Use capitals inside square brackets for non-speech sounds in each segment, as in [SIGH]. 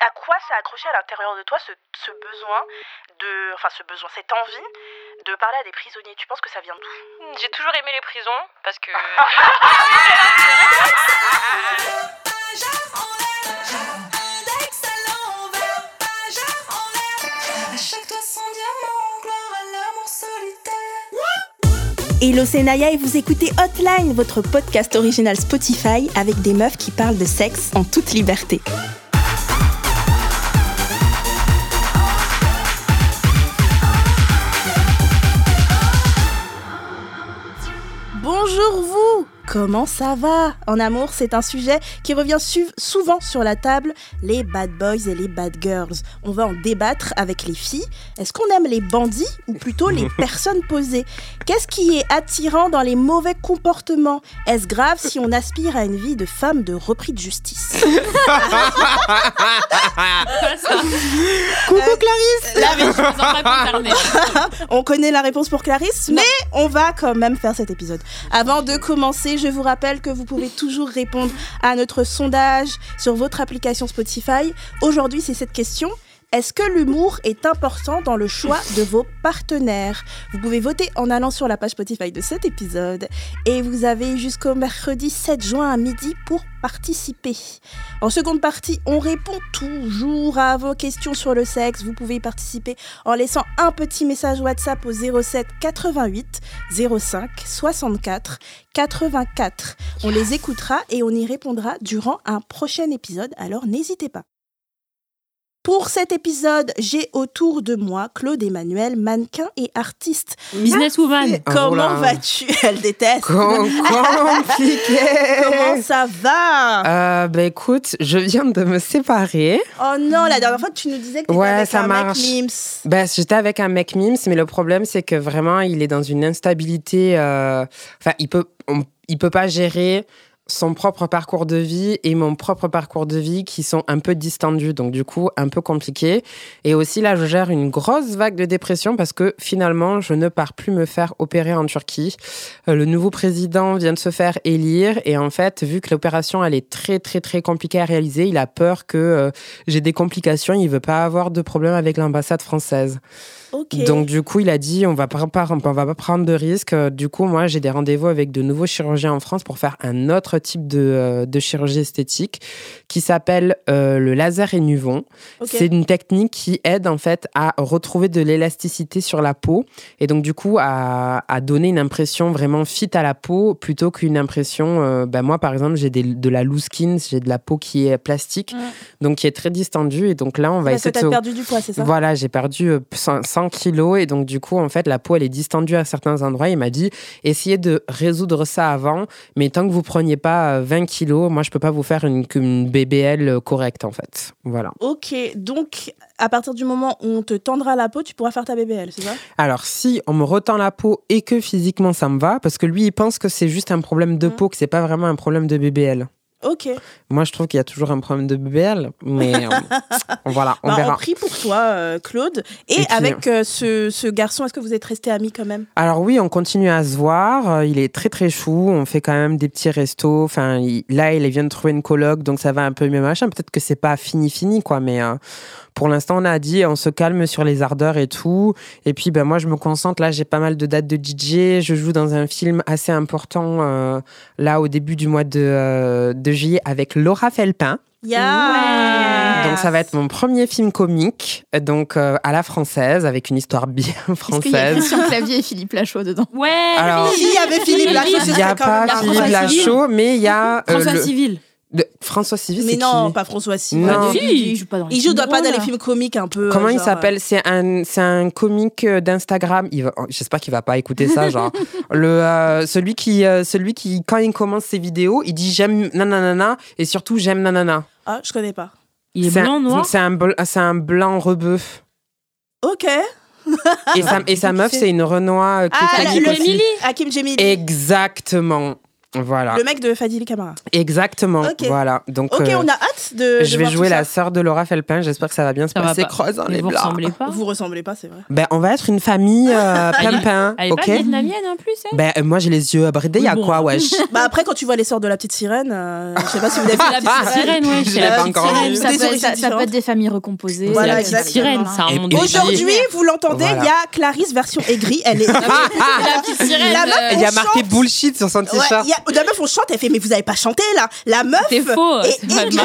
à quoi ça a accroché à l'intérieur de toi ce, ce besoin de, enfin ce besoin, cette envie de parler à des prisonniers? Tu penses que ça vient d'où? J'ai toujours aimé les prisons parce que. [LAUGHS] Hello, c'est Naya et vous écoutez Hotline, votre podcast original Spotify avec des meufs qui parlent de sexe en toute liberté. Comment ça va? En amour, c'est un sujet qui revient su- souvent sur la table, les bad boys et les bad girls. On va en débattre avec les filles. Est-ce qu'on aime les bandits ou plutôt les [LAUGHS] personnes posées? Qu'est-ce qui est attirant dans les mauvais comportements? Est-ce grave si on aspire à une vie de femme de repris de justice? [LAUGHS] Coucou Clarisse. [LAUGHS] On connaît la réponse pour Clarisse, mais on va quand même faire cet épisode. Avant de commencer, je vous rappelle que vous pouvez toujours répondre à notre sondage sur votre application Spotify. Aujourd'hui, c'est cette question. Est-ce que l'humour est important dans le choix de vos partenaires? Vous pouvez voter en allant sur la page Spotify de cet épisode et vous avez jusqu'au mercredi 7 juin à midi pour participer. En seconde partie, on répond toujours à vos questions sur le sexe. Vous pouvez y participer en laissant un petit message WhatsApp au 07 88 05 64 84. On les écoutera et on y répondra durant un prochain épisode, alors n'hésitez pas. Pour cet épisode, j'ai autour de moi Claude Emmanuel, mannequin et artiste. Businesswoman. Comment là. vas-tu Elle déteste. Com- compliqué. [LAUGHS] Comment ça va? Euh, bah écoute, je viens de me séparer. Oh non, la dernière fois tu nous disais que tu Ouais, avec ça un marche. mec Mims. Bah, j'étais avec un mec Mims, mais le problème c'est que vraiment il est dans une instabilité. euh, Enfin, il peut, on- il peut pas gérer son propre parcours de vie et mon propre parcours de vie qui sont un peu distendus, donc du coup un peu compliqué. Et aussi là, je gère une grosse vague de dépression parce que finalement, je ne pars plus me faire opérer en Turquie. Euh, le nouveau président vient de se faire élire et en fait, vu que l'opération elle est très très très compliquée à réaliser, il a peur que euh, j'ai des complications. Il veut pas avoir de problème avec l'ambassade française. Donc du coup, il a dit on va pas, on va pas prendre de risques. Euh, Du coup, moi, j'ai des rendez-vous avec de nouveaux chirurgiens en France pour faire un autre type de, euh, de chirurgie esthétique qui s'appelle euh, le laser énuvon. Ok. C'est une technique qui aide en fait à retrouver de l'élasticité sur la peau et donc du coup à, à donner une impression vraiment fit à la peau plutôt qu'une impression. euh, ben moi, par exemple, j'ai de la loose skin, j'ai de la peau qui est plastique, donc qui est très distendue et donc là, on va Parce que essayer de t'as se perdu du poids, c'est ça? Voilà, j'ai perdu euh, 100 100 kilos et donc du coup, en fait, la peau, elle est distendue à certains endroits. Il m'a dit, essayez de résoudre ça avant, mais tant que vous preniez pas euh, 20 kilos, moi, je peux pas vous faire une, une BBL euh, correcte, en fait. Voilà. Ok, donc à partir du moment où on te tendra la peau, tu pourras faire ta BBL, c'est ça? Alors, si on me retend la peau et que physiquement ça me va, parce que lui, il pense que c'est juste un problème de Mhm. peau, que c'est pas vraiment un problème de BBL. Ok. Moi, je trouve qu'il y a toujours un problème de BBL, mais euh, [LAUGHS] voilà, on Bah, on verra. prie pour toi, euh, Claude. Et, Et puis, avec euh, ce, ce garçon, est-ce que vous êtes restés amis quand même? Alors oui, on continue à se voir. Il est très très chou. On fait quand même des petits restos. Enfin, il- là, il vient de trouver une coloc, donc ça va un peu mieux machin. Peut-être que c'est pas fini fini quoi, mais pour l'instant, on a dit on se calme sur les ardeurs et tout. Et puis, ben moi, je me concentre. Là, j'ai pas mal de dates de DJ. Je joue dans un film assez important euh, là au début du mois de, euh, de juillet avec Laura Felpin. Yeah Donc ça va être mon premier film comique, donc euh, à la française, avec une histoire bien Est-ce qu'il y a française. Christian [LAUGHS] Clavier et Philippe Lachaud dedans Ouais. Alors, S'il y avait Philippe Lachaud, Il n'y a pas Philippe. Lachaud, mais il y a euh, François le- Civil. François Civil. Mais c'est non, qui pas François Civil. Non. Si, il joue pas dans les Il joue dans, films pas dans drôles, les là. films comiques un peu. Comment euh, il genre, s'appelle? C'est un, c'est un comique euh, d'Instagram. Il va- oh, J'espère qu'il va pas écouter ça. [LAUGHS] genre le euh, celui qui euh, celui qui quand il commence ses vidéos, il dit j'aime nanana et surtout j'aime nanana. euh, Ah, je connais pas. Il est C'est un- blanc, noir? C'est un bl- c'est un blanc rebœuf. Ok. Et sa et sa [LAUGHS] meuf c'est une Renoir euh, qui Ah, est la- comique le aussi. Emily Hakim Jemili. Exactement. Voilà. Le mec de Fadili Camara. Exactement. Ok. Voilà. Donc Ok, euh, on a hâte de. Je de vais voir jouer tout la sœur de Laura Felpin. J'espère que ça va bien se Ça va passer. pas. Croisant Mais les vous bras. ressemblez pas. Vous ressemblez pas, c'est vrai. Ben, on va être une famille euh, [LAUGHS] Elle est- pimpin, Elle est ok pas vietnamienne en plus, elle Ben, euh, moi, j'ai les yeux bridés. Il y a Oui, bon. quoi, wesh [LAUGHS] Bah après, quand tu vois les sorts de la petite sirène, euh, je sais pas si vous avez vu la petite sirène, ouais. Je l'ai la pas petite encore. Ça peut, être des familles recomposées. Voilà, la petite sirène, c'est un Et- monde Aujourd'hui, vous l'entendez, il y a Clarisse version aigrie. Elle est. [LAUGHS] la petite sirène. Euh, Il y a marqué bullshit sur son t-shirt. La meuf, on chante, elle fait, mais vous avez pas chanté là. La meuf. C'est faux, Et, ma Qu'est-ce qui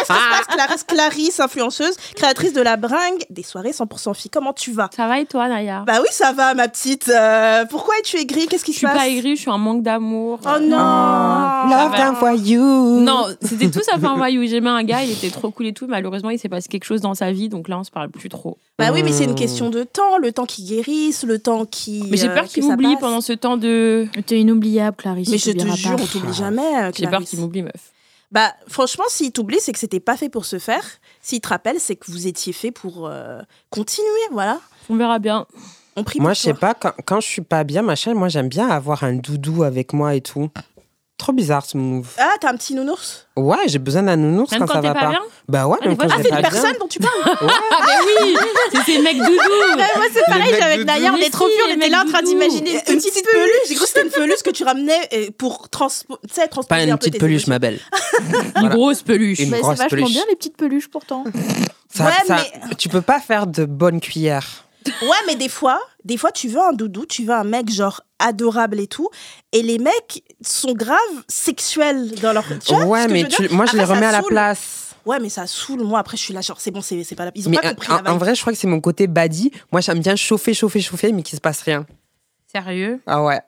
se passe? [LAUGHS] Clarisse, Clarisse, influenceuse, créatrice de la bringue, des soirées 100% filles. Comment tu vas? Ça va et toi, Naya? Bah oui, ça va, ma petite. Euh, pourquoi es-tu aigrie? Qu'est-ce qui Je se suis passe? pas aigrie, je suis un manque d'amour. Oh non Love va. d'un voyou. Non, c'était tout ça fait un voyou. J'aimais un gars, il était trop cool et tout. Malheureusement, il s'est passé quelque chose dans sa vie, donc là, on se parle plus trop. Bah oui, mais c'est une Hmm. question de temps, le temps qui guérisse, le temps qui. Mais j'ai euh, peur que qu'il m'oublie pendant ce temps de. T'es inoubliable, Clarisse. Mais je te jure, pas. on t'oublie jamais. euh, J'ai peur qu'il m'oublie, meuf. Bah franchement, s'il t'oublie, c'est que c'était pas fait pour se faire. S'il te rappelle, c'est que vous étiez fait pour euh, continuer, voilà. On verra bien. On prie Moi, pour je sais pas, quand, quand je suis pas bien, machin, moi, j'aime bien avoir un doudou avec moi et tout. Trop bizarre ce move. Ah, t'as un petit nounours? Ouais, j'ai besoin d'un nounours Même quand, quand ça va pas pas. bien? Bah ouais, Ah, même des quand Ah, c'est une bien. personne dont tu parles? Ah, mais oui [LAUGHS] C'est ces mecs doudous moi, c'est pareil, mecs avec de Naya, on Mais est trop vieux, on les était là en train d'imaginer Une petite peluche, j'ai cru que c'était une peluche que tu ramenais pour transpo- tu sais, transposer Pas un une petite peluche, ma belle. [LAUGHS] Une grosse peluche. Une Bah, c'est vachement bien les petites peluches pourtant. Ça- Ouais, ça- Tu peux pas faire de bonnes cuillères. Ouais, mais des fois, des fois, tu veux un doudou, tu veux un mec genre adorable et tout, et les mecs sont grave sexuels dans leur. Tu vois ouais, ce que mais je veux dire? tu- moi, je Après, les remets à la saoule. place. Ouais, mais ça saoule. Moi, après, je suis là, genre, c'est bon, c'est c'est pas la. Ils ont Mais pas la en, vrai, je crois que c'est mon côté badi. Moi, j'aime bien chauffer, chauffer, chauffer, mais qu'il se passe rien. Sérieux? Ah ouais.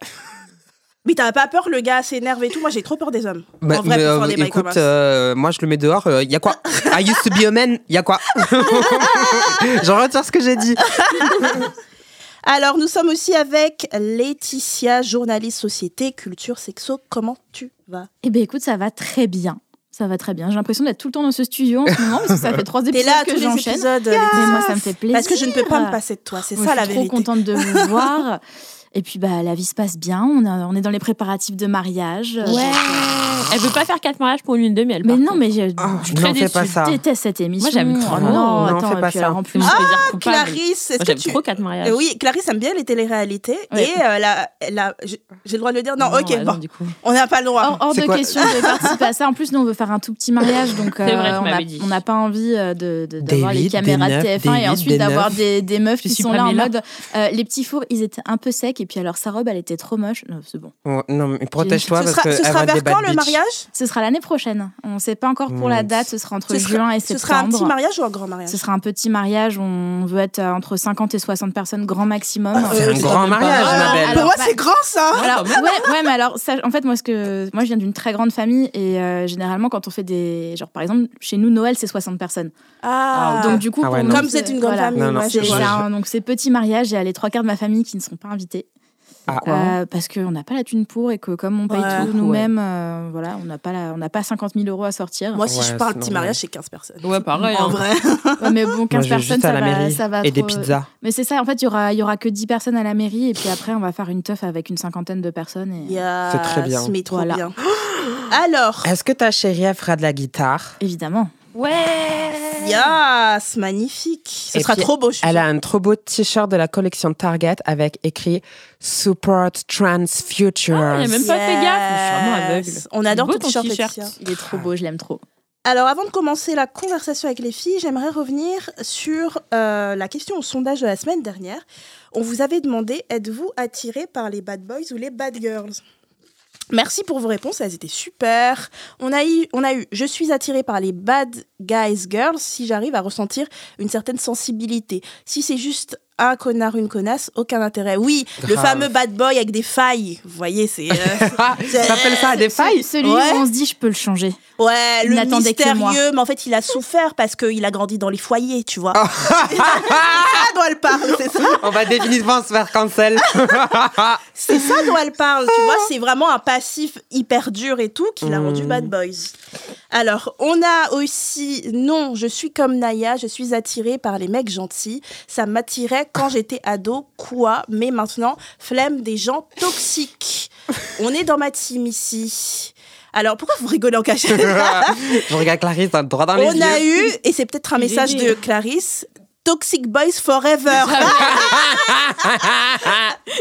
Mais t'as pas peur, le gars s'énerve et tout Moi, j'ai trop peur des hommes. Bah, en vrai, mais, pour euh, faire des bails écoute, euh, moi, je le mets dehors. Il y a quoi? [LAUGHS] I used to be a man. Il y a quoi? [LAUGHS] Je retire ce que j'ai dit. [LAUGHS] Alors, nous sommes aussi avec Laetitia, journaliste société, culture, sexo. Comment tu vas? Eh ben écoute, ça va très bien. Ça va très bien. J'ai l'impression d'être tout le temps dans ce studio en ce moment parce que ça fait trois épisodes là que j'enchaîne. épisodes. Mais Laetitia. moi, ça me fait plaisir. Parce que je ne peux pas me passer de toi, c'est ça je la suis trop vérité. contente de vous voir. Et puis, bah, la vie se passe bien. On, a- on est dans les préparatifs de mariage. Ouais Elle veut pas faire quatre mariages pour une lune de miel. Mais non, mais je, Ah, je non, déçue. pas ça. Je déteste cette émission. Moi, j'aime trop. Oh non, Non, attends, fais pas ça. alors, en plus, Je dire coupable. Clarisse, est-ce que tu. trop quatre mariages. Euh, oui, Clarisse aime bien les téléréalités. Ouais. Et euh, la, la- j'ai le droit de le dire Non, ok, bon, non, du coup. on n'a pas le droit. Hors, hors de quoi question de participer à ça. En plus, nous, on veut faire un tout petit mariage, donc C'est vrai, tu on n'a pas envie euh, de d'avoir les caméras de neuf, TF1 des et ensuite des d'avoir des, des meufs qui sont là en mode euh, les petits fours, ils étaient un peu secs et puis alors sa robe, elle était trop moche. Non, c'est bon. Ouais, Non, mais protège-toi ce parce sera, que ce elle sera vers quand le mariage? Ce sera l'année prochaine. On ne sait pas encore pour la Ouais. date. Ce sera entre ce sera, juin et ce septembre. sera un petit mariage ou un grand mariage? Ce sera un petit mariage. On veut être euh, entre 50 et 60 personnes grand maximum. C'est Euh, un c'est grand mariage, ma belle. Pour moi, c'est grand ça Alors, ouais, ouais, mais alors, ça, en fait, moi, ce que, moi, je viens d'une très grande famille et euh, généralement, quand on fait des. Genre, par exemple, chez nous, Noël, c'est 60 personnes. Ah, Donc, du coup, Ah ouais, comme c'est une grande voilà. famille, Non, non, ouais, C'est un- donc c'est petit mariage, il y a les trois quarts de ma famille qui ne sont pas invités. Ah, Euh, parce qu'on n'a pas la thune pour et que comme on paye Ouais. tout nous-mêmes, euh, voilà, on n'a pas, la- on n'a pas 50 000 euros à sortir. Moi, si Ouais, je parle petit mariage, c'est 15 personnes. Ouais, pareil. En hein. vrai. [LAUGHS] Ouais, mais bon, Moi, 15 je vais personnes, juste à ça la va, mairie ça va et des trop- pizzas. Mais c'est ça, en fait, il y aura, il y aura que 10 personnes à la mairie et puis après, on va faire une teuf avec une cinquantaine de personnes. Et... Yes, C'est très bien. Mais trop Voilà. bien. [GASPS] Alors, Est-ce que ta chérie, elle fera de la guitare? Évidemment. Ouais yes, magnifique. Ce Et sera puis, trop beau, je Elle a un trop beau t-shirt de la collection Target avec écrit Support Trans Futures. Ah, il a même pas fait gaffe. Je suis vraiment aveugle. Yes. On adore Beau ton t-shirt. Il est trop beau, je l'aime trop. Alors, avant de commencer la conversation avec les filles, j'aimerais revenir sur euh, la question au sondage de la semaine dernière. On vous avait demandé êtes-vous attiré par les bad boys ou les bad girls? Merci pour vos réponses, elles étaient super. On a eu, on a eu je suis attiré par les bad guys girls si j'arrive à ressentir une certaine sensibilité. Si c'est juste un connard, une connasse, aucun intérêt. Oui, le Grave. fameux bad boy avec des failles. Vous voyez, c'est. euh, [LAUGHS] T'appelles ça des failles Celui Ouais. où on se dit, je peux le changer. Ouais, Il le mystérieux, mais en fait, il a souffert parce qu'il a grandi dans les foyers, tu vois. [LAUGHS] c'est ça dont elle parle, c'est ça. On va définitivement se faire cancel. [LAUGHS] C'est ça dont elle parle, tu vois. C'est vraiment un passif hyper dur et tout qui l'a rendu Mm. bad boys. Alors, on a aussi, non, je suis comme Naya, je suis attirée par les mecs gentils. Ça m'attirait quand j'étais ado, quoi, mais maintenant, flemme des gens toxiques. On est dans ma team ici. Alors, pourquoi vous rigolez en cachette [LAUGHS] Je regarde Clarisse dans- droit dans les On yeux. a eu, et c'est peut-être un message de Clarisse, Toxic Boys Forever.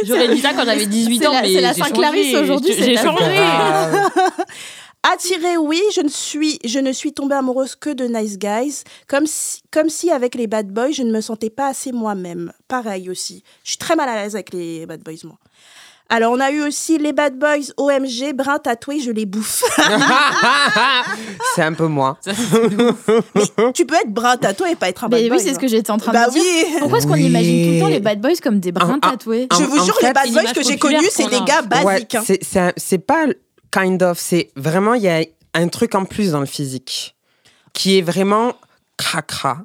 J'aurais dit ça quand j'avais 18 C'est ans, la- mais c'est la j'ai Saint-Clarisse aujourd'hui, J'ai- changé. [LAUGHS] Attirée, oui, je ne suis, je ne suis tombée amoureuse que de nice guys, comme si, comme si avec les bad boys, je ne me sentais pas assez moi-même. Pareil aussi. Je suis très mal à l'aise avec les bad boys, moi. Alors, on a eu aussi les bad boys OMG, brun tatoué, je les bouffe. [LAUGHS] c'est un peu moi. tu peux être brun tatoué et pas être un bad Mais boy. oui, c'est ce que j'étais en train Bah de dire. oui. Pourquoi est-ce qu'on Oui. imagine tout le temps les bad boys comme des brins Ah, ah, tatoués? Je vous jure, fait, les bad boys que j'ai connus, c'est des gars basiques. Ouais, hein. c'est pas kind of, c'est vraiment, il y a un truc en plus dans le physique qui est vraiment cracra.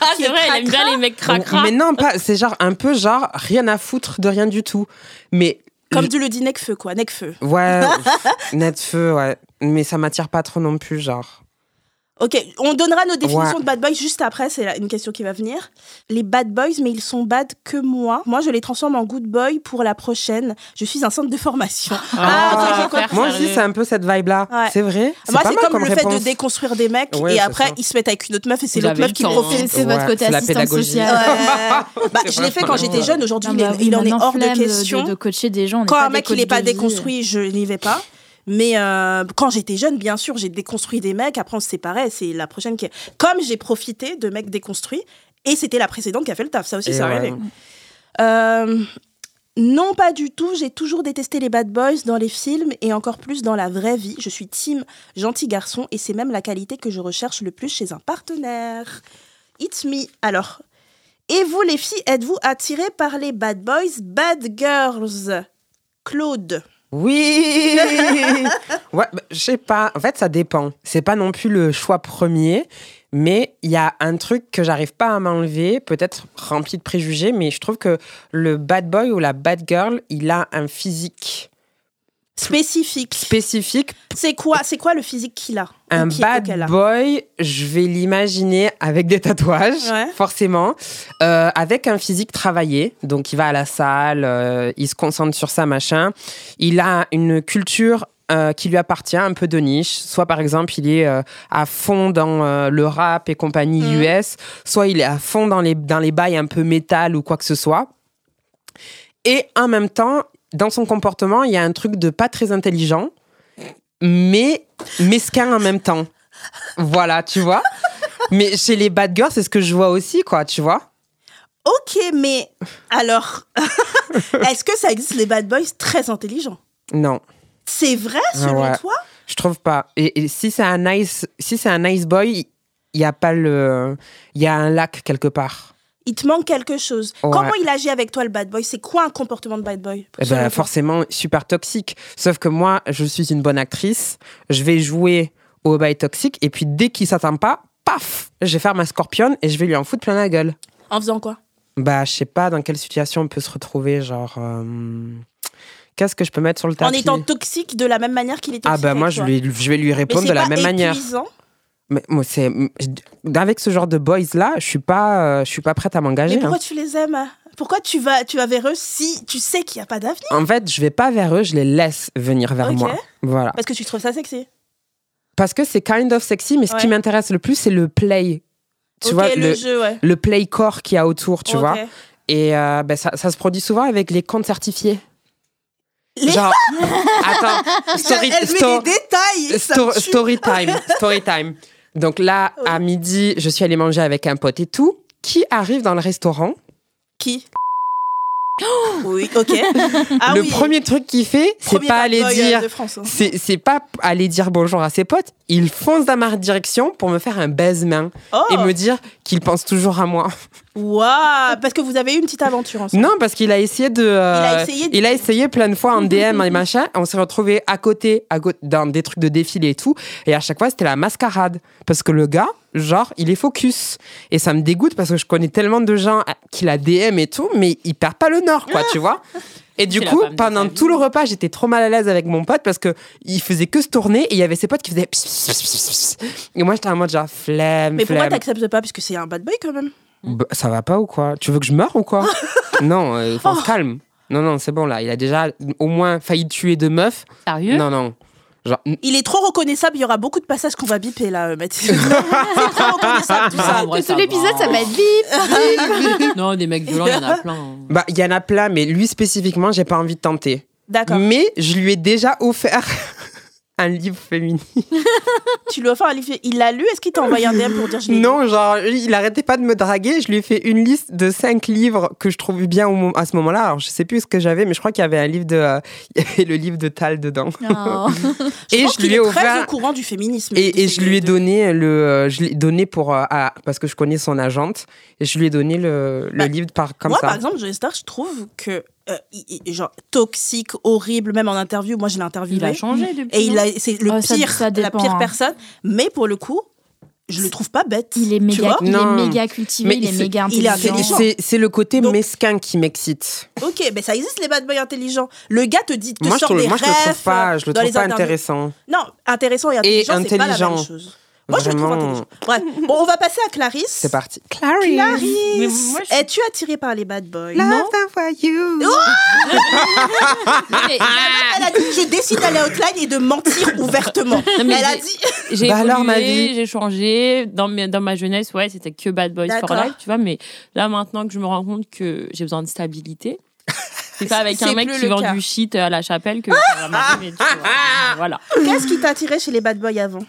Ah, c'est vrai, elle aime bien les mecs cracra. Mais non, pas, c'est genre un peu genre rien à foutre de rien du tout. Mais Comme tu le dis, Necfeu, quoi. Necfeu. ouais, [LAUGHS] net feu, ouais. Mais ça m'attire pas trop non plus, genre. Ok, on donnera nos définitions Ouais. de bad boys juste après, c'est une question qui va venir. Les bad boys, mais ils sont bad que moi. Moi, je les transforme en good boy pour la prochaine. Je suis un centre de formation. [LAUGHS] Ah, clair, Moi aussi, c'est un peu cette vibe-là. Ouais. C'est vrai. Moi, c'est mal comme, le fait de déconstruire des mecs Ouais, et après, ça. ils se mettent avec une autre meuf et c'est l'autre meuf qui profite. C'est votre côté c'est la assistante pédagogie. sociale. Ouais. [LAUGHS] bah, je l'ai fait quand j'étais jeune. Aujourd'hui, il, en est hors de flemme question. De, coacher des gens. Quand un mec il n'est pas déconstruit, je n'y vais pas. Mais euh, quand j'étais jeune, bien sûr, j'ai déconstruit des mecs. Après, on se séparait. C'est la prochaine qui. Comme j'ai profité de mecs déconstruits, et c'était la précédente qui a fait le taf. Ça aussi, Et ça ouais. arrivé. Euh, non, pas du tout. J'ai toujours détesté les bad boys dans les films et encore plus dans la vraie vie. Je suis team gentil garçon et c'est même la qualité que je recherche le plus chez un partenaire. It's me. Alors, et vous les filles, êtes-vous attirées par les bad boys, bad girls? Claude. Oui [LAUGHS] Ouais, bah, je sais pas. En fait, ça dépend. C'est pas non plus le choix premier, mais il y a un truc que j'arrive pas à m'enlever, peut-être rempli de préjugés, mais je trouve que le bad boy ou la bad girl, il a un physique Spécifique. spécifique. C'est quoi, c'est quoi le physique qu'il a Un qui- bad boy, je vais l'imaginer avec des tatouages, Ouais. forcément, euh, avec un physique travaillé. Donc, il va à la salle, euh, il se concentre sur ça, machin. Il a une culture euh, qui lui appartient, un peu de niche. Soit, par exemple, il est euh, à fond dans euh, le rap et compagnie Mhm. US, soit il est à fond dans les, dans les bails un peu métal ou quoi que ce soit. Et en même temps, dans son comportement, il y a un truc de pas très intelligent, mais mesquin en même temps. Voilà, tu vois. Mais chez les bad girls, c'est ce que je vois aussi, quoi, tu vois. Ok, mais alors, [LAUGHS] est-ce que ça existe les bad boys très intelligents? Non, C'est vrai selon Ouais. toi? Je trouve pas. Et, et si c'est un nice, si c'est un nice boy, il y a pas le, il y a un lac quelque part. Il te manque quelque chose. Ouais. Comment il agit avec toi, le bad boy? C'est quoi un comportement de bad boy? Eh ben, forcément super toxique. Sauf que moi, je suis une bonne actrice. Je vais jouer au bail toxique et puis dès qu'il s'attend pas, paf, je vais faire ma scorpionne et je vais lui en foutre plein la gueule. En faisant quoi? Bah, je sais pas dans quelle situation on peut se retrouver, genre. euh, Qu'est-ce que je peux mettre sur le En tapis? étant toxique de la même manière qu'il est toxique Ah bah moi je, toi. lui- je vais lui répondre de la pas même manière. Mais moi c'est avec ce genre de boys là, je suis pas euh, je suis pas prête à m'engager. Mais pourquoi hein. tu les aimes Pourquoi tu vas, tu vas vers eux si tu sais qu'il n'y a pas d'avenir? En fait, je vais pas vers eux, je les laisse venir vers moi. Voilà. Parce que tu trouves ça sexy? Parce que c'est kind of sexy, mais ce qui m'intéresse le plus c'est le play. Tu vois le, le, jeu, ouais. le play corps qu'il y a autour, tu vois. Et euh, ben, ça, ça se produit souvent avec les comptes certifiés. Les- Genre, attends, [LAUGHS] story, Elle met sto- des détails. Sto- story time, story time. [LAUGHS] Donc là, à midi, je suis allée manger avec un pote et tout. Qui arrive dans le restaurant Qui Oui, ok. [LAUGHS] Ah Le oui. premier truc qu'il fait, c'est pas aller dire, hein. c'est pas aller dire bonjour à ses potes. Il fonce dans ma direction pour me faire un baise-main Oh, et me dire qu'il pense toujours à moi. waouh Parce que vous avez eu une petite aventure ensemble. Non, parce qu'il a essayé de. euh, Il a essayé de- il a essayé plein de fois en [LAUGHS] DM et machin. On s'est retrouvés à côté, à côté, dans des trucs de défilé et tout. Et à chaque fois, c'était la mascarade. Parce que le gars, genre, il est focus. Et ça me dégoûte parce que je connais tellement de gens qui la DM et tout, mais il perd pas le nord, quoi, tu vois. [LAUGHS] Et du coup, pendant tout le repas, j'étais trop mal à l'aise avec mon pote parce que il faisait que se tourner et il y avait ses potes qui faisaient. pss, pss, pss. Et moi, j'étais en mode genre flemme, Mais pourquoi t'acceptes pas Puisque c'est un bad boy quand même. Bah, ça va pas ou quoi? Tu veux que je meure ou quoi? [LAUGHS] Non, euh, faut Oh. se calme. Non, non, c'est bon là. Il a déjà au moins failli tuer deux meufs. Sérieux? Non, non. Genre, Il est trop reconnaissable, il y aura beaucoup de passages qu'on va biper là, euh, Mathilde. [LAUGHS] c'est trop reconnaissable tout ça. Tout l'épisode, ça va être vif. [LAUGHS] Non, des mecs violents, il y en a plein. hein. bah, il y en a plein, mais lui spécifiquement, j'ai pas envie de tenter. D'accord. Mais je lui ai déjà offert un livre féminin. [LAUGHS] Tu lui as offert un livre. Il l'a lu? Est-ce qu'il t'a envoyé un DM pour dire je Non, genre, il arrêtait pas de me draguer. Je lui ai fait une liste de cinq livres que je trouvais bien au à ce moment-là. Alors, je sais plus ce que j'avais, mais je crois qu'il y avait un livre de, euh, [LAUGHS] il y avait le livre de Tal dedans. [LAUGHS] Je et pense je lui ai est très offert. au courant du féminisme. Et, et je lui ai donné le, euh, je l'ai donné pour, euh, à- parce que je connais son agente, et je lui ai donné le, le Bah, livre par, comme Moi, ça. par exemple, Joey Star, je trouve que euh, genre toxique, horrible, même en interview. Moi, je l'ai interviewé. Il a changé depuis. Et il a, c'est le Oh, pire, ça la dépend, pire hein. personne. Mais pour le coup, je le trouve pas bête. Il est méga, il est méga cultivé, Mais il est c'est- méga il est intelligent. C'est, le côté Donc- mesquin qui m'excite. Ok, mais ça existe les bad boys intelligents. Le gars te dit, te Moi, je, sort trouve, des moi, je le trouve pas, je le dans trouve les pas intéressant. Non, intéressant et intelligent, c'est pas la même chose. Moi, je le trouve intelligent. Bref, bon, on va passer à Clarisse. C'est parti. Clarisse. Clarisse, Mais moi, je- es-tu attirée par les bad boys? Love for you. [LAUGHS] Mais- Elle a dit je décide d'aller à Outline et de mentir [LAUGHS] ouvertement. Non, mais Elle a j'ai- dit J'ai Bah alors, évolué, ma vie. j'ai changé. Dans, mes- dans ma jeunesse, ouais, c'était que Bad Boys for. Life, tu vois. Mais là, maintenant que je me rends compte que j'ai besoin de stabilité, [LAUGHS] c'est pas avec un mec qui vend cas. du shit à la chapelle que ça va m'arriver. Voilà. qu'est-ce qui t'a attiré chez les bad boys avant?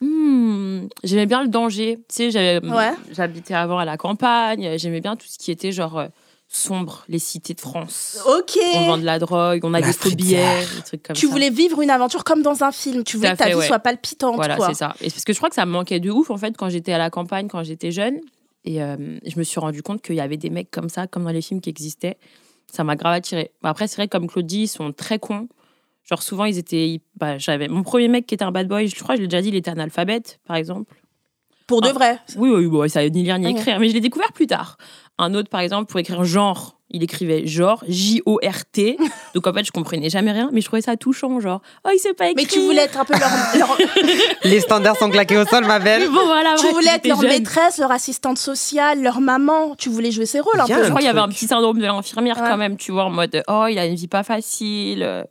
Hmm, j'aimais bien le danger. Tu sais, j'avais- Ouais. j'habitais avant à la campagne. J'aimais bien tout ce qui était genre euh, sombre, les cités de France. Ok. On vend de la drogue, on a La des faux street billets, art. des trucs comme Tu ça. voulais vivre une aventure comme dans un film. Tu voulais que ta fait, vie ouais. soit palpitante. Voilà, quoi. c'est ça. Et parce que je crois que ça me manquait de ouf en fait quand j'étais à la campagne, quand j'étais jeune. Et euh, je me suis rendu compte qu'il y avait des mecs comme ça, comme dans les films qui existaient. Ça m'a grave attiré. Après, c'est vrai, comme Claudie, ils sont très cons. Genre, souvent, ils étaient. bah, j'avais Mon premier mec qui était un bad boy, je crois, je l'ai déjà dit, il était analphabète, par exemple. Pour de Ah. vrai. Oui, oui, bon, il savait ni lire ni écrire, mais je l'ai découvert plus tard. Un autre, par exemple, pour écrire genre, il écrivait genre, J-O-R-T. [LAUGHS] Donc en fait, je comprenais jamais rien, mais je trouvais ça touchant, genre, oh, il sait pas écrire. Mais tu voulais être un peu leur, leur- [LAUGHS] Les standards sont claqués au sol, ma Mais belle. bon, voilà, tu voulais être leur jeune. maîtresse, leur assistante sociale, leur maman. Tu voulais jouer ces rôles un peu. Je crois qu'il y avait un petit syndrome de l'infirmière Ouais. quand même, tu vois, en mode oh, il a une vie pas facile.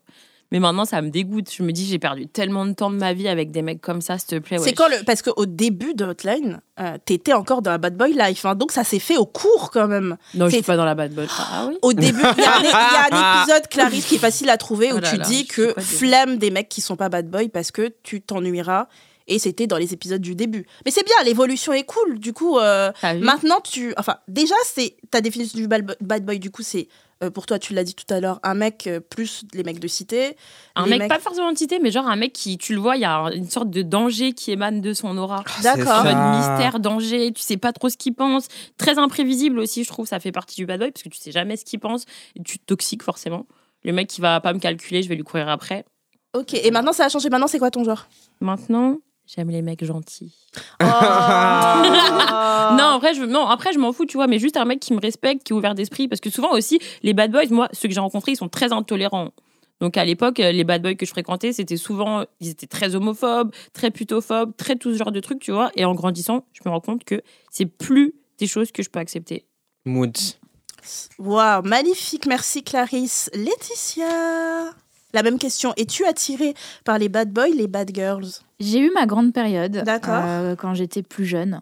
Mais maintenant, ça me dégoûte. Je me dis, j'ai perdu tellement de temps de ma vie avec des mecs comme ça, s'il te plaît. C'est quand le parce qu'au début de Hotline, euh, t'étais encore dans la bad boy life, hein, donc ça s'est fait au cours quand même. Non, je c'est- suis pas dans la bad boy. Ah oui Au début, il y, a un- il y a un [LAUGHS] épisode Clarisse qui est facile à trouver où Oh là tu là, dis que flemme des mecs qui sont pas bad boy parce que tu t'ennuieras. Et c'était dans les épisodes du début. Mais c'est bien, l'évolution est cool. Du coup, euh, maintenant tu, enfin déjà c'est ta définition du bad bad boy. Du coup, c'est euh, pour toi, tu l'as dit tout à l'heure, un mec euh, plus les mecs de cité. Un mec, mecs- pas forcément de cité, mais genre un mec qui, tu le vois, il y a un- une sorte de danger qui émane de son aura. D'accord. Mode ça. mystère, danger, tu sais pas trop ce qu'il pense. Très imprévisible aussi, je trouve, ça fait partie du bad boy, parce que tu sais jamais ce qu'il pense. Et tu te toxiques forcément. Le mec qui va pas me calculer, je vais lui courir après. Ok. Et maintenant, ça a changé. Maintenant, c'est quoi ton genre? Maintenant, j'aime les mecs gentils. [LAUGHS] Oh. [LAUGHS] Non, après, je, non, après, je m'en fous, tu vois, mais juste un mec qui me respecte, qui est ouvert d'esprit. Parce que souvent aussi, les bad boys, moi, ceux que j'ai rencontrés, ils sont très intolérants. Donc à l'époque, euh, les bad boys que je fréquentais, c'était souvent, ils étaient très homophobes, très putophobes, très tout ce genre de trucs, tu vois. Et en grandissant, je me rends compte que c'est plus des choses que je peux accepter. Mood. Waouh, magnifique, merci Clarisse. Laetitia, la même question. Es-tu attirée par les bad boys, les bad girls? J'ai eu ma grande période D'accord. euh, quand j'étais plus jeune,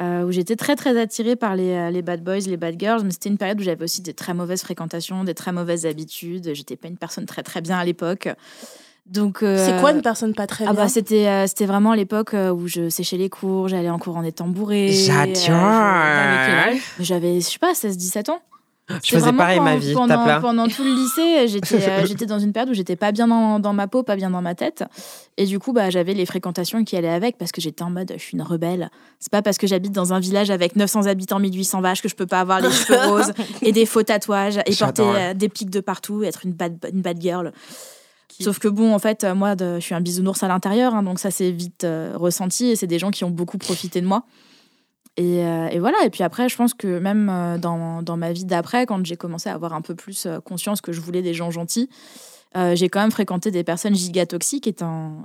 euh, où j'étais très très attirée par les, euh, les bad boys, les bad girls, mais c'était une période où j'avais aussi des très mauvaises fréquentations, des très mauvaises habitudes. J'étais pas une personne très très bien à l'époque. Donc euh, C'est quoi une personne pas très ah bien? bah c'était euh, c'était vraiment l'époque où je séchais les cours, j'allais en cours en étant bourrée. J'adore. J'avais je sais pas 16 17 ans. Je faisais pareil quand- ma vie, Pendant, pendant tout le lycée, j'étais euh, [LAUGHS] j'étais dans une période où j'étais pas bien dans, dans ma peau, pas bien dans ma tête. Et du coup, bah, j'avais les fréquentations qui allaient avec parce que j'étais en mode je suis une rebelle. C'est pas parce que j'habite dans un village avec 900 habitants, 1800 vaches que je peux pas avoir les cheveux [LAUGHS] roses et des faux tatouages et porter euh, des pics de partout, être une bad, une bad girl. Sauf que bon, en fait, euh, moi, de- je suis un bisounours à l'intérieur, hein, donc ça s'est vite euh, ressenti et c'est des gens qui ont beaucoup profité de moi. Et, euh, et voilà, et puis après, je pense que même euh, dans, dans ma vie d'après, quand j'ai commencé à avoir un peu plus euh, conscience que je voulais des gens gentils, euh, j'ai quand même fréquenté des personnes giga toxiques et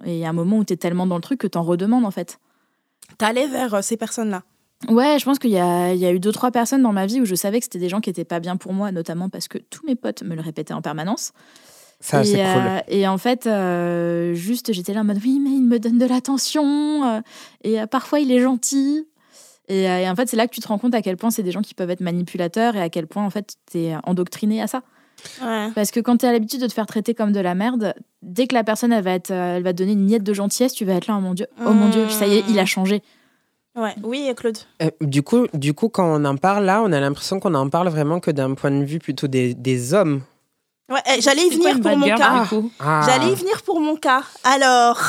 et il y a un moment où t'es tellement dans le truc que t'en redemandes en fait. T'allais vers euh, ces personnes-là. Ouais, je pense qu'il y a, il y a eu deux, trois personnes dans ma vie où je savais que c'était des gens qui étaient pas bien pour moi, notamment parce que tous mes potes me le répétaient en permanence. Ça, et, c'est cool. euh, et en fait, euh, juste, j'étais là en mode oui, mais il me donne de l'attention. euh, et euh, parfois, il est gentil. Et, euh, et en fait, c'est là que tu te rends compte à quel point c'est des gens qui peuvent être manipulateurs et à quel point, en fait, t'es endoctriné à ça. Ouais. Parce que quand tu as l'habitude de te faire traiter comme de la merde, dès que la personne elle va, être, euh, elle va te donner une miette de gentillesse, tu vas être là, oh mon Dieu, oh mon Dieu, ça y est, il a changé. Ouais. Oui, Claude. Euh, du, coup, du coup, quand on en parle là, on a l'impression qu'on en parle vraiment que d'un point de vue plutôt des, des hommes. Ouais, eh, j'allais y venir pour mon cas. Ah. J'allais y venir pour mon cas. Alors,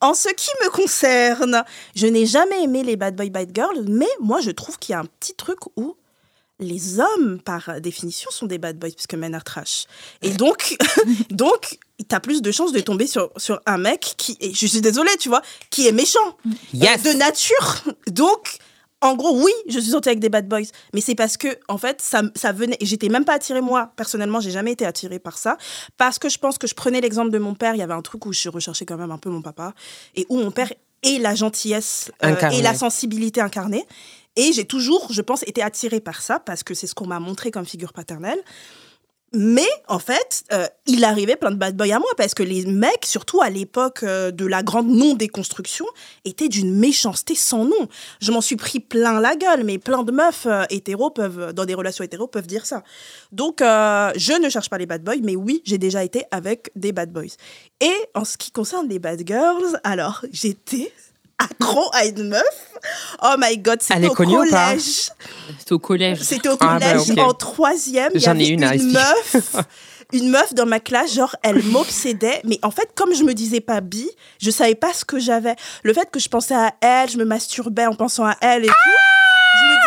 en ce qui me concerne, je n'ai jamais aimé les bad boy, bad girls, mais moi, je trouve qu'il y a un petit truc où les hommes, par définition, sont des bad boys, puisque men are trash. Et donc, [LAUGHS] [LAUGHS] donc t'as plus de chances de tomber sur, sur un mec qui est, je suis désolée, tu vois, qui est méchant. Yes. de nature. Donc, en gros, oui, je suis sortie avec des bad boys, mais c'est parce que, en fait, ça, ça venait. et J'étais même pas attirée, moi, personnellement, j'ai jamais été attirée par ça. Parce que je pense que je prenais l'exemple de mon père, il y avait un truc où je recherchais quand même un peu mon papa, et où mon père est la gentillesse euh, et la sensibilité incarnée. Et j'ai toujours, je pense, été attirée par ça, parce que c'est ce qu'on m'a montré comme figure paternelle. Mais en fait, euh, il arrivait plein de bad boys à moi parce que les mecs, surtout à l'époque euh, de la grande non-déconstruction, étaient d'une méchanceté sans nom. Je m'en suis pris plein la gueule, mais plein de meufs euh, hétéros peuvent, dans des relations hétéros, peuvent dire ça. Donc, euh, je ne cherche pas les bad boys, mais oui, j'ai déjà été avec des bad boys. Et en ce qui concerne les bad girls, alors, j'étais accro à une meuf. Oh my god, c'était au collège. C'était au collège. C'était au Ah, bah, collège en troisième. J'en ai une à une meuf. [LAUGHS] Une meuf dans ma classe, genre, elle m'obsédait. Mais en fait, comme je me disais pas bi, je savais pas ce que j'avais. Le fait que je pensais à elle, je me masturbais en pensant à elle et tout.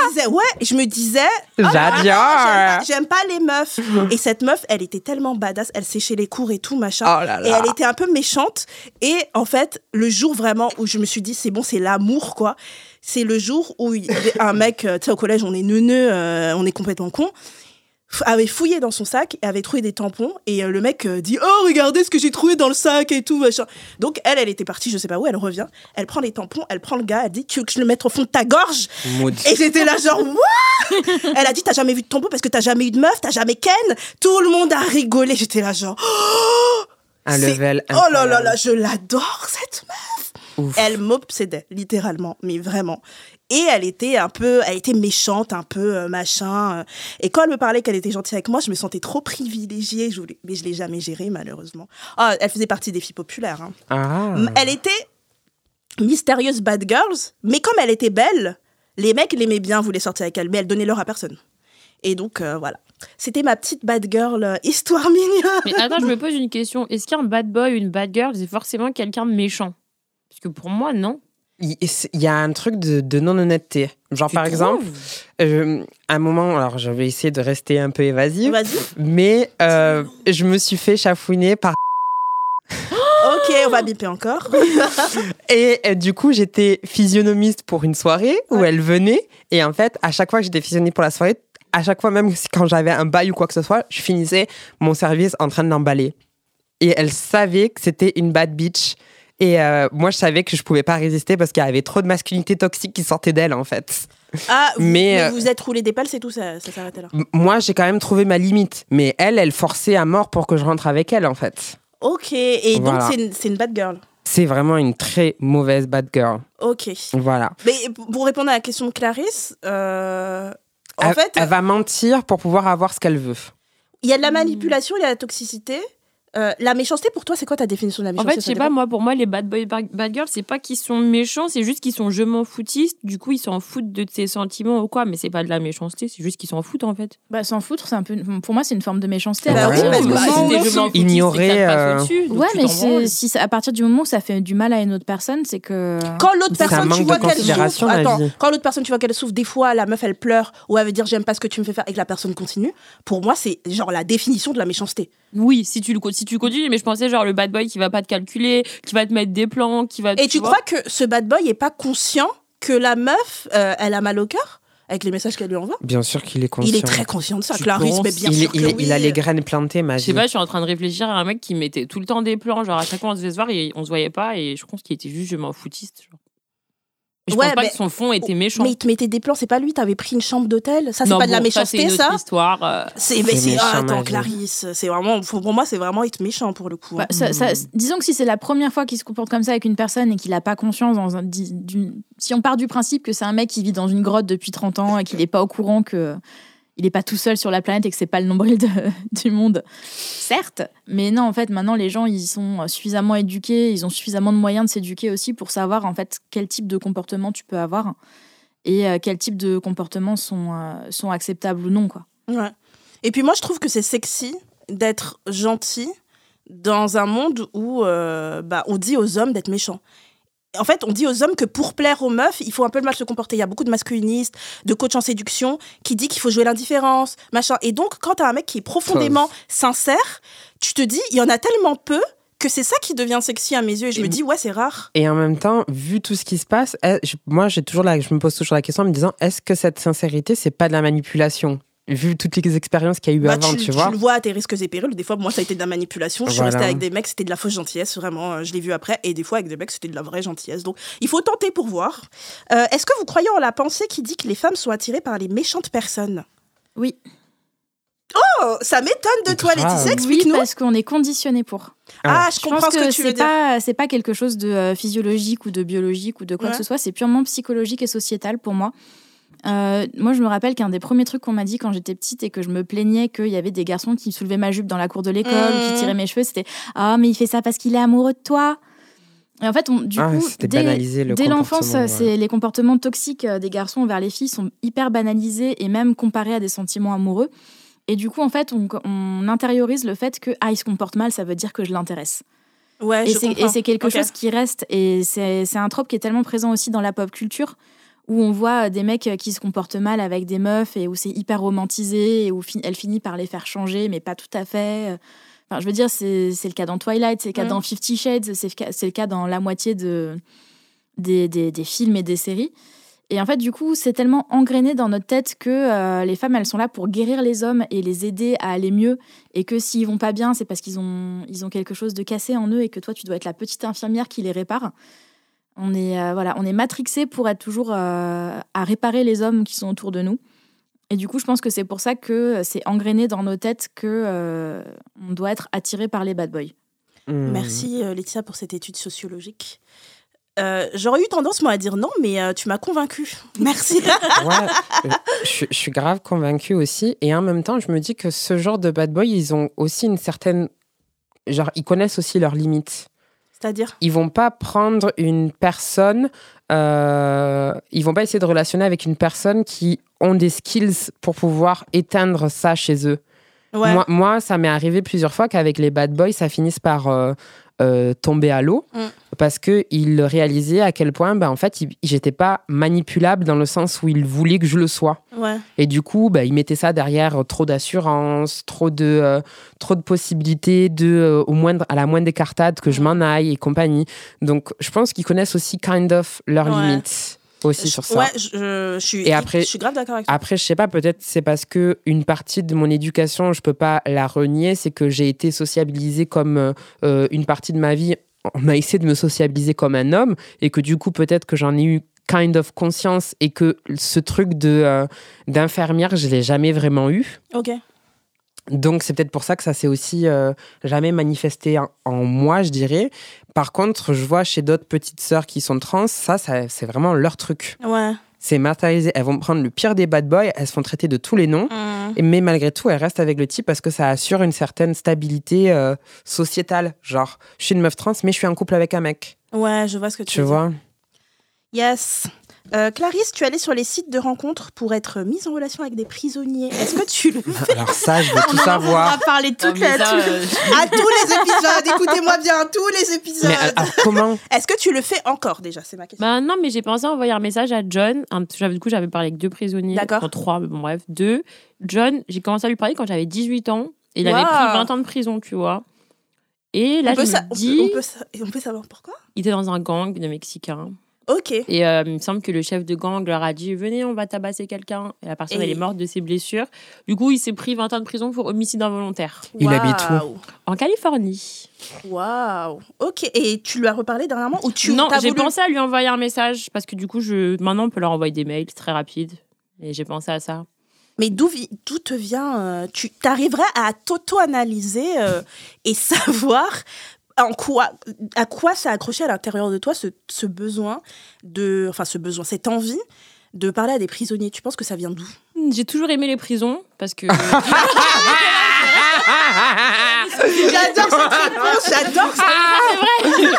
Disais, ouais, je me disais, oh J'adore. j'aime pas les meufs. [LAUGHS] Et cette meuf, elle était tellement badass, elle séchait les cours et tout, machin. Oh là Et elle était un peu méchante. Et en fait, le jour vraiment où je me suis dit, c'est bon, c'est l'amour, quoi. C'est le jour où un mec, euh, tu sais, au collège, on est neuneux, euh, on est complètement con, avait fouillé dans son sac et avait trouvé des tampons. Et euh, le mec euh, dit, oh, regardez ce que j'ai trouvé dans le sac et tout, machin. Donc, elle, elle était partie, je sais pas où, elle revient, elle prend les tampons, elle prend le gars, elle dit, tu veux que je le mette au fond de ta gorge? Et j'étais là genre what? Elle a dit t'as jamais vu de tampon parce que t'as jamais eu de meuf, t'as jamais ken? Tout le monde a rigolé. J'étais là genre oh, Un level oh là là là, je l'adore cette meuf. Ouf. Elle m'obsédait littéralement, mais vraiment. Et elle était un peu, elle était méchante, un peu euh, machin. euh. Et quand elle me parlait qu'elle était gentille avec moi, je me sentais trop privilégiée. Je voulais, mais je l'ai jamais gérée malheureusement. Ah, elle faisait partie des filles populaires. hein. Ah. Elle était mystérieuse bad girls, mais comme elle était belle, les mecs l'aimaient bien, voulaient sortir avec elle, mais elle donnait l'heure à personne. Et donc, euh, voilà. C'était ma petite bad girl histoire [LAUGHS] mignonne. Mais attends, je me pose une question. Est-ce qu'un bad boy ou une bad girl, c'est forcément quelqu'un de méchant? Parce que pour moi, non. Il y a un truc de, de non-honnêteté. Genre, Tu par exemple, euh, à un moment, alors je vais essayer de rester un peu évasive, mais euh, je me suis fait chafouiner par. [GASPS] Ok, on va biper encore. [LAUGHS] Et euh, du coup, j'étais physionomiste pour une soirée où Ouais. elle venait. Et en fait, à chaque fois que j'étais physionomiste pour la soirée, à chaque fois, même quand j'avais un bail ou quoi que ce soit, je finissais mon service en train de l'emballer. Et elle savait que c'était une bad bitch. Et euh, moi, je savais que je pouvais pas résister parce qu'il y avait trop de masculinité toxique qui sortait d'elle, en fait. Ah, vous, Mais, mais euh, vous êtes roulé des pelles, c'est tout, ça, ça s'arrêtait là. M- Moi, j'ai quand même trouvé ma limite. Mais elle, elle forçait à mort pour que je rentre avec elle, en fait. Ok, et donc c'est une, c'est une bad girl. C'est vraiment une très mauvaise bad girl. Ok. Voilà. Mais pour répondre à la question de Clarisse, euh, en elle, fait, elle va mentir pour pouvoir avoir ce qu'elle veut. il y a de la manipulation, il y a la toxicité. Euh, la méchanceté, pour toi, c'est quoi ta définition de la En méchanceté fait, je sais pas, moi, pour moi, les bad boys, bad bad girls, c'est pas qu'ils sont méchants, c'est juste qu'ils sont je m'en foutistes. Du coup, ils s'en foutent de tes sentiments ou quoi, mais c'est pas de la méchanceté, c'est juste qu'ils s'en foutent en fait. Bah, s'en foutre, c'est un peu. Pour moi, c'est une forme de méchanceté. Bah oui, parce que moment bah, je m'en foutiste, Ignorer, euh, Ouais, mais c'est- si ça- à partir du moment où ça fait du mal à une autre personne, c'est que. Quand l'autre personne, tu vois qu'elle souffre, attends, quand l'autre personne, tu vois qu'elle souffre, des fois, la meuf, elle pleure, ou elle veut dire j'aime pas ce que tu me fais faire, et que la personne continue. Pour moi, c'est genre la définition de la méchanceté. Oui, si tu, le, si tu continues, mais je pensais genre le bad boy qui va pas te calculer, qui va te mettre des plans, qui va. Et tu crois que ce bad boy est pas conscient que la meuf, euh, elle a mal au cœur avec les messages qu'elle lui envoie? Bien sûr qu'il est conscient. Il est très conscient de ça, Tu Clarisse, penses mais bien il, sûr il- que il a les graines plantées, ma Je sais pas, je suis en train de réfléchir à un mec qui mettait tout le temps des plans, genre à chaque fois on se devait se voir et on se voyait pas, et je pense qu'il était juste je m'en foutiste. Genre. Mais je Ouais, pense pas mais- que son fond était méchant. Mais il te mettait des plans, c'est pas lui, t'avais pris une chambre d'hôtel. Ça, c'est pas de la bon, ça, c'est méchanceté, une autre ça. histoire. euh, C'est mais ah, attends. Clarisse, c'est vraiment pour moi c'est vraiment être méchant pour le coup. hein. Bah, ça- ça- Mm. disons que si c'est la première fois qu'il se comporte comme ça avec une personne et qu'il n'a pas conscience, dans un, si on part du principe que c'est un mec qui vit dans une grotte depuis 30 ans et qu'il n'est pas au courant que il n'est pas tout seul sur la planète et que c'est pas le nombril de- [LAUGHS] du monde, certes, mais non, en fait, maintenant les gens ils sont suffisamment éduqués, ils ont suffisamment de moyens de s'éduquer aussi pour savoir en fait quel type de comportement tu peux avoir et euh, quel type de comportements sont, euh, sont acceptables ou non, quoi. Ouais. Et puis moi je trouve que c'est sexy d'être gentil dans un monde où euh, bah, on dit aux hommes d'être méchants. En fait, on dit aux hommes que pour plaire aux meufs, il faut un peu mal se comporter. Il y a beaucoup de masculinistes, de coachs en séduction qui dit qu'il faut jouer l'indifférence, machin. Et donc, quand t'as un mec qui est profondément sincère, tu te dis, il y en a tellement peu que c'est ça qui devient sexy à mes yeux. Et je me dis, ouais, c'est rare. Et en même temps, vu tout ce qui se passe, moi, j'ai toujours la, je me pose toujours la question en me disant, est-ce que cette sincérité, c'est pas de la manipulation? Vu toutes les expériences qu'il y a eu Bah, avant, tu, tu, vois le vois à tes risques et périls. Des fois, moi, ça a été de la manipulation. Je suis restée avec des mecs, c'était de la fausse gentillesse, vraiment. euh, Je l'ai vu après. Et des fois, avec des mecs, c'était de la vraie gentillesse. Donc, il faut tenter pour voir. Euh, Est-ce que vous croyez en la pensée qui dit que les femmes sont attirées par les méchantes personnes? Oui. Oh, ça m'étonne de toi. Laetitia. Oui, Explique-nous. parce qu'on est conditionné pour. ah, je Je comprends pense ce que, que, tu veux c'est dire. pas c'est pas quelque chose de euh, physiologique ou de biologique ou de quoi Ouais. que ce soit. C'est purement psychologique et sociétal pour moi. Euh, moi, je me rappelle qu'un des premiers trucs qu'on m'a dit quand j'étais petite et que je me plaignais qu'il y avait des garçons qui soulevaient ma jupe dans la cour de l'école, qui tiraient mes cheveux, c'était ah mais il fait ça parce qu'il est amoureux de toi. Et en fait, on, du Ah, coup, dès, banalisé le dès l'enfance, comportement, ouais. c'est les comportements toxiques euh, des garçons envers les filles sont hyper banalisés et même comparés à des sentiments amoureux. Et du coup, en fait, on, on intériorise le fait que ah il se comporte mal, ça veut dire que je l'intéresse. Ouais, Et je c'est- comprends. et c'est quelque chose qui reste. Et c'est c'est un trope qui est tellement présent aussi dans la pop culture, où on voit des mecs qui se comportent mal avec des meufs et où c'est hyper romantisé et où elle finit par les faire changer, mais pas tout à fait. Enfin, je veux dire, c'est le cas dans Twilight, c'est le cas dans Fifty Shades, c'est le cas- c'est le cas dans la moitié de, des, des- des films et des séries. Et en fait, du coup, c'est tellement engrainé dans notre tête que euh, les femmes, elles sont là pour guérir les hommes et les aider à aller mieux. Et que s'ils vont pas bien, c'est parce qu'ils ont, ils ont quelque chose de cassé en eux et que toi, tu dois être la petite infirmière qui les répare. On est, euh, voilà, on est matrixé pour être toujours euh, à réparer les hommes qui sont autour de nous. Et du coup, je pense que c'est pour ça que c'est engrainé dans nos têtes que euh, on doit être attiré par les bad boys. Hmm. Merci, euh, Laetitia, pour cette étude sociologique. Euh, J'aurais eu tendance, moi, à dire non, mais euh, tu m'as convaincue. [LAUGHS] Merci. [LAUGHS] Ouais, je, je suis grave convaincue aussi. Et en même temps, je me dis que ce genre de bad boy, ils ont aussi une certaine. Genre, ils connaissent aussi leurs limites. C'est-à-dire Ils vont pas prendre une personne. euh, ils vont pas essayer de relationner avec une personne qui ont des skills pour pouvoir éteindre ça chez eux. Ouais. Moi, moi, ça m'est arrivé plusieurs fois qu'avec les bad boys, ça finisse par euh, euh, tomber à l'eau Mm. parce qu'ils réalisaient à quel point, bah, en fait, il- j'étais pas manipulable dans le sens où ils voulaient que je le sois. Ouais. Et du coup, bah, ils mettaient ça derrière euh, trop d'assurance, trop de, euh, trop de possibilités de, euh, au moindre, à la moindre écartade que je Mm. m'en aille et compagnie. Donc, je pense qu'ils connaissent aussi kind of leurs Ouais. limites aussi Je- sur ça. Ouais, je, je suis, Et après- je suis grave d'accord avec toi. Après, je sais pas, peut-être c'est parce que une partie de mon éducation, je peux pas la renier, c'est que j'ai été sociabilisée comme euh, une partie de ma vie. On m'a essayé de me sociabiliser comme un homme et que du coup, peut-être que j'en ai eu kind of conscience et que ce truc de euh, d'infirmière, je l'ai jamais vraiment eu. Ok. Donc, c'est peut-être pour ça que ça s'est aussi euh, jamais manifesté en, en moi, je dirais. Par contre, je vois chez d'autres petites sœurs qui sont trans, ça, ça c'est vraiment leur truc. Ouais. C'est matérialisé. Elles vont prendre le pire des bad boys, elles se font traiter de tous les noms. Mm. Et- Mais malgré tout, elles restent avec le type parce que ça assure une certaine stabilité euh, sociétale. Genre, je suis une meuf trans, mais je suis en couple avec un mec. Ouais, je vois ce que tu, Tu veux dire. vois? Yes. Euh, Clarisse, tu allais sur les sites de rencontres pour être mise en relation avec des prisonniers. Est-ce que tu le fais Alors ça, je veux tout On en savoir. a parlé Non, toute la ça, euh, à tous les épisodes. Écoutez-moi bien, tous les épisodes. Mais alors, alors, comment [LAUGHS] Est-ce que tu le fais encore déjà? C'est ma question. Bah non, mais j'ai pensé à envoyer un message à John. Un- du coup, j'avais parlé avec deux prisonniers. D'accord. Enfin, trois, mais bon, bref, deux. John, j'ai commencé à lui parler quand j'avais 18 ans. Et il avait pris 20 ans de prison, tu vois. Et là, on, je me on, dis, peut, on, et on peut savoir pourquoi? Il était dans un gang de Mexicains. Ok. Et euh, il me semble que le chef de gang leur a dit Venez, on va tabasser quelqu'un. Et la personne, Et- elle est morte de ses blessures. Du coup, il s'est pris 20 ans de prison pour homicide involontaire. Il habite où. En Californie. Waouh. Ok. Et tu lui as reparlé dernièrement ou tu non, j'ai voulu- pensé à lui envoyer un message parce que du coup, je... maintenant, on peut leur envoyer des mails, très rapide. Et j'ai pensé à ça. Mais d'où vi- d'où te vient euh, Tu t'arriverais à t'auto-analyser euh, et [LAUGHS] savoir en quoi, à quoi ça a accroché à l'intérieur de toi ce, ce besoin de, enfin ce besoin, cette envie de parler à des prisonniers? Tu penses que ça vient d'où? J'ai toujours aimé les prisons parce que. [LAUGHS] [LAUGHS] J'adore cette réponse. J'adore ça.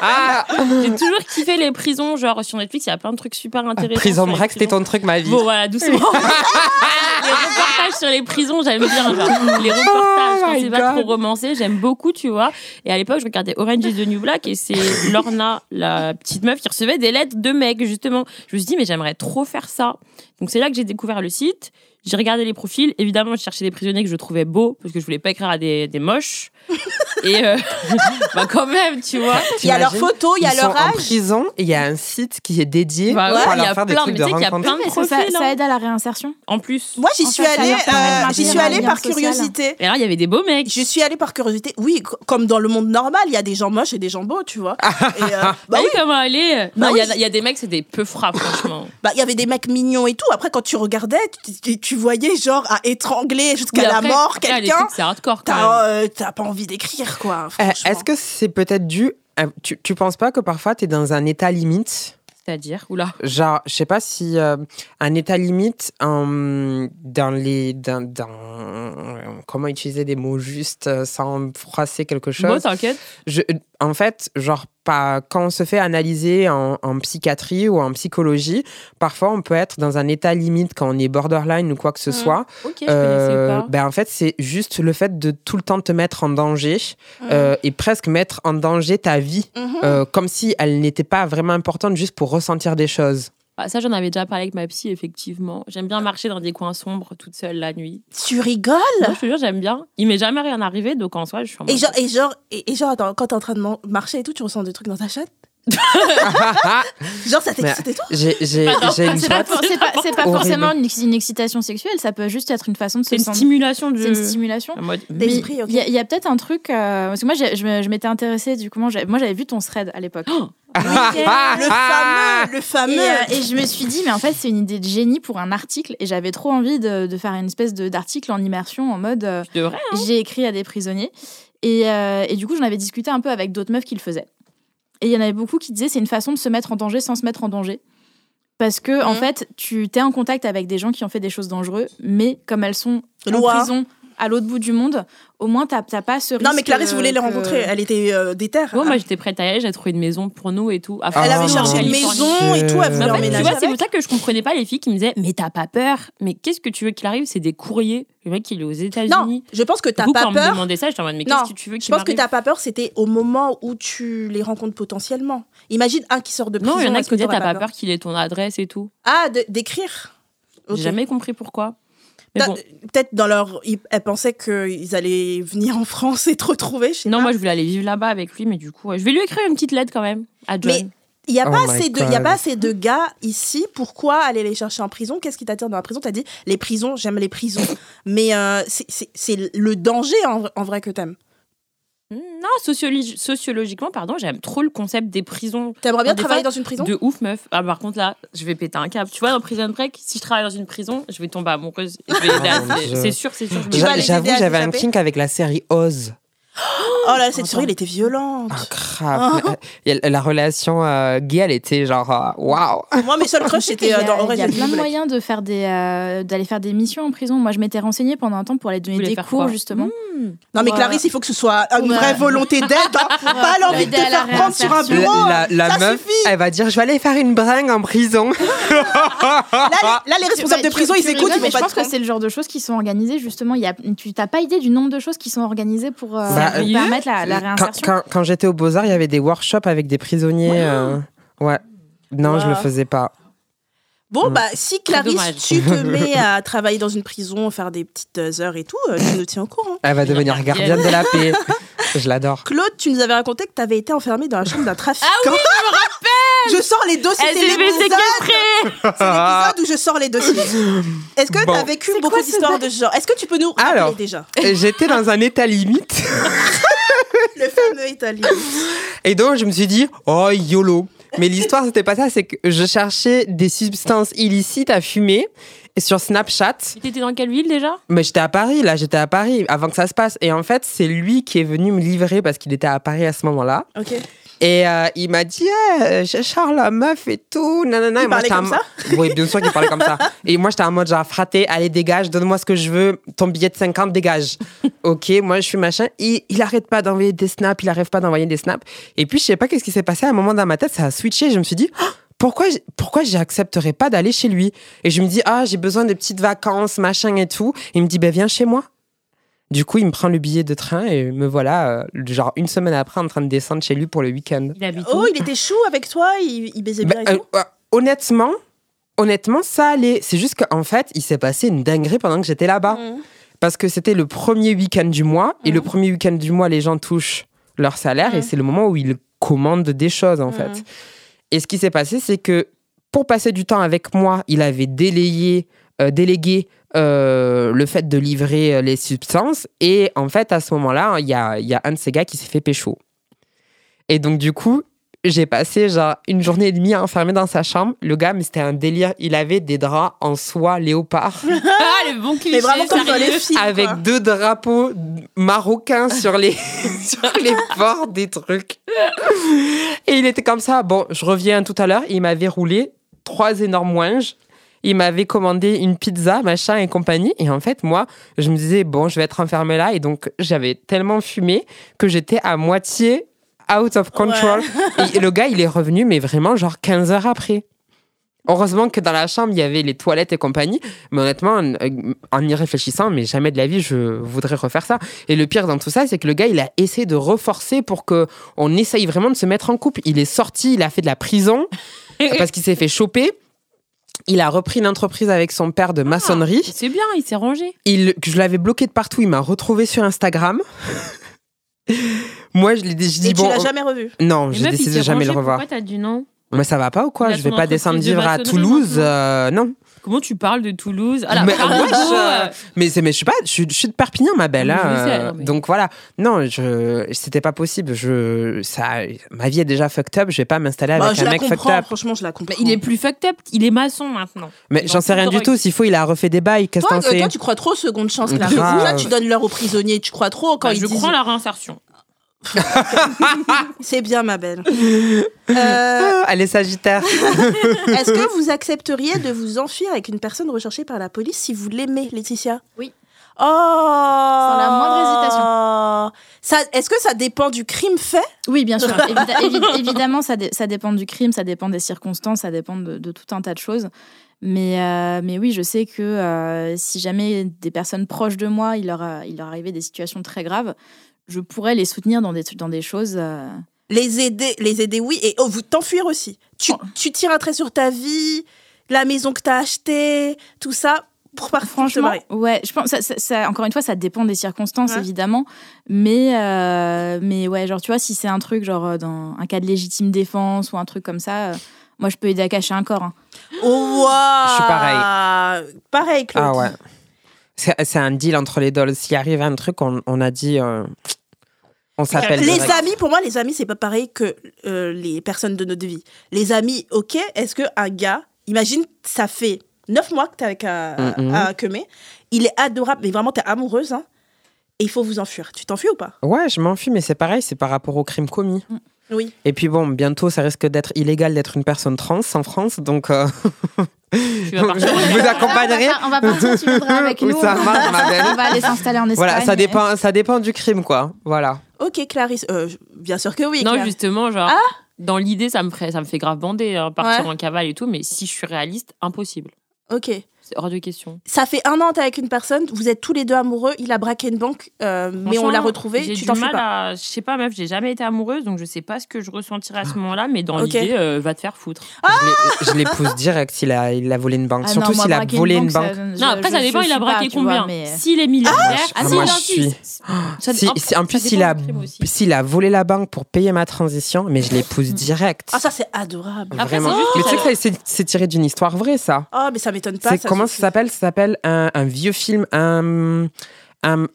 Ah, J'ai toujours kiffé les prisons. Genre, sur Netflix, il y a plein de trucs super intéressants. Prison sur les Break, c'était prisons. ton truc, ma vie. Bon, voilà, doucement. [LAUGHS] les reportages sur les prisons, j'aime bien. Genre, les reportages, Oh quand my c'est pas God. trop romancé, j'aime beaucoup, tu vois. Et à l'époque, je regardais Orange is the New Black et c'est Lorna, la petite meuf, qui recevait des lettres de mecs, justement. Je me suis dit, mais j'aimerais trop faire ça. Donc, c'est là que j'ai découvert le site. J'ai regardé les profils. Évidemment, je cherchais des prisonniers que je trouvais beaux parce que je voulais pas écrire à des, des moches. Et euh, [LAUGHS] bah, quand même, tu vois. Il y a leurs photos, il y a leur sont en âge. prison et il y a un site qui est dédié Bah pour ouais, il y leur a faire des plein, trucs mais de rencontre. plein de Mais ça, ça, profils. ça aide à la réinsertion. En plus. Moi, j'y suis allée. euh, J'y suis allée par curiosité. Et là, il y avait des beaux mecs. Je suis allée par curiosité. Oui, comme dans le monde normal, il y a des gens moches et des gens beaux, tu vois. Et, euh, [LAUGHS] bah Bah oui, comment elle Bah Non, il y a- oui. il y, a des mecs, c'est des peu frappes, franchement. [LAUGHS] bah, il y avait des mecs mignons et tout. Après, quand tu regardais, tu, voyais genre à étrangler jusqu'à la mort quelqu'un. C'est hardcore quand t'as pas envie d'écrire, quoi. Euh. Est-ce que c'est peut-être dû. à- Tu, tu penses pas que parfois tu es dans un état limite? C'est-à-dire, oula. Genre, je sais pas si euh, un état limite euh, dans les. Dans, dans- comment utiliser des mots justes euh, sans froisser quelque chose? Bon, t'inquiète. Je- en fait, genre, pas, quand on se fait analyser en, en psychiatrie ou en psychologie, parfois on peut être dans un état limite quand on est borderline ou quoi que ce Mhm. soit. Ok, je Euh, ben en fait, c'est juste le fait de tout le temps te mettre en danger euh, et presque mettre en danger ta vie, Mhm. euh, comme si elle n'était pas vraiment importante juste pour ressentir des choses. Ah, ça, j'en avais déjà parlé avec ma psy, effectivement. J'aime bien marcher dans des coins sombres toute seule la nuit. Tu rigoles? Moi, je te jure, j'aime bien. Il m'est jamais rien arrivé, donc en soi, je suis en et mode- genre, et genre, et, et genre attends, quand t'es en train de man- marcher et tout, tu ressens des trucs dans ta chatte? [LAUGHS] Genre, ça t'excite et tout J'ai une C'est pas, forcément une, une excitation sexuelle, ça peut juste être une façon de se C'est une sentir. stimulation de. C'est une stimulation. Des- Mais D'esprit. Il y, a- peut-être un truc. euh, parce que moi, je, m'étais intéressée du comment. j'ai- Moi, j'avais vu ton thread à l'époque. [GASPS] Oh, Le fameux, le fameux. Et, euh, et je me suis dit, mais en fait, c'est une idée de génie pour un article. Et j'avais trop envie de, de faire une espèce d'article en immersion en mode. euh, hein. j'ai écrit à des prisonniers. Et, euh, et du coup, j'en avais discuté un peu avec d'autres meufs qui le faisaient. Et il y en avait beaucoup qui disaient c'est une façon de se mettre en danger sans se mettre en danger. Parce que, en Mhm. fait, tu t'es en contact avec des gens qui ont fait des choses dangereuses, mais comme elles sont en prison à l'autre bout du monde, au moins, t'as t'as pas ce risque. Non, mais Clarisse voulait les que- rencontrer. Elle était euh, déterre. Bon, moi, j'étais prête à y aller. J'ai trouvé une maison pour nous et tout. Elle avait cherché une maison et tout. Elle voulait fait, tu vois, c'est pour ça que je comprenais pas les filles qui me disaient Mais t'as pas peur Mais qu'est-ce que tu veux qu'il arrive? C'est des courriers. Le mec, il est aux Non, États-Unis. je pense que t'as pas quand me peur. demandait ça, j'étais en mode Mais Non, qu'est-ce que tu veux Je pense que t'as pas peur, c'était au moment où tu les rencontres potentiellement. Imagine un qui sort de prison. Non, il y en a qui me disaient T'as pas peur? qu'il ait ton adresse et tout. Ah, d'écrire. J'ai jamais compris pourquoi. Bon. Peut-être dans leur. ils- Elles pensaient qu'ils allaient venir en France et te retrouver. Je sais Non, pas. moi, je voulais aller vivre là-bas avec lui, mais du coup, ouais, je vais lui écrire une petite lettre quand même à John. Mais il n'y a, Oh pas assez de- il y a pas assez de gars ici. Pourquoi aller les chercher en prison? Qu'est-ce qui t'attire dans la prison? T'as dit les prisons, j'aime les prisons. [LAUGHS] Mais euh, c'est- c'est c'est le danger en, vrai- en vrai que t'aimes. Non, sociologi- sociologiquement, pardon, j'aime trop le concept des prisons. T'aimerais bien travailler fois, dans une prison? De ouf, meuf. Ah, par contre, là, je vais péter un câble. Tu vois, dans Prison Break, si je travaille dans une prison, je vais tomber amoureuse. Dieu. c'est sûr, c'est sûr. J'avoue, j'avais un kink avec la série Oz. Oh là, cette série, elle était violente. Ah, grave. Et la relation euh, gay, elle était genre, euh, waouh. Moi, mes seuls crushs, c'était a, euh, dans il y a plein de moyens de faire des euh, d'aller faire des missions en prison. Moi, je m'étais renseignée pendant un temps pour aller donner des cours justement. Non, mais Clarisse, il faut que ce soit une vraie euh, volonté d'aide. hein. [LAUGHS] Pas l'envie de te la faire prendre sur un bureau. La, la ça meuf, suffit. elle va dire, je vais aller faire une bringue en prison. [LAUGHS] Là, les, là, les responsables de prison, tu ils s'écoutent, rigoles, ils mais vont je pas pense que c'est le genre de choses qui sont organisées justement. Il y a, tu t'as pas idée du nombre de choses qui sont organisées pour, euh, Bah, pour euh, permettre la, réinsertion. quand- quand j'étais au Beaux-Arts, il y avait des workshops avec des prisonniers. euh, Ouais. Non, je le faisais pas. Bon, bah, si Clarisse, tu te [LAUGHS] mets à travailler dans une prison, faire des petites euh, heures et tout, euh, tu nous tiens au courant. Elle va devenir gardienne. de la paix. [LAUGHS] Je l'adore. Claude, tu nous avais raconté que tu avais été enfermé dans la chambre d'un trafiquant. Ah oui, je me rappelle Je sors les dossiers. C'est l'épisode c'est l'épisode où je sors les dossiers. Est-ce que Bon. tu as vécu C'est beaucoup d'histoires de ce genre? Est-ce que tu peux nous rappeler Alors. déjà? [LAUGHS] J'étais dans un état limite. [LAUGHS] le fameux italien Et donc, je me suis dit, oh, YOLO. Mais l'histoire, c'était pas ça, c'est que je cherchais des substances illicites à fumer sur Snapchat. T'étais dans quelle ville déjà? Mais j'étais à Paris, là, j'étais à Paris avant que ça se passe. Et en fait, c'est lui qui est venu me livrer parce qu'il était à Paris à ce moment-là. Ok. Et euh, il m'a dit, eh, je cherche la meuf et tout. Nanana. Il Et moi, parlait comme ça? Oui, bien sûr qu'il parlait comme ça. Et moi, j'étais en mode genre, fraté, allez, dégage, donne-moi ce que je veux. Ton billet de 50, dégage. ok, moi, je suis machin. Il, il arrête pas d'envoyer des snaps, il arrête pas d'envoyer des snaps. Et puis, je sais pas qu'est-ce qui s'est passé. À un moment dans ma tête, ça a switché. Je me suis dit, Ah, pourquoi, pourquoi j'accepterais pas d'aller chez lui? Et je me dis, ah, j'ai besoin de petites vacances, machin et tout. Il me dit, ben, viens chez moi. Du coup, il me prend le billet de train et me voilà, euh, genre une semaine après, en train de descendre chez lui pour le week-end. Il Oh, il était chou avec toi Il, il baisait bien Bah, et euh, tout euh, honnêtement, honnêtement, ça allait. C'est juste qu'en fait, il s'est passé une dinguerie pendant que j'étais là-bas. Mhm. Parce que c'était le premier week-end du mois. Et le premier week-end du mois, les gens touchent leur salaire. Et Mhm. c'est le moment où ils commandent des choses, en fait. Et ce qui s'est passé, c'est que pour passer du temps avec moi, il avait délayé, euh, délégué euh, le fait de livrer euh, les substances. Et en fait, à ce moment-là, il y a, il y a un de ces gars qui s'est fait pécho. Et donc, du coup, j'ai passé genre une journée et demie enfermée dans sa chambre. Le gars, mais c'était un délire. Il avait des draps en soie léopard [LAUGHS] Ah, le bon cliché, Mais vraiment comme dans les sérieux. films. avec quoi. deux drapeaux marocains sur les, [LAUGHS] sur les bords des trucs. Et il était comme ça. Bon, je reviens tout à l'heure. Il m'avait roulé trois énormes ouinges. Il m'avait commandé une pizza, machin et compagnie. Et en fait, moi, je me disais, bon, je vais être enfermée là. Et donc, j'avais tellement fumé que j'étais à moitié out of control. Et le gars, il est revenu, mais vraiment, genre 15 heures après. Heureusement que dans la chambre, il y avait les toilettes et compagnie. Mais honnêtement, en, en y réfléchissant, mais jamais de la vie, je voudrais refaire ça. Et le pire dans tout ça, c'est que le gars, il a essayé de reforcer pour que on essaye vraiment de se mettre en couple. Il est sorti, il a fait de la prison [LAUGHS] parce qu'il s'est fait choper. Il a repris une entreprise avec son père de maçonnerie. C'est bien, il s'est rangé. Il, je l'avais bloqué de partout. Il m'a retrouvé sur Instagram. [LAUGHS] Moi, je l'ai dit, je dis Et tu bon. l'as jamais revu Non, Mais j'ai décidé de jamais le revoir. Pourquoi t'as dit non? Mais ça va pas ou quoi? Je vais pas descendre de vivre à Toulouse. euh, non. Comment tu parles de Toulouse? Ah, mais, beau, euh, euh, mais c'est mais je suis pas je suis, je suis de Perpignan ma belle hein, je sais, euh, non, mais- donc voilà non je c'était pas possible je ça ma vie est déjà fucked up je vais pas m'installer Bah, avec Je un la mec fucked up franchement, je la comprends. bah, il est plus fucked up, il est maçon maintenant. mais j'en en sais rien du tout s'il faut il a refait des bails qu'est-ce Toi, que t'en euh, sais toi, tu crois trop aux secondes chances, Grave. Clarisse. Là, tu donnes l'heure aux prisonniers. Tu crois trop quand Bah, ils je disent. crois la réinsertion. [LAUGHS] C'est bien, ma belle. Euh, Ah, elle est sagittaire [LAUGHS] Est-ce que vous accepteriez de vous enfuir avec une personne recherchée par la police si vous l'aimez, Laetitia? Oui. Oh Sans la moindre Ça, Est-ce que ça dépend du crime fait? Oui, bien sûr. [LAUGHS] Évida- évi- évidemment, ça, dé- ça dépend du crime, ça dépend des circonstances, ça dépend de, de tout un tas de choses. Mais, euh, mais oui, je sais que euh, si jamais des personnes proches de moi, il leur, a- il leur arrivait des situations très graves, je pourrais les soutenir dans des, dans des choses. euh, Les aider, les aider, oui. Et oh, vous t'enfuir aussi. Tu, Oh. tu tires un trait sur ta vie, la maison que t'as achetée, tout ça, pour partir Franchement, ouais, je pense, ça, ça- ça- encore une fois, ça dépend des circonstances, Ouais. évidemment. Mais, euh, mais ouais, genre, tu vois, si c'est un truc, genre, euh, dans un cas de légitime défense ou un truc comme ça, euh, moi, je peux aider à cacher un corps. hein. Oh, waouh Je suis pareil. Pareil, Claude. ah ouais c'est c'est un deal entre les dolls s'il arrive un truc on, on a dit euh, on s'appelle Les direct. amis, pour moi, les amis, c'est pas pareil que euh, les personnes de notre vie. Les amis, ok, est-ce qu'un gars, imagine, ça fait neuf mois que t'es avec un, Mhm. un Kemé, il est adorable, mais vraiment, t'es amoureuse, hein, et il faut vous enfuir. Tu t'enfuis ou pas? Ouais je m'enfuis mais c'est pareil c'est par rapport au crime commis Oui. et puis bon bientôt ça risque d'être illégal d'être une personne trans en France donc euh, Tu vas partir. [LAUGHS] je vous va, par- on va partir, tu viendras avec [LAUGHS] nous. ça marche, ma [LAUGHS] belle. On va aller s'installer en Espagne. Voilà, ça dépend, ça dépend du crime, quoi. Voilà. Ok, Clarisse. Euh, bien sûr que oui. Non, Clarisse. justement, genre, Ah dans l'idée, ça me, ferait, ça me fait grave bander, hein, partir Ouais. en cavale et tout, mais si je suis réaliste, impossible. Ok. C'est hors de question. Ça fait un an, t'es avec une personne, vous êtes tous les deux amoureux, il a braqué une banque, euh, mais on l'a retrouvé, J'ai tu du t'en fais mal pas. à. Je sais pas, meuf, j'ai jamais été amoureuse, donc je sais pas ce que je ressentirais à ce moment-là, mais dans Ok. l'idée, euh, va te faire foutre. Je l'épouse direct s'il a, il a volé une banque. Ah Surtout moi, s'il a volé une une banque. ça- Non, après, je- ça dépend, il a braqué pas, combien mais- S'il est milliardaire. Ah, ah, moi, non, je si, suis- Si- en- si- plus, il s'il a volé la banque pour payer ma transition, mais je l'épouse direct. Ah, ça, c'est adorable. Vraiment. Mais tu sais que c'est- tiré d'une histoire vraie, ça. Oh, mais ça m'étonne pas. C'est ça comment ça s'appelle Ça s'appelle un, un vieux film, un, un,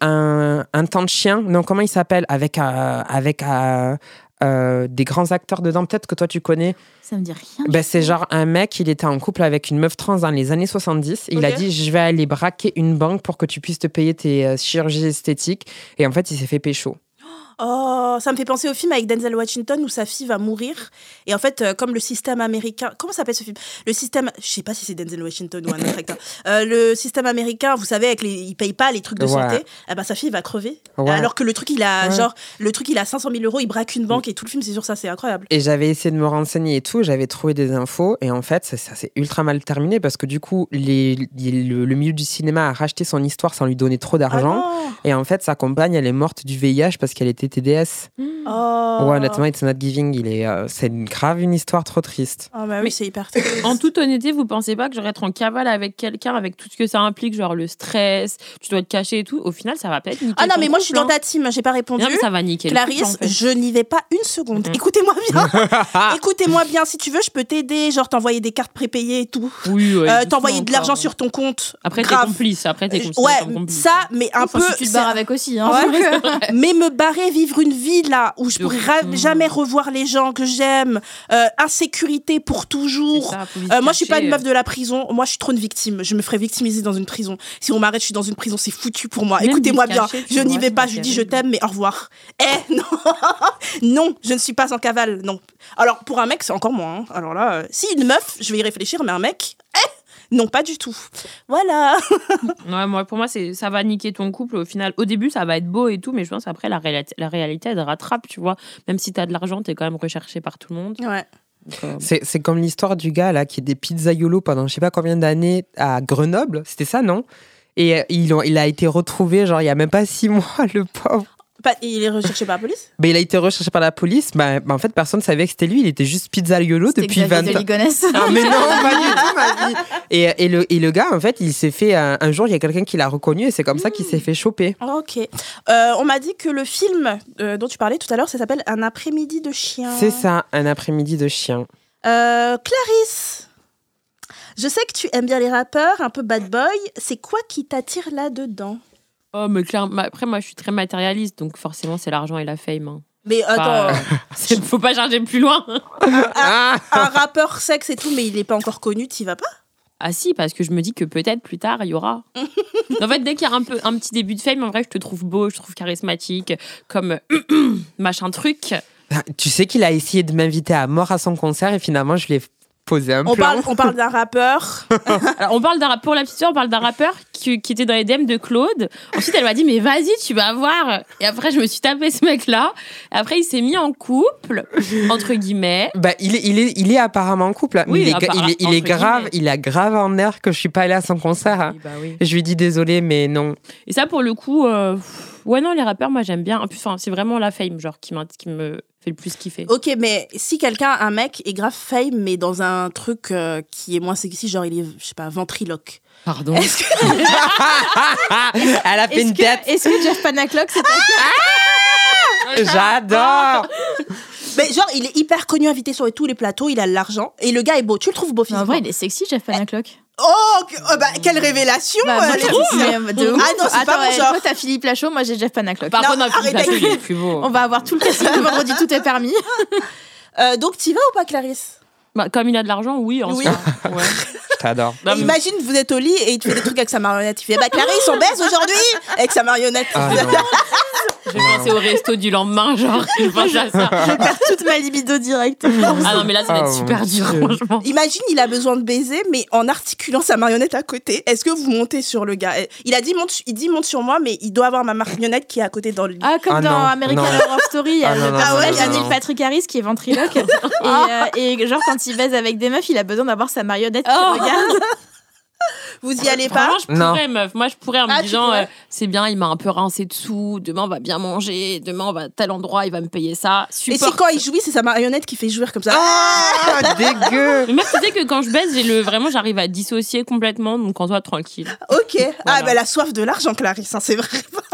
un, temps de chien. Non, comment il s'appelle? Avec, euh, avec euh, euh, des grands acteurs dedans, peut-être que toi tu connais. Ça me dit rien. Ben, c'est genre un mec, il était en couple avec une meuf trans dans les années 70. Il a dit Je vais aller braquer une banque pour que tu puisses te payer tes chirurgies esthétiques. Et en fait, il s'est fait pécho. Oh, ça me fait penser au film avec Denzel Washington où sa fille va mourir. Et en fait, euh, comme le système américain. Comment s'appelle ce film? Le système. Je sais pas si c'est Denzel Washington ou un autre acteur. [LAUGHS] Euh, le système américain, vous savez, avec les... ils payent pas les trucs de Ouais. santé. Eh ben, sa fille va crever. Ouais. Alors que le truc, il a Ouais. genre. Le truc, il a 500 000 euros, il braque une banque et tout le film, c'est sur ça, c'est incroyable. Et j'avais essayé de me renseigner et tout, j'avais trouvé des infos, et en fait, ça, ça s'est ultra mal terminé parce que du coup, les, les- le, le milieu du cinéma a racheté son histoire sans lui donner trop Ah d'argent. non et en fait, sa compagne, elle est morte du VIH parce qu'elle était TDS. Oh. Ouais, honnêtement, It's Not Giving, il est, euh, c'est une grave une histoire trop triste. Ah bah oui, c'est hyper triste. En toute honnêteté, vous pensez pas que j'aurais être en cavale avec quelqu'un, avec tout ce que ça implique, genre le stress, tu dois te cacher et tout Au final, ça va peut-être niquer. Ah non, mais moi, je suis dans ta team, j'ai pas répondu. Non, mais ça va couple, Clarisse, en fait. je n'y vais pas une seconde. Écoutez-moi bien. [LAUGHS] Écoutez-moi bien. Si tu veux, je peux t'aider. Genre, t'envoyer des cartes prépayées et tout. Oui, ouais, Euh, T'envoyer de l'argent sur ton compte. Après, t'es complice. Après, t'es complice. Ouais, ça, mais un Enfin, peu. si tu te barres avec aussi. Hein, Ouais. [LAUGHS] mais me barrer, vivre une vie là où je pourrais Mhm. jamais revoir les gens que j'aime, euh, insécurité pour toujours. ça, Euh, moi, je suis pas une meuf de la prison. Moi, je suis trop une victime. Je me ferais victimiser dans une prison. Si on m'arrête, je suis dans une prison. C'est foutu pour moi. Écoutez-moi bien. Je n'y vais pas. Je dis je t'aime, mais au revoir. Eh [LAUGHS] non, non, je ne suis pas en cavale. Non. Alors pour un mec, c'est encore moins. hein. Alors là, euh, si une meuf, je vais y réfléchir, mais un mec, non, pas du tout. Voilà. [LAUGHS] Ouais, moi, pour moi, c'est ça va niquer ton couple. Au final, au début, ça va être beau et tout, mais je pense après la réalité, la réalité, elle rattrape, tu vois. Même si t'as de l'argent, t'es quand même recherché par tout le monde. Ouais. Euh, C'est c'est comme l'histoire du gars là qui est des pizzaiolos pendant je sais pas combien d'années à Grenoble. C'était ça, non? Et euh, il, ont- il a été retrouvé, genre, il y a même pas six [LAUGHS] mois, le pauvre. Pas- il est recherché par la police? Ben, il a été recherché par la police. Ben, ben, en fait, personne savait que c'était lui. Il était juste pizzaiolo depuis Xavier 20 ans. Ah, mais [LAUGHS] non, pas du tout, ma vie. Et, et, le, et le gars, en fait, il s'est fait un, un jour, il y a quelqu'un qui l'a reconnu et c'est comme ça qu'il s'est fait choper. Ok. Euh, on m'a dit que le film euh, dont tu parlais tout à l'heure, ça s'appelle Un après-midi de chien. C'est ça, un après-midi de chien. Euh, Clarisse, je sais que tu aimes bien les rappeurs, un peu bad boy. C'est quoi qui t'attire là-dedans? Oh, mais clair- ma- après, moi, je suis très matérialiste, donc forcément, c'est l'argent et la fame. hein. Mais attends, [LAUGHS] c'est- faut pas charger plus loin. [LAUGHS] Ah un rappeur sexe et tout, mais il n'est pas encore connu, t'y vas pas? Ah si, parce que je me dis que peut-être plus tard, il y aura. [LAUGHS] en fait, dès qu'il y a un, peu, un petit début de fame, en vrai, je te trouve beau, je te trouve charismatique, comme [CLEARS THROAT] machin truc. Tu sais qu'il a essayé de m'inviter à mort à son concert et finalement, je lui ai un on plan. parle, on parle d'un rappeur. [LAUGHS] Alors, on parle d'un pour la petite on parle d'un rappeur qui, qui était dans les DM de Claude. Ensuite, elle m'a dit, mais vas-y, tu vas voir. Et après, je me suis tapé ce mec-là. Après, il s'est mis en couple, entre guillemets. Bah, il, est, il, est, il est apparemment en couple. hein. Oui, il, est, appara- il, est, il est entre grave, guillemets. il a grave en nerf que je suis pas allée à son concert. hein. Oui, bah oui. Je lui dis désolé, mais non. Et ça, pour le coup, euh, ouais, non, les rappeurs, moi, j'aime bien. En plus, enfin, c'est vraiment la fame, genre, qui, qui me fait le plus kiffer. Ok, mais si quelqu'un, un mec, est grave fame, mais dans un truc euh, qui est moins sexy, genre il est, je sais pas, ventriloque. Pardon. Est-ce que... [LAUGHS] Elle a fait une que, tête. est-ce que Jeff Panaclock, c'est J'adore. mais genre, il est hyper connu, invité sur tous les plateaux, il a de l'argent, et le gars est beau. Tu le trouves beau En physiquement vrai, il est sexy, Jeff Panaclock. Oh, que- oh, bah, quelle révélation Bah, euh, moi, je Laetitia. trouve, mais de ouf. Ah non, c'est pas Attends, mon genre. Toi, t'as Philippe Lachaud, moi, j'ai Jeff Panaclock. Par contre, Philippe Lachaud, il est plus beau. On va avoir tout le casting le vendredi, tout est permis. [LAUGHS] Euh, donc, t'y vas ou pas, Clarisse? Bah, comme il a de l'argent, oui, en Oui. soi. [LAUGHS] Ouais. Je t'adore. Imagine, vous êtes au lit et il te fait des trucs avec sa marionnette. Il fait Bah, Clarisse, on baise aujourd'hui Avec sa marionnette. Ah. [LAUGHS] Je vais penser au resto du lendemain, genre, [LAUGHS] je pense à ça. Je perds toute ma libido direct. Ah non, mais là, ça va être super mon dur, Dieu. franchement. Imagine, il a besoin de baiser, mais en articulant sa marionnette à côté. Est-ce que vous montez sur le gars? Il a dit monte, il dit monte sur moi, mais il doit avoir ma marionnette qui est à côté dans le lit. Ah, comme Ah dans non, American non. Horror Story, il y a Ah le non, non, personnage non, de non, Neil Patrick Harris qui est ventriloque. [LAUGHS] et, euh, et genre, quand il baise avec des meufs, il a besoin d'avoir sa marionnette qui Oh. regarde. [LAUGHS] Vous y allez pas Franchement, je Non. pourrais, meuf. Moi, je pourrais en Ah, me disant, euh, c'est bien, il m'a un peu rincé dessous. Demain, on va bien manger. Demain, on va à tel endroit, il va me payer ça. Et c'est quand il jouit, c'est sa marionnette qui fait jouir comme ça. Ah, dégueu Mais meuf, tu sais que quand je baisse, j'ai le vraiment, j'arrive à dissocier complètement. Donc, en toi, tranquille. Ok. Ah, bah la soif de l'argent, Clarisse, hein, c'est vrai.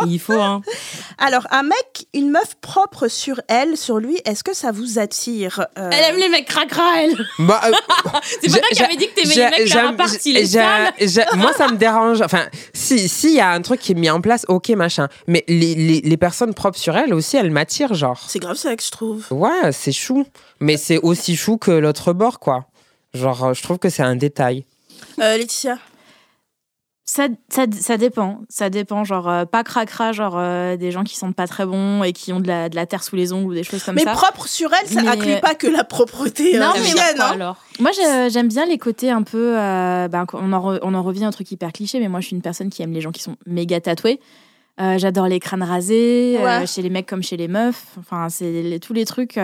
Il faut, hein. [LAUGHS] Alors, un mec, une meuf propre sur elle, sur lui, est-ce que ça vous attire Euh, Elle aime les mecs cracra, elle. Bah, euh, [LAUGHS] C'est pas toi qui avais dit que t'aimais les mecs j'aime- la Moi, ça me dérange. Enfin, si s'il y a un truc qui est mis en place, ok, machin. Mais les, les, les personnes propres sur elles aussi, elles m'attirent, genre. C'est grave ça que je trouve. Ouais, c'est chou. Mais c'est aussi chou que l'autre bord, quoi. Genre, je trouve que c'est un détail. Euh, Laetitia Ça, ça, ça dépend. Ça dépend. Genre, euh, pas cracra, genre euh, des gens qui sentent pas très bons et qui ont de la, de la terre sous les ongles ou des choses comme Mais ça. propre sur elle, ça Mais- inclut pas que la propreté Non, euh, mais- hygiène, hein. alors? Moi, j'ai- j'aime bien les côtés un peu. ben, on, en re- on en revient à un truc hyper cliché, mais moi, je suis une personne qui aime les gens qui sont méga tatoués. J'adore les crânes rasés, Ouais. chez les mecs comme chez les meufs. Enfin, c'est les- tous les trucs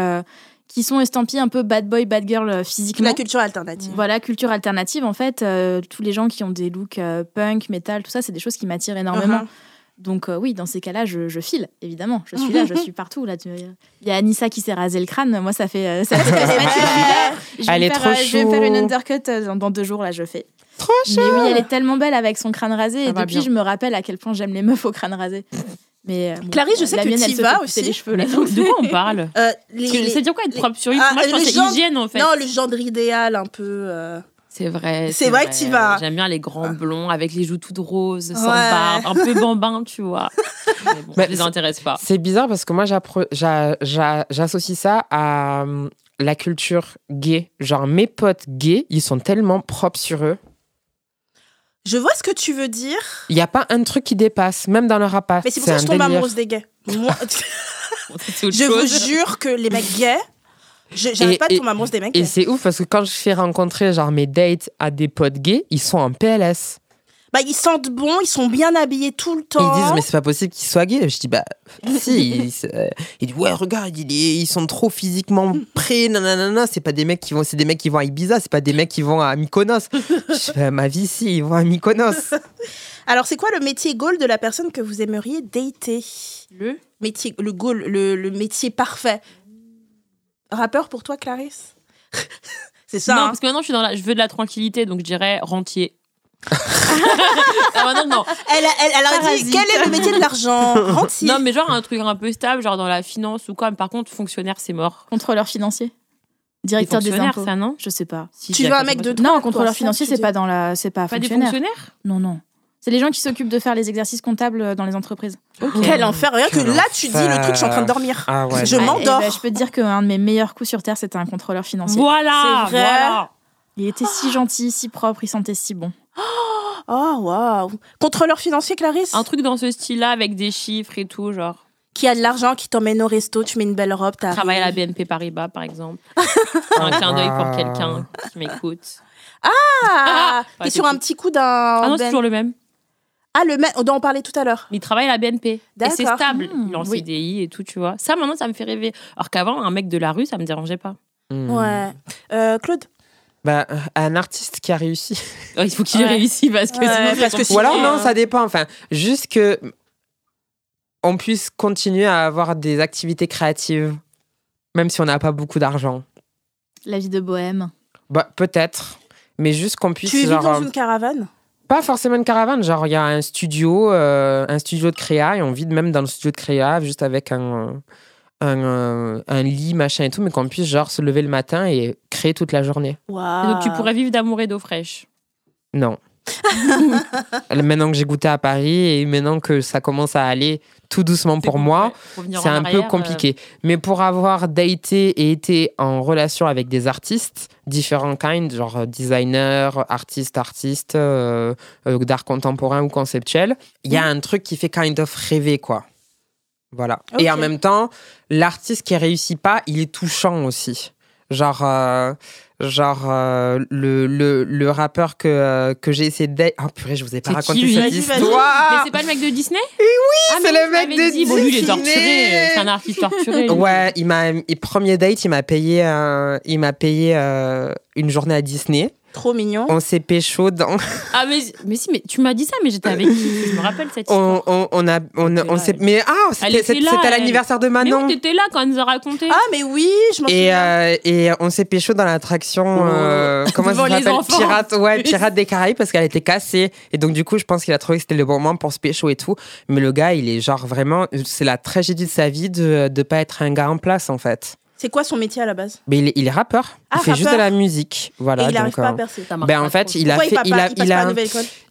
qui sont estampillés un peu bad boy, bad girl euh, physiquement. La culture alternative. Voilà, culture alternative, en fait, euh, tous les gens qui ont des looks euh, punk, metal, tout ça, c'est des choses qui m'attirent énormément. Mhm. Donc euh, oui, dans ces cas-là, je, je file, évidemment. Je suis là, je [LAUGHS] suis partout. Là, Tu- Il y a Anissa qui s'est rasé le crâne. Moi, ça fait, euh, ça [LAUGHS] fait je vais Elle est faire, trop euh, Je vais faire une undercut dans, dans deux jours, là, je fais. Trop Mais oui, elle est tellement belle avec son crâne rasé. Ça et depuis, bien. je me rappelle à quel point j'aime les meufs au crâne rasé. Mais euh, Clarisse, je sais la que se vas aussi. les cheveux. Là, de quoi on [LAUGHS] parle Euh, les- les- C'est dire quoi être propre sur lui Ah, Moi, je genre- hygiène, en fait. Non, le gendre idéal, un peu. euh, C'est vrai. C'est vrai que t'y vas. J'aime bien les grands blonds avec les joues toutes roses, sans Ouais. barbe, un peu bambin, tu vois. [LAUGHS] Mais bon, Mais je les c'est- intéresse pas. C'est bizarre parce que moi, j'associe ça à hum, la culture gay. Genre, mes potes gays, ils sont tellement propres sur eux. Je vois ce que tu veux dire, Il n'y a pas un truc qui dépasse, même dans leur appart. mais c'est pour ça que je tombe délire. amoureuse des gays. Moi, [LAUGHS] je vous jure que les mecs gays, je- j'arrive Et- pas à et- tomber amoureuse des mecs Et gays. c'est ouf parce que quand je fais rencontrer genre mes dates à des potes gays, ils sont en PLS. Bah, ils sentent bon, ils sont bien habillés tout le temps. ils disent mais c'est pas possible qu'ils soient gays. Je dis bah [LAUGHS] si. il, se- il dit ouais regarde ils sont trop physiquement prêts nanana. C'est pas des mecs qui vont c'est des mecs qui vont à Ibiza. C'est pas des mecs qui vont à Mykonos. [LAUGHS] Je dis, bah, ma vie si ils vont à Mykonos. [LAUGHS] Alors, c'est quoi le métier goal de la personne que vous aimeriez dater? Le métier, le goal, le, le métier parfait. Rappeur pour toi, Clarisse? C'est ça. Non, hein? parce que maintenant, je, suis dans la... je veux de la tranquillité, donc je dirais rentier. Ah, non. Elle, a- elle, elle a dit Parasite. quel est le métier de l'argent [LAUGHS] Rentier. Non, mais genre un truc un peu stable, genre dans la finance ou quoi. Mais par contre, fonctionnaire, c'est mort. Contrôleur financier. Directeur des fonctionnaires, impôts. ça, non Je sais pas. Si, Tu j'ai veux la un mec de confirmation. Non, contrôleur ça, financier, tu c'est dis. pas dans la, c'est pas, Pas des fonctionnaire. fonctionnaires Non, non. C'est les gens qui s'occupent de faire les exercices comptables euh, dans les entreprises. Quel enfer. Regarde que Quel là, tu dis le truc, je suis en train de dormir. Ah ouais. Je m'endors. eh ben, je peux te dire qu'un de mes meilleurs coups sur terre, c'était un contrôleur financier. Voilà, C'est vrai. voilà. Il était si gentil, si propre, il sentait si bon. Oh, waouh. Contrôleur financier, Clarisse? Un truc dans ce style-là avec des chiffres et tout, genre. Qui a de l'argent, qui t'emmène au resto, tu mets une belle robe, t'as. Travailler à la BNP Paribas, par exemple. un clin d'œil pour quelqu'un qui m'écoute. Ah Ah, T'es sur du un petit coup d'un. Ah non, c'est toujours le même. Ah, le mec dont on parlait tout à l'heure. Il travaille à la BNP. Et c'est stable. Mmh, il est en oui. CDI et tout, tu vois. Ça, maintenant, ça me fait rêver. Alors qu'avant, un mec de la rue, ça me dérangeait pas. Hmm. Ouais. Euh, Claude? Bah, un artiste qui a réussi. Oh, il faut qu'il Ouais. réussisse parce que Ouais, sinon, parce que. Ou alors, non, euh, ça dépend. Enfin, juste que on puisse continuer à avoir des activités créatives, même si on n'a pas beaucoup d'argent. La vie de bohème. Bah, peut-être. Mais juste qu'on puisse. Tu vis genre, dans euh, une caravane? Pas forcément une caravane. Genre, il y a un studio, euh, un studio de créa, et on vit même dans le studio de créa, juste avec un. Un, euh, un lit, machin et tout, mais qu'on puisse genre se lever le matin et créer toute la journée. Et. Donc, tu pourrais vivre d'amour et d'eau fraîche. Non. [LAUGHS] maintenant que j'ai goûté à Paris et maintenant que ça commence à aller tout doucement pour moi, c'est un peu euh, compliqué. Mais pour avoir daté et été en relation avec des artistes, différents kinds, genre euh, designer, artiste, artiste, euh, euh, d'art contemporain ou conceptuel, il y a un truc qui fait kind of rêver, quoi. Voilà. Et en même temps, l'artiste qui réussit pas, il est touchant aussi. Genre, euh, genre euh, le, le, le rappeur que, euh, que j'ai essayé de... Oh purée, je vous ai pas raconté qui, cette vas-y. Mais histoire c'est pas le mec de Disney? Oui, Ah, c'est le mec de dit. Bon, lui, il est Disney. torturé. C'est un artiste torturé. lui. Ouais, il m'a premier date, il m'a payé il m'a payé une journée à Disney. Trop mignon. On s'est pécho dans. [LAUGHS] Ah, mais, mais si, mais tu m'as dit ça, mais j'étais avec qui Je me rappelle cette On, histoire. on, on a. On, on s'est. Mais ah, c'était à l'anniversaire de Mais Manon. oui, t'étais là quand elle nous a raconté. Ah, mais oui, je m'en Et, souviens. euh, et on s'est pécho dans l'attraction, euh, comment ça les s'appelle? enfants. Pirate, ouais, Pirate des Caraïbes parce qu'elle était cassée. Et donc du coup, je pense qu'il a trouvé que c'était le bon moment pour se pécho et tout. Mais le gars, il est genre vraiment, c'est la tragédie de sa vie de de pas être un gars en place en fait. C'est quoi son métier à la base? Mais il est, il est rappeur. Ah, il fait juste de la musique, voilà. Et il n'arrive pas à euh, percer. Ça marche ben pas en fait, trop. il a Pourquoi fait, il, il a, il pas a,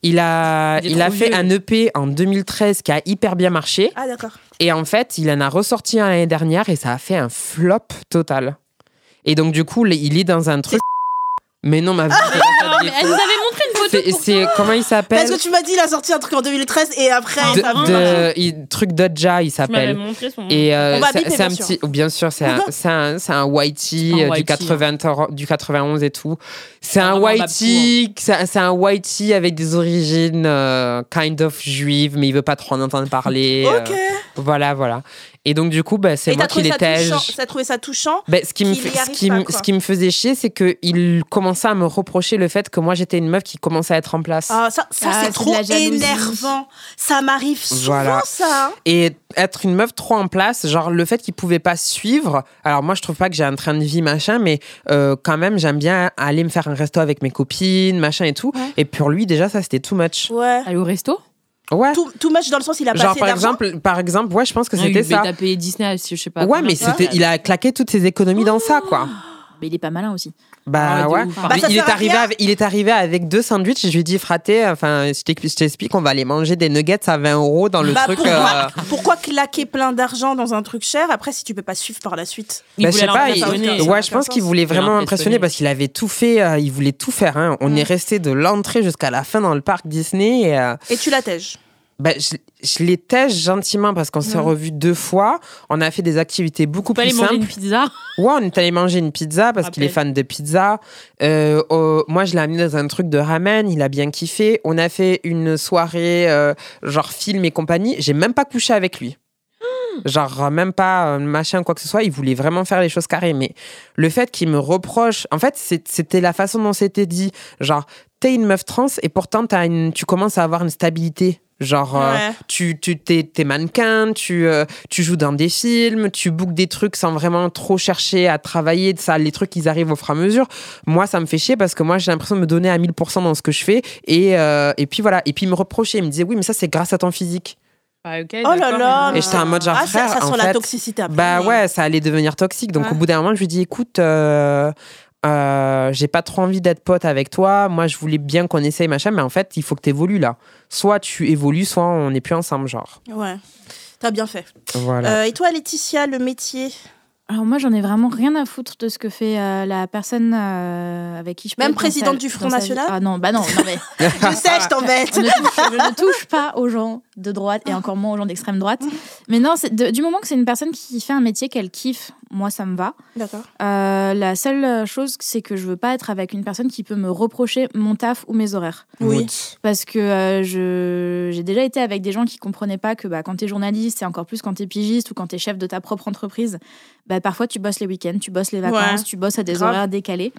il a, Il a fait vieux. un EP en 2013 qui a hyper bien marché. Ah, d'accord. Et en fait, il en a ressorti un l'année dernière et ça a fait un flop total. Et donc, du coup, il est dans un truc. Mais non, ma vie. [LAUGHS] Ah, mais elle nous avait montré. C'est- comment il Parce s'appelle que tu m'as dit, il a sorti un truc en 2013 et après, Ah, de, ça de- il- truc Dodja, il s'appelle. Et euh, c'est un bien sûr. petit, bien sûr, c'est un, c'est un, c'est un whitey euh, du whitey, 80, du 91 et tout. C'est Ah, un vraiment, whitey, c'est un- c'est un whitey avec des origines euh, kind of juives, mais il veut pas trop en entendre parler. Ok. voilà, voilà. Et donc du coup, bah, c'est moi qui trouvé, ça l'étais. touchant- t'as trouvé ça touchant Ben, ce qui me ce qui, pas, me- quoi. ce qui me faisait chier, c'est qu'il commençait à me reprocher le fait que moi j'étais une meuf qui commençait à être en place. Ah, ça, ça Ah, c'est trop énervant. Ça m'arrive souvent, Voilà. ça. hein. Et être une meuf trop en place, genre le fait qu'il pouvait pas suivre. Alors moi je trouve pas que j'ai un train de vie machin, mais euh, quand même j'aime bien aller me faire un resto avec mes copines, machin et tout. Ouais. Et pour lui déjà ça c'était too much. Ouais. Aller au resto? Ouais. Tout, tout much dans le sens, il a pas Genre assez par exemple, par exemple, ouais je pense que Ah, c'était il ça. a payé Disney, je sais pas. Ouais mais c'était, il a claqué toutes ses économies dans ça quoi. Mais il est pas malin aussi. Bah Ah, ouais. Bah, Mais ça il, est arrivé avec, il est arrivé avec deux sandwichs et je lui ai dit fraté, enfin je t'explique- qu'on va aller manger des nuggets à 20 euros dans le Bah, truc. pourquoi, euh, pourquoi claquer plein d'argent dans un truc cher? Après si tu peux pas suivre par la suite Il Bah, je sais pas, il- ouais, je pense qu'il voulait vraiment impressionner parce qu'il avait tout fait, euh, il voulait tout faire. hein. On Mm. est resté de l'entrée jusqu'à la fin dans le parc Disney. Et, euh, Et tu la tèges. Bah, je, je l'ai tèche gentiment parce qu'on s'est Ouais. revus deux fois. On a fait des activités beaucoup plus aller manger simples. une pizza. [LAUGHS] Ouais, on est allé manger une pizza parce qu'il est fan de pizza. Euh, oh, moi, je l'ai amené dans un truc de ramen. Il a bien kiffé. On a fait une soirée euh, genre film et compagnie. J'ai même pas couché avec lui. [GASPS] Genre, euh, même pas euh, machin, quoi que ce soit. Il voulait vraiment faire les choses carrées. Mais le fait qu'il me reproche. En fait, c'était la façon dont c'était dit. Genre, t'es une meuf trans et pourtant une, tu commences à avoir une stabilité. Genre, euh, tu, tu t'es, t'es mannequin, tu, euh, tu joues dans des films, tu bookes des trucs sans vraiment trop chercher à travailler. Ça, les trucs, ils arrivent au fur et à mesure. Moi, ça me fait chier parce que moi, j'ai l'impression de me donner à 1000% dans ce que je fais. Et, euh, et puis voilà. Et puis, il me reprochait. Il me disait, oui, mais ça, c'est grâce à ton physique. Oh là là. Et j'étais en mode genre, ah, ça, frère, ça en sent la fait, toxicité après. Bah ouais, ça allait devenir toxique. Donc Ouais. au bout d'un moment, je lui dis écoute, euh, j'ai pas trop envie d'être pote avec toi. Moi, je voulais bien qu'on essaye machin, mais en fait, il faut que tu évolues là. Soit tu évolues, soit on n'est plus ensemble, genre. Ouais. T'as bien fait. Voilà. Euh, et toi, Laetitia, le métier? Alors moi, j'en ai vraiment rien à foutre de ce que fait euh, la personne euh, avec qui je peux Même présidente sa- du Front National. Ah non, bah non, non mais [LAUGHS] Je sais, je t'embête. je [LAUGHS] ne, touche, je ne touche pas aux gens de droite et encore moins aux gens d'extrême droite. Mais non, de- du moment que c'est une personne qui fait un métier qu'elle kiffe, moi ça me va. D'accord. Euh, la seule chose, c'est que je veux pas être avec une personne qui peut me reprocher mon taf ou mes horaires. Oui. Parce que euh, je j'ai déjà été avec des gens qui comprenaient pas que bah, quand t'es journaliste et encore plus quand t'es pigiste ou quand t'es chef de ta propre entreprise, bah, parfois tu bosses les week-ends, tu bosses les vacances, Ouais. tu bosses à des Grave. horaires décalés.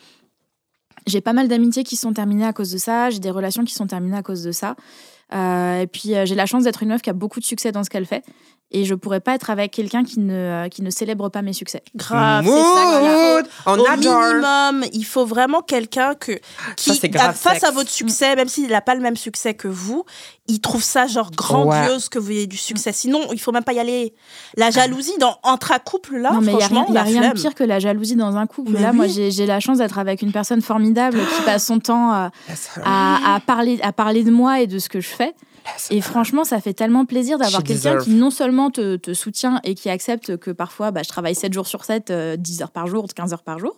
J'ai pas mal d'amitiés qui sont terminées à cause de ça, j'ai des relations qui sont terminées à cause de ça. Euh, et puis euh, j'ai la chance d'être une meuf qui a beaucoup de succès dans ce qu'elle fait. Et je pourrais pas être avec quelqu'un qui ne, euh, qui ne célèbre pas mes succès. Grave. C'est ça. On Au minimum, il faut vraiment quelqu'un que qui, grave face à votre succès, même s'il n'a pas le même succès que vous, il trouve ça genre grandiose que vous ayez du succès. Sinon, il faut même pas y aller. La jalousie dans entre un couple là, non, mais il n'y a franchement, rien, y a rien de pire que la jalousie dans un couple. Mais Là, oui. moi, j'ai j'ai la chance d'être avec une personne formidable qui passe son temps euh, à, à parler, à parler de moi et de ce que je fais. Et franchement, ça fait tellement plaisir d'avoir quelqu'un qui non seulement te, te soutient et qui accepte que parfois bah, je travaille 7 jours sur 7, euh, 10 heures par jour, 15 heures par jour,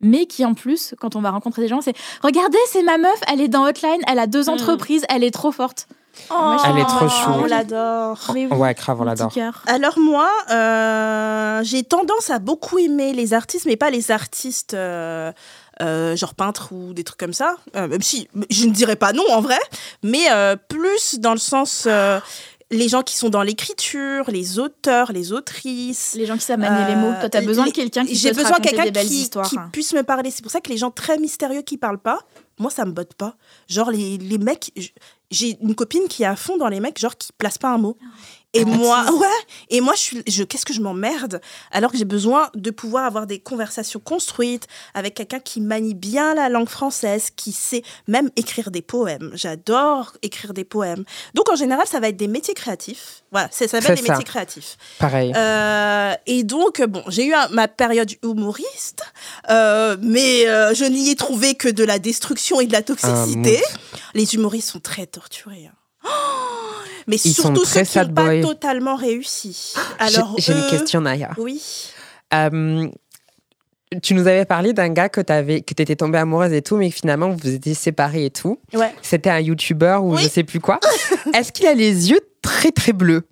mais qui en plus, quand on va rencontrer des gens, c'est Regardez, c'est ma meuf, elle est dans Hotline, elle a deux Mm. entreprises, elle est trop forte. Oh, Elle est trop chou. On l'adore. Mais oui, Ouais, grave, on l'adore. Alors moi, euh, j'ai tendance à beaucoup aimer les artistes, mais pas les artistes euh, euh, genre peintres ou des trucs comme ça. Euh, même si je ne dirais pas non en vrai, mais euh, plus dans le sens les gens qui sont dans l'écriture, les auteurs, les autrices. Les gens qui savent manier les mots. Toi, t'as besoin de quelqu'un qui J'ai besoin de quelqu'un qui, qui puisse me parler. C'est pour ça que les gens très mystérieux qui parlent pas, moi, ça me botte pas. Genre, les, les mecs, j'ai une copine qui est à fond dans les mecs, genre, qui place pas un mot. Et moi, ouais, et moi, je suis, je, qu'est-ce que je m'emmerde alors que j'ai besoin de pouvoir avoir des conversations construites avec quelqu'un qui manie bien la langue française, qui sait même écrire des poèmes. J'adore écrire des poèmes. Donc, en général, ça va être des métiers créatifs. Voilà, ça va être des ça. métiers créatifs. Pareil. Euh, et donc, bon, j'ai eu un- ma période humoriste, euh, mais euh, je n'y ai trouvé que de la destruction et de la toxicité. Les humoristes sont très torturés. hein. Oh mais Ils sont surtout très ceux qui pas totalement réussi. [GASPS] J'ai Alors, j'ai une question, Naya. Oui. Euh, tu nous avais parlé d'un gars que tu que étais tombée amoureuse et tout, mais que finalement vous étiez séparés et tout. Ouais. C'était un youtubeur ou Oui. je sais plus quoi. [LAUGHS] Est-ce qu'il a les yeux très très bleus?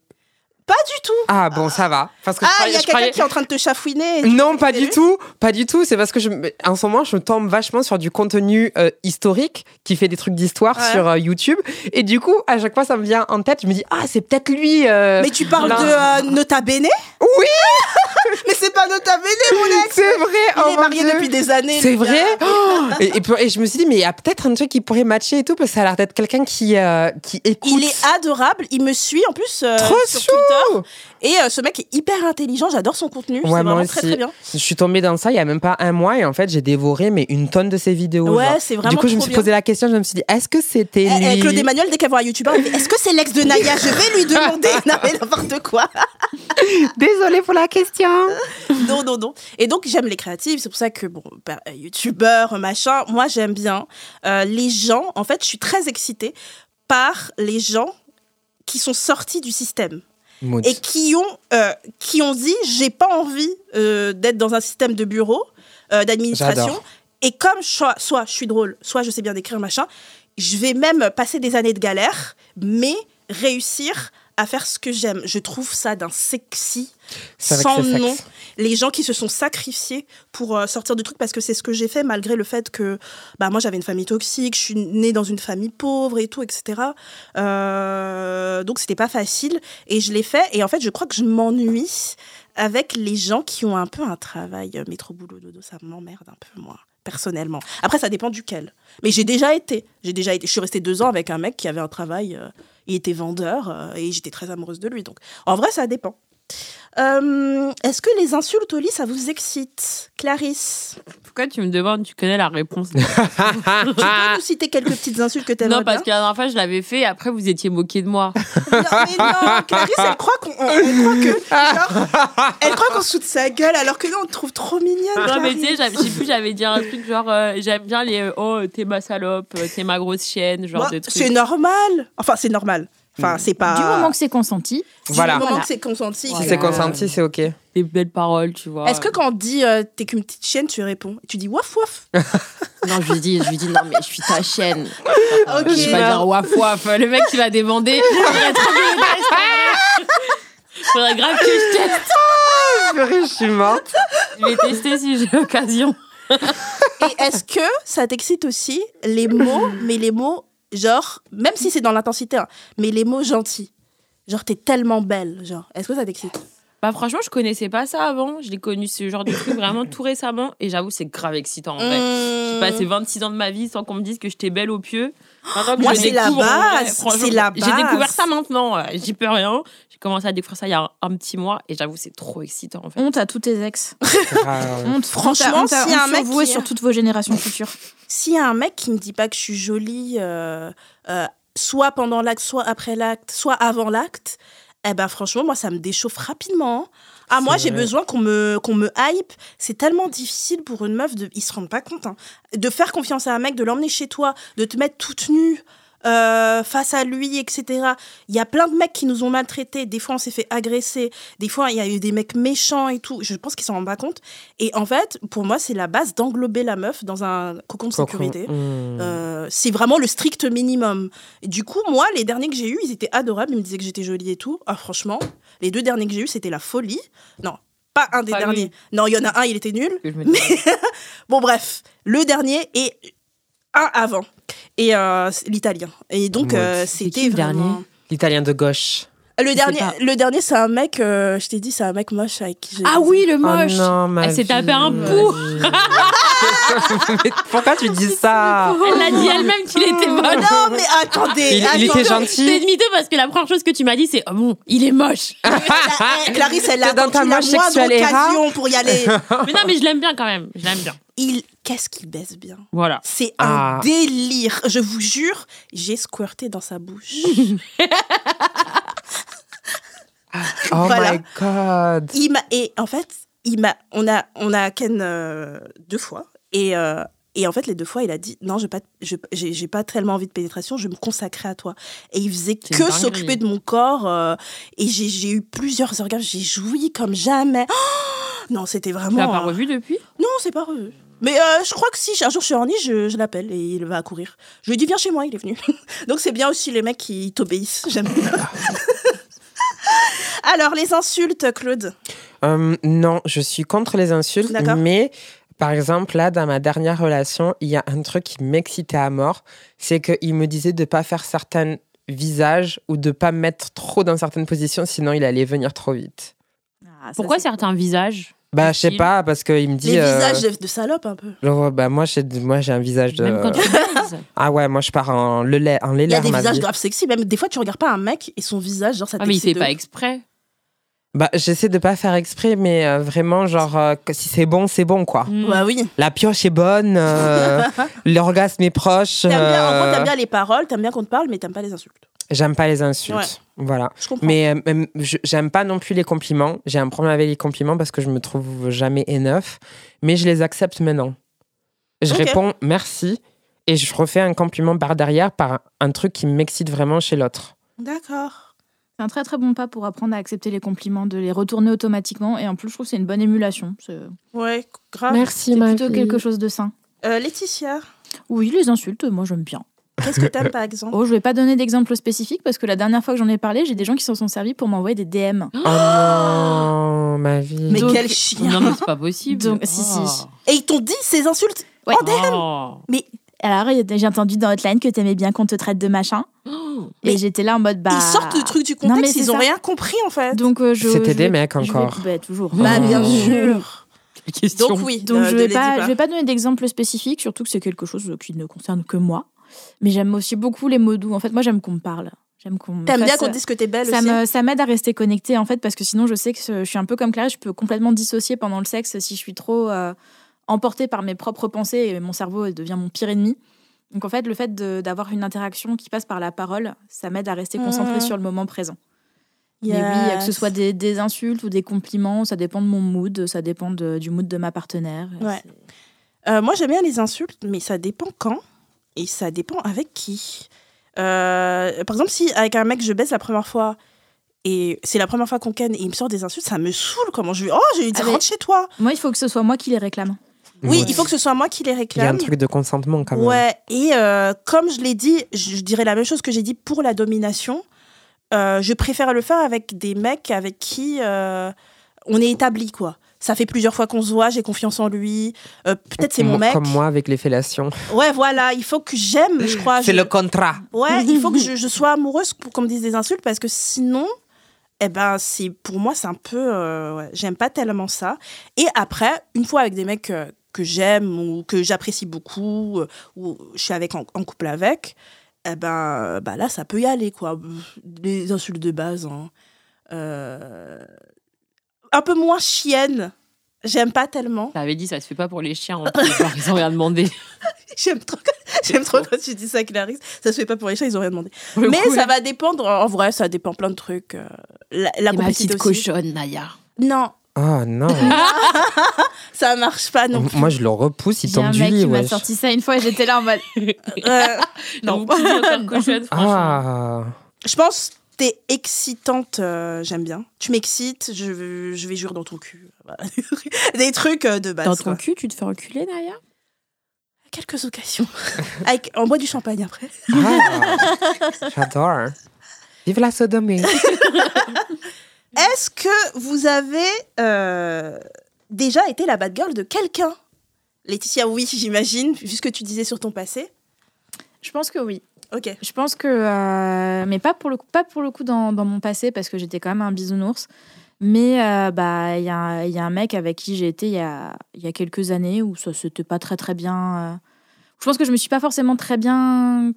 Pas du tout. Ah bon, ça va. Parce que Ah, il y a quelqu'un croyais- qui est en train de te chafouiner. Non, pas du tout, pas du tout. C'est parce que je, en ce moment, je tombe vachement sur du contenu euh, historique qui fait des trucs d'histoire Ouais. sur euh, YouTube. Et du coup, à chaque fois, ça me vient en tête. Je me dis, ah, c'est peut-être lui. euh, Mais tu parles de Nota Bene? Oui, [LAUGHS] Mais c'est pas Nota Bene, mon ex c'est vrai. Il oh est marié Dieu. depuis des années. C'est vrai [LAUGHS] Oh et, et puis- et je me suis dit, mais il y a peut-être un truc qui pourrait matcher et tout, parce que ça a l'air d'être quelqu'un qui, qui écoute. Il est adorable, il me suit en plus Trop sur Et euh, ce mec est hyper intelligent, j'adore son contenu. c'est Ouais, moi vraiment très aussi. très bien. Je suis tombée dans ça il y a même pas un mois et en fait j'ai dévoré mais une tonne de ses vidéos. Ouais, genre. c'est vraiment Du coup je me suis bien. posé la question, je me suis dit est-ce que c'était Eh, eh, lui? Claude Emmanuel, dès qu'elle voit un youtubeur, Est-ce que c'est l'ex de Naya? Je vais lui demander. [LAUGHS] non, mais n'importe quoi. Désolée pour la question. non, non, non. Et donc, j'aime les créatifs. C'est pour ça que, bon, bah, youtubeur, machin, moi, j'aime bien. Euh, les gens, en fait, je suis très excitée par les gens qui sont sortis du système. Et qui ont, euh, qui ont dit j'ai pas envie euh, d'être dans un système de bureau, euh, d'administration. Et comme soit, soit je suis drôle, soit je sais bien décrire machin, je vais même passer des années de galère, mais réussir à faire ce que j'aime. Je trouve ça d'un sexy sans sexes. Les gens qui se sont sacrifiés pour euh, sortir du truc, parce que c'est ce que j'ai fait malgré le fait que bah, moi j'avais une famille toxique, je suis née dans une famille pauvre et tout, etc. Euh, donc c'était pas facile et je l'ai fait. Et en fait, je crois que je m'ennuie avec les gens qui ont un peu un travail euh, métro boulot dodo. Ça m'emmerde un peu, moi, personnellement. Après, ça dépend duquel. Mais j'ai déjà été. J'ai déjà été. Je suis restée deux ans avec un mec qui avait un travail. il était vendeur et j'étais très amoureuse de lui. Donc, en vrai, ça dépend. Euh, Est-ce que les insultes au lit, ça vous excite Clarisse, Pourquoi tu me demandes Tu connais la réponse? [LAUGHS] tu peux nous citer quelques petites insultes que tu non, parce que la dernière fois, je l'avais fait et après, vous étiez moqué de moi. Non, mais non, Clarisse, elle croit qu'on on- elle croit qu'on se fout de sa gueule alors que nous, on te trouve trop mignonne. Non, mais tu sais, sais plus, j'avais dit un truc genre euh, j'aime bien les euh, oh, t'es ma salope, euh, t'es ma grosse chienne, genre Moi, de trucs. c'est normal. Enfin, c'est normal. Enfin, c'est pas. Du moment que c'est consenti. Du Voilà. moment Voilà. que c'est consenti. Si que- c'est consenti, c'est ok. Des belles paroles, tu vois. Est-ce que quand on dit euh, t'es qu'une petite chienne, tu réponds Tu dis waf waf? [LAUGHS] Non, je lui dis, je lui dis non, mais je suis ta chienne. [LAUGHS] Ok. Je vais pas dire waf waf. [LAUGHS] Le mec qui va demander, faudrait grave que je teste. Je suis morte. Je vais tester si j'ai l'occasion. Et est-ce que ça t'excite aussi les mots, mais les mots, genre, même si c'est dans l'intensité, hein, mais les mots gentils Genre, t'es tellement belle, genre. Est-ce que ça t'excite? Bah franchement, je connaissais pas ça avant. Je l'ai connu ce genre de truc vraiment tout récemment et j'avoue c'est grave excitant en vrai. J'ai passé 26 ans de ma vie sans qu'on me dise que j'étais belle aux pieux. Maintenant que Moi, je c'est la base, c'est la J'ai découvert base. ça maintenant, j'y peux rien. J'ai commencé à découvrir ça il y a un, un petit mois et j'avoue c'est trop excitant en fait. Honte à tous tes ex. [LAUGHS] Grave. Honte, Franchement, honte à- s'il y a un sur mec qui- sur toutes vos générations futures. S'il y a un mec qui me dit pas que je suis jolie, euh, euh, soit pendant l'acte, soit après l'acte, soit avant l'acte, eh ben franchement, moi, ça me déchauffe rapidement. Ah, moi, j'ai besoin qu'on me, qu'on me hype. C'est tellement difficile pour une meuf, de, ils se rendent pas compte, hein, de faire confiance à un mec, de l'emmener chez toi, de te mettre toute nue. Euh, face à lui, etc. Il y a plein de mecs qui nous ont maltraités. Des fois, on s'est fait agresser. Des fois, il y a eu des mecs méchants et tout. Je pense qu'ils s'en rendent pas compte. Et en fait, pour moi, c'est la base d'englober la meuf dans un cocon de sécurité. Mmh. Euh, c'est vraiment le strict minimum. Et du coup, moi, les derniers que j'ai eus, ils étaient adorables. Ils me disaient que j'étais jolie et tout. Ah, franchement, les deux derniers que j'ai eus, c'était la folie. Non, pas un des Pas lui. derniers. Non, il y en a un, il était nul. Dis, [LAUGHS] Bon, bref, le dernier et un avant. Et euh, c'est l'italien. Et donc, euh, C'est c'était vraiment... dernier L'italien de gauche. Le dernier, pas. le dernier c'est un mec, euh, je t'ai dit, c'est un mec moche avec qui j'ai Ah oui, le Oh moche. non, ma Elle s'est vie, tapé un pou. [LAUGHS] pourquoi tu dis ça Elle l'a dit elle-même qu'il était moche. Non, mais [LAUGHS] attendez. Il, était C'est gentil. une mytho parce que la première chose que tu m'as dit, c'est Oh bon, il est moche. [LAUGHS] Eh, Clarisse, elle a dans ta moche sexuelle pour y aller. mais non, mais je l'aime bien quand même. Je l'aime bien. Il, qu'est-ce qu'il baisse bien. Voilà. C'est Ah. un délire. Je vous jure, j'ai squirté dans sa bouche. [LAUGHS] Oh Voilà. my god. il m'a et en fait, il m'a on a on a ken euh, deux fois et euh, et en fait les deux fois il a dit non, je pas je j'ai j'ai pas tellement envie de pénétration, je vais me consacrer à toi. Et il faisait que s'occuper de mon corps euh, et j'ai j'ai eu plusieurs orgasmes, j'ai joui comme jamais. Oh [GASPS] non, c'était Tu l'as vraiment pas revu depuis? Non, c'est pas revu. Mais euh, je crois que si un jour je suis horny, je, je l'appelle et il va courir. Je lui dis viens chez moi, il est venu. [LAUGHS] Donc c'est bien aussi les mecs qui t'obéissent. J'aime bien. [LAUGHS] Alors les insultes, Claude. Euh, non, je suis contre les insultes, mais par exemple, là, dans ma dernière relation, il y a un truc qui m'excitait à mort, c'est qu'il me disait de ne pas faire certains visages ou de pas me mettre trop dans certaines positions, sinon il allait venir trop vite. Ah, ça, Pourquoi certains visages? Bah, je sais pas, parce qu'il me dit. Les euh, visages de, de salope un peu. genre, bah, moi, j'ai moi, j'ai un visage de. Même quand tu [LAUGHS] baises Ah ouais, moi, je pars en, le lait, en Il y a des visages vie. grave sexy. Même des fois, tu regardes pas un mec et son visage, genre ça Ah, mais il fait de pas exprès. Bah, j'essaie de pas faire exprès, mais euh, vraiment, genre, euh, que si c'est bon, c'est bon, quoi. Bah oui. La pioche est bonne, euh, [LAUGHS] l'orgasme est proche. T'aimes bien, en gros, euh, t'aimes bien les paroles, t'aimes bien qu'on te parle, mais t'aimes pas les insultes. J'aime pas les insultes. Ouais. Voilà. Je comprends. Mais euh, j'aime pas non plus les compliments. J'ai un problème avec les compliments parce que je me trouve jamais enough. Mais je les accepte maintenant. Je réponds merci et je refais un compliment par derrière par un truc qui m'excite vraiment chez l'autre. D'accord. C'est un très très bon pas pour apprendre à accepter les compliments, de les retourner automatiquement. Et en plus, je trouve que c'est une bonne émulation. C'est Ouais, grave. Merci, c'est plutôt quelque chose de sain. Euh, Laetitia, Oui, les insultes, moi j'aime bien. Qu'est-ce que t'aimes par exemple? Oh, je vais pas donner d'exemple spécifique parce que la dernière fois que j'en ai parlé, j'ai des gens qui s'en sont servis pour m'envoyer des DM. Oh non, ma vie. Mais Donc- quel chien Non, mais c'est pas possible. Donc, si, si. Et ils t'ont dit ces insultes Ouais. en DM Oh. Alors, j'ai entendu dans Hotline que t'aimais bien qu'on te traite de machin. Oh. Et Mais j'étais là en mode bah. Ils sortent le truc du Non, mais contexte, c'est ils ont ça. rien compris en fait. Donc, euh, je. C'était je des mecs vais- encore. bah, toujours. bah bien Oh. sûr. Quelle question. Donc oui, Donc ne- je ne vais pas, je vais pas donner d'exemple spécifique, surtout que c'est quelque chose qui ne concerne que moi. Mais j'aime aussi beaucoup les mots doux. En fait, moi j'aime qu'on me parle. J'aime qu'on. me T'aimes bien qu'on dise que t'es belle ça aussi me, ça m'aide à rester connectée en fait parce que sinon je sais que je suis un peu comme Claire, je peux complètement dissocier pendant le sexe si je suis trop euh, emportée par mes propres pensées et mon cerveau devient mon pire ennemi. Donc en fait, le fait d'avoir une interaction qui passe par la parole, ça m'aide à rester concentrée Mhm. sur le moment présent. Mais oui, Yes. que ce soit des, des insultes ou des compliments, ça dépend de mon mood, ça dépend de- du mood de ma partenaire. Ouais. Euh, moi, j'aime bien les insultes, mais ça dépend quand et ça dépend avec qui. Euh, par exemple, si avec un mec je baisse la première fois et c'est la première fois qu'on ken et il me sort des insultes, ça me saoule. Comment je lui oh, je lui Ah, mais- rentre chez toi. Moi, il faut que ce soit moi qui les réclame. Oui, Ouais. il faut que ce soit moi qui les Il y a un réclame. truc de consentement quand même. Ouais, et euh, comme je l'ai dit, je, dirais la même chose que j'ai dit pour la domination. Euh, je préfère le faire avec des mecs avec qui euh, on est établi, quoi. Ça fait plusieurs fois qu'on se voit, j'ai confiance en lui. Euh, Peut-être c'est mon mec. Comme moi avec les fellations. Ouais, voilà, il faut que j'aime, je crois. C'est je- le contrat. Ouais, il faut que [LAUGHS] je, je sois amoureuse pour qu'on me dise des insultes parce que sinon, eh ben, c'est pour moi, c'est un peu. euh, ouais, j'aime pas tellement ça. Et après, une fois avec des mecs euh, que j'aime ou que j'apprécie beaucoup, ou je suis avec en, en couple avec, eh ben, bah là, ça peut y aller, quoi. Les insultes de base. hein. Euh, un peu moins chienne. J'aime pas tellement. T'avais dit, ça se fait pas pour les chiens. Ils ont rien demandé. [LAUGHS] J'aime trop, [LAUGHS] j'aime trop quand tu dis ça, Clarisse. Ça se fait pas pour les chats, ils ont rien demandé. Le Mais coup, ça là. va dépendre, en vrai, ça dépend plein de trucs. euh, La, la ma petite aussi. cochonne, Naya. Non, Oh non. [LAUGHS] ça marche pas non plus. Moi, je le repousse, il un tombe du mec lit. qui m'a sorti ça une fois et j'étais là en mode. Euh, non. Donc, tu dis encore cochonne, franchement. Ah. Je pense t'es excitante, euh, j'aime bien. Tu m'excites, je, je vais jouer dans ton cul. Voilà. [LAUGHS] Des trucs euh, de base. Dans ton quoi. cul, tu te fais enculer, Naya? À quelques occasions. [LAUGHS] Avec, on boit du champagne après. Ah. J'adore. Vive la sodomie. [LAUGHS] Est-ce que vous avez euh, déjà été la bad girl de quelqu'un? Laetitia, oui, j'imagine, vu ce que tu disais sur ton passé. Je pense que oui. Ok. Je pense que, euh, mais pas pour le coup, pas pour le coup dans, dans mon passé parce que j'étais quand même un bisounours. Mais euh, bah il y, a un- il y a un mec avec qui j'ai été il y a, y a quelques années où ça s'était pas très très bien. euh. Je pense que je me suis pas forcément très bien.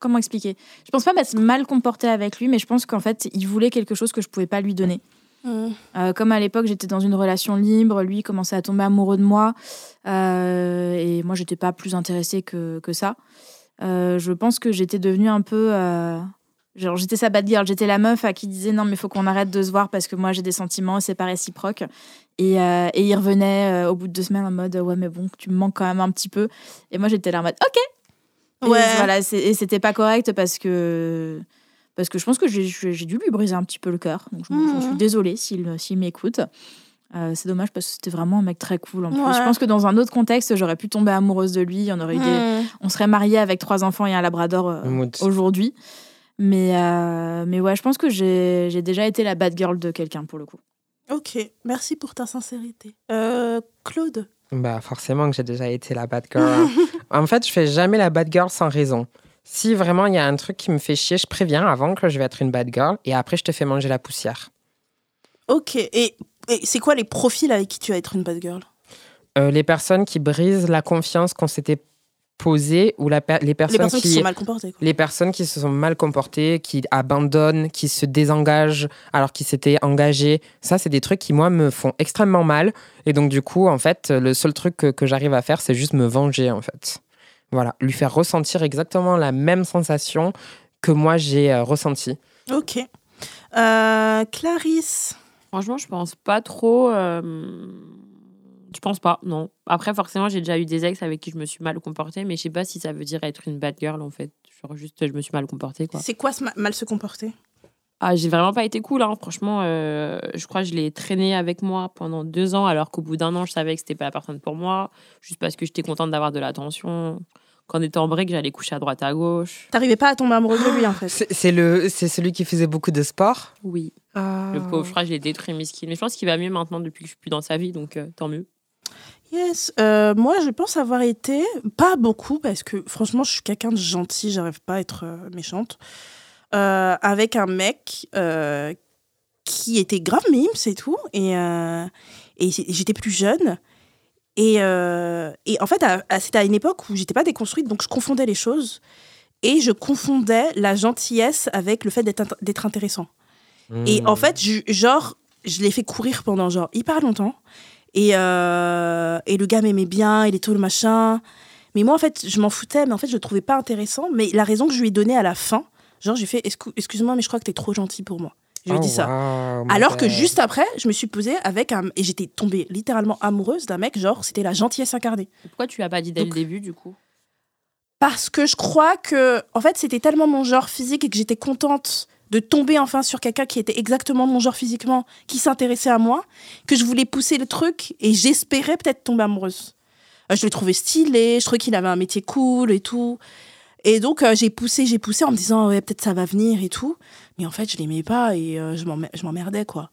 Comment expliquer? Je pense pas m'être mal comportée avec lui, mais je pense qu'en fait il voulait quelque chose que je pouvais pas lui donner. Euh, comme à l'époque, j'étais dans une relation libre, lui commençait à tomber amoureux de moi, euh, et moi, j'étais pas plus intéressée que, que ça. Euh, je pense que j'étais devenue un peu. euh, genre, j'étais sa bad girl, j'étais la meuf à qui disait non, mais faut qu'on arrête de se voir parce que moi, j'ai des sentiments, c'est pas réciproque. Et, euh, et il revenait au bout de deux semaines en mode ouais, mais bon, tu me manques quand même un petit peu. Et moi, j'étais là en mode ok. Et Ouais. voilà, c'est- et c'était pas correct parce que. Parce que je pense que j'ai- dû lui briser un petit peu le cœur. Donc, je, Mhm. suis désolée s'il s'il m'écoute. Euh, c'est dommage parce que c'était vraiment un mec très cool en plus. Ouais. Je pense que dans un autre contexte, j'aurais pu tomber amoureuse de lui. On, aurait des- Hmm. on serait mariés avec trois enfants et un labrador euh, aujourd'hui. Mais, euh, mais ouais, je pense que j'ai j'ai déjà été la bad girl de quelqu'un pour le coup. Ok, merci pour ta sincérité. Euh, Claude Bah, forcément que j'ai déjà été la bad girl. [LAUGHS] en fait, je fais jamais la bad girl sans raison. Si vraiment il y a un truc qui me fait chier, je préviens avant que je vais être une bad girl et après je te fais manger la poussière. Ok, et c'est quoi les profils avec qui tu vas être une bad girl? Euh, les personnes qui brisent la confiance qu'on s'était posée ou la per- les, personnes Les personnes qui, qui, sont mal comportées. Quoi. les personnes qui se sont mal comportées, qui abandonnent, qui se désengagent alors qu'ils s'étaient engagés. Ça, c'est des trucs qui, moi, me font extrêmement mal. Et donc, du coup, en fait, le seul truc que, que j'arrive à faire, c'est juste me venger, en fait. Voilà, lui faire ressentir exactement la même sensation que moi, j'ai euh, ressentie. Ok. Euh, Clarisse Franchement, je pense pas trop. euh, Je pense pas, non. Après, forcément, j'ai déjà eu des ex avec qui je me suis mal comportée, mais je sais pas si ça veut dire être une bad girl en fait. Genre juste, je me suis mal comportée quoi. C'est quoi ce ma- mal se comporter? Ah, j'ai vraiment pas été cool, hein. franchement. euh, je crois que je l'ai traîné avec moi pendant deux ans, alors qu'au bout d'un an, je savais que c'était pas la personne pour moi, juste parce que j'étais contente d'avoir de l'attention. Quand on était en break, j'allais coucher à droite à gauche. T'arrivais pas à tomber amoureux de lui en fait? C'est c'est le, c'est celui qui faisait beaucoup de sport? Oui, Ah. le pauvre, je crois que je l'ai détruit, miskin. Mais je pense qu'il va mieux maintenant depuis que je suis plus dans sa vie, donc euh, tant mieux. Yes. Euh, moi, je pense avoir été, pas beaucoup, parce que franchement, je suis quelqu'un de gentil, j'arrive pas à être euh, méchante, avec un mec qui était grave mime, c'est tout. Et, et j'étais plus jeune. Et, et en fait, c'était à une époque où j'étais pas déconstruite, donc je confondais les choses. Et je confondais la gentillesse avec le fait d'être int- Et Hmm. en fait, je- genre, je l'ai fait courir pendant genre hyper longtemps. Et, euh, et le gars m'aimait bien, il est tout le machin. Mais moi, en fait, je m'en foutais, mais en fait, je le trouvais pas intéressant. Mais la raison que je lui ai donnée à la fin, genre, j'ai fait Excuse- Excuse-moi, mais je crois que t'es trop gentil pour moi. Je lui ai Oh, dit ça. wow, Alors que juste après, je me suis posée avec un. Et j'étais tombée littéralement amoureuse d'un mec, genre, c'était la gentillesse incarnée. Pourquoi tu l'as pas dit dès Donc- le début, du coup? Parce que je crois que, en fait, c'était tellement mon genre physique et que j'étais contente de tomber enfin sur quelqu'un qui était exactement mon genre physiquement, qui s'intéressait à moi, que je voulais pousser le truc et j'espérais peut-être tomber amoureuse. Euh, je le trouvais stylé, je trouvais qu'il avait un métier cool et tout. Et donc, euh, j'ai poussé, j'ai poussé en me disant, ouais, peut-être ça va venir et tout. Mais en fait, je l'aimais pas et euh, je m'emmerdais, quoi.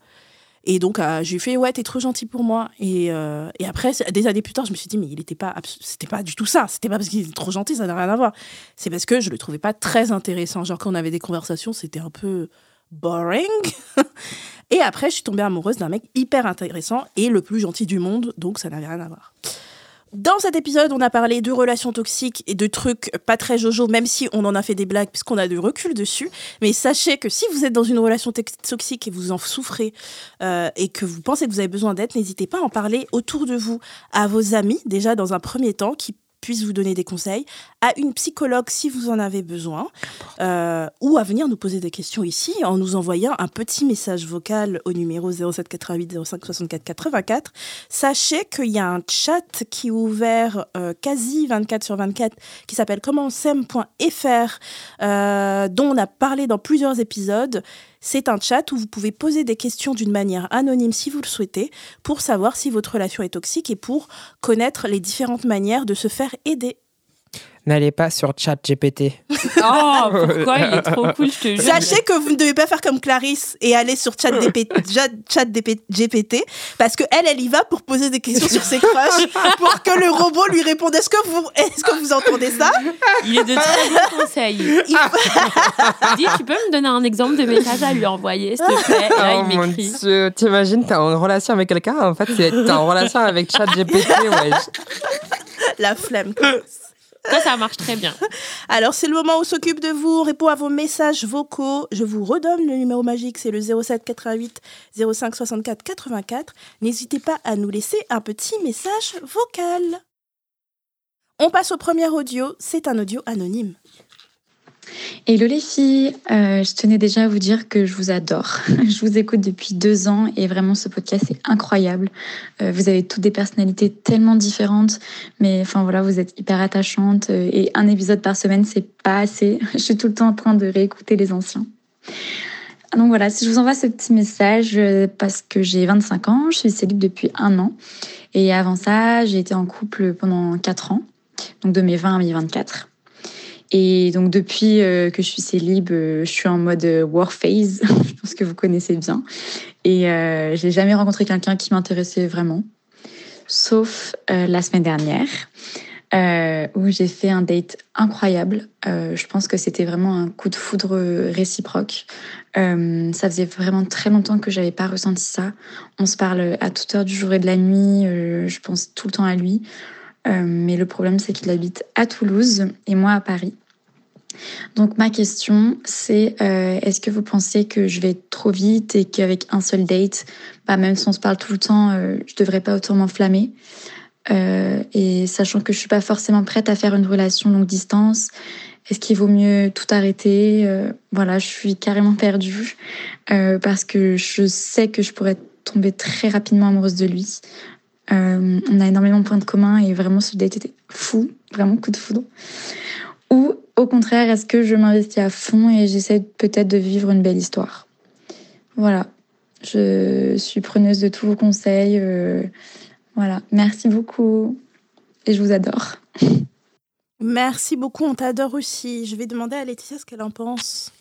Et donc, euh, j'ai fait, ouais, t'es trop gentil pour moi. Et, euh, et après, des années plus tard, je me suis dit, mais il était pas, c'était pas du tout ça. C'était pas parce qu'il était trop gentil, ça n'a rien à voir. C'est parce que je le trouvais pas très intéressant. Genre, quand on avait des conversations, c'était un peu boring. [LAUGHS] et après, je suis tombée amoureuse d'un mec hyper intéressant et le plus gentil du monde, donc ça n'avait rien à voir. Dans cet épisode, on a parlé de relations toxiques et de trucs pas très jojo, même si on en a fait des blagues puisqu'on a du recul dessus. Mais sachez que si vous êtes dans une relation toxique et vous en souffrez euh, et que vous pensez que vous avez besoin d'aide, n'hésitez pas à en parler autour de vous, à vos amis déjà dans un premier temps qui puissent vous donner des conseils, à une psychologue si vous en avez besoin, euh, ou à venir nous poser des questions ici en nous envoyant un petit message vocal au numéro 07 88 05 64 84. Sachez qu'il y a un chat qui est ouvert euh, quasi 24 sur 24 qui s'appelle commentsem.fr euh, dont on a parlé dans plusieurs épisodes. C'est un chat où vous pouvez poser des questions d'une manière anonyme si vous le souhaitez pour savoir si votre relation est toxique et pour connaître les différentes manières de se faire aider. N'allez pas sur ChatGPT. [LAUGHS] Oh, pourquoi Il est trop cool, je te jure. Sachez que vous ne devez pas faire comme Clarisse et aller sur ChatGPT parce que elle, elle y va pour poser des questions sur ses crushs pour que le robot lui réponde. Est-ce que vous, est-ce que vous entendez ça? Il est de très bons conseils. Il- [LAUGHS] Dis, tu peux me donner un exemple de message à lui envoyer, s'il te plaît? Là, oh il mon dieu, t'imagines, t'es en relation avec quelqu'un, en fait, t'es en relation avec ChatGPT, ouais. La flemme. Ça, ça marche très bien. [LAUGHS] Alors, c'est le moment où on s'occupe de vous, on répond à vos messages vocaux. Je vous redonne le numéro magique, c'est le 07 88 05 64 84. N'hésitez pas à nous laisser un petit message vocal. On passe au premier audio, c'est un audio anonyme. Hello les filles, Euh, je tenais déjà à vous dire que je vous adore. [LAUGHS] Je vous écoute depuis deux ans et vraiment ce podcast est incroyable. Euh, vous avez toutes des personnalités tellement différentes, mais enfin voilà, vous êtes hyper attachantes euh, et un épisode par semaine c'est pas assez. [LAUGHS] Je suis tout le temps en train de réécouter les anciens. Donc voilà, si je vous envoie ce petit message parce que j'ai 25 ans, je suis célib depuis un an et avant ça j'ai été en couple pendant quatre ans, donc de mes 20 à mes 24. Et donc depuis euh, que je suis célib, euh, je suis en mode euh, war phase, [LAUGHS] je pense que vous connaissez bien. Et euh, j'ai jamais rencontré quelqu'un qui m'intéressait vraiment, sauf la semaine dernière, où j'ai fait un date incroyable. Je pense que c'était vraiment un coup de foudre réciproque. Ça faisait vraiment très longtemps que j'avais pas ressenti ça. On se parle à toute heure du jour et de la nuit. je pense tout le temps à lui. Mais le problème, c'est qu'il habite à Toulouse et moi à Paris. Donc ma question, c'est euh, est-ce que vous pensez que je vais trop vite et qu'avec un seul date, bah, même si on se parle tout le temps, euh, je devrais pas autant m'enflammer? Euh, Et sachant que je suis pas forcément prête à faire une relation longue distance, est-ce qu'il vaut mieux tout arrêter? Euh, Voilà, je suis carrément perdue parce que je sais que je pourrais tomber très rapidement amoureuse de lui. On a énormément de points de commun et vraiment ce date était fou, vraiment coup de foudre. Ou au contraire, est-ce que je m'investis à fond et j'essaie peut-être de vivre une belle histoire? Voilà, je suis preneuse de tous vos conseils. euh, voilà, merci beaucoup et je vous adore. [LAUGHS] Merci beaucoup, on t'adore aussi. Je vais demander à Laetitia ce qu'elle en pense.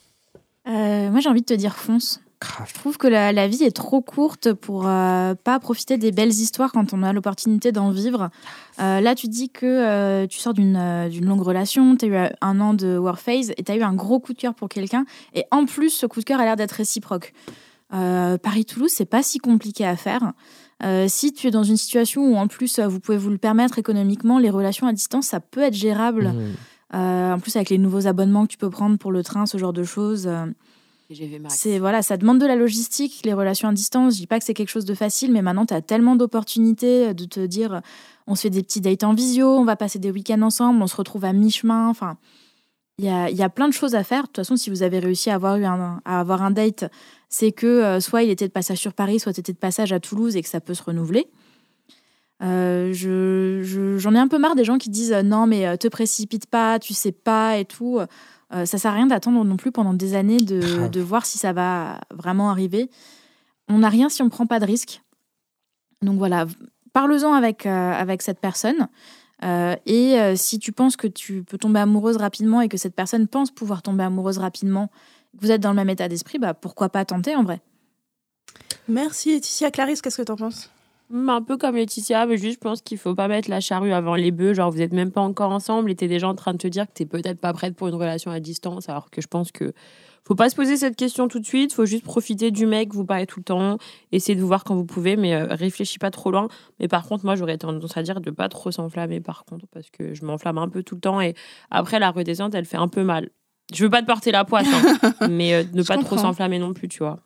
Euh, moi, j'ai envie de te dire fonce. Grave. Je trouve que la, la vie est trop courte pour euh, pas profiter des belles histoires quand on a l'opportunité d'en vivre. Euh, là, tu dis que euh, tu sors d'une euh, longue relation, tu as eu un an de war phase et tu as eu un gros coup de cœur pour quelqu'un. Et en plus, ce coup de cœur a l'air d'être réciproque. Paris-Toulouse, c'est pas si compliqué à faire. Si tu es dans une situation où en plus vous pouvez vous le permettre économiquement, les relations à distance, ça peut être gérable. Mmh. En plus, avec les nouveaux abonnements que tu peux prendre pour le train, ce genre de choses. Euh, c'est voilà, ça demande de la logistique, les relations à distance. Je dis pas que c'est quelque chose de facile, mais maintenant tu as tellement d'opportunités de te dire on se fait des petits dates en visio, on va passer des week-ends ensemble, on se retrouve à mi-chemin. Enfin, il y a, il y a plein de choses à faire. De toute façon, si vous avez réussi à avoir, eu un, à avoir un date, c'est que euh, soit il était de passage sur Paris, soit était de passage à Toulouse et que ça peut se renouveler. Euh, je- je- J'en ai un peu marre des gens qui disent euh, non, mais euh, te précipite pas, tu sais pas et tout. Euh, ça sert à rien d'attendre non plus pendant des années de, Grave. de voir si ça va vraiment arriver. On n'a rien si on ne prend pas de risque. Donc voilà, parle-en avec, euh, avec cette personne. Euh, et euh, si tu penses que tu peux tomber amoureuse rapidement et que cette personne pense pouvoir tomber amoureuse rapidement, que vous êtes dans le même état d'esprit, bah, pourquoi pas tenter en vrai? Merci Laetitia. Clarisse, qu'est-ce que t'en penses? Hmm, Un peu comme Laetitia, mais juste je pense qu'il faut pas mettre la charrue avant les bœufs. Genre, vous êtes même pas encore ensemble et t'es déjà en train de te dire que t'es peut-être pas prête pour une relation à distance. Alors que je pense que faut pas se poser cette question tout de suite. Faut juste profiter du mec, vous parlez tout le temps, essayer de vous voir quand vous pouvez, mais euh, réfléchis pas trop loin. Mais par contre, moi, j'aurais tendance à dire de pas trop s'enflammer par contre, parce que je m'enflamme un peu tout le temps et après la redescente, elle fait un peu mal. Je veux pas te porter la poisse, hein, [LAUGHS] mais euh, ne Je pas trop s'enflammer non plus, tu vois.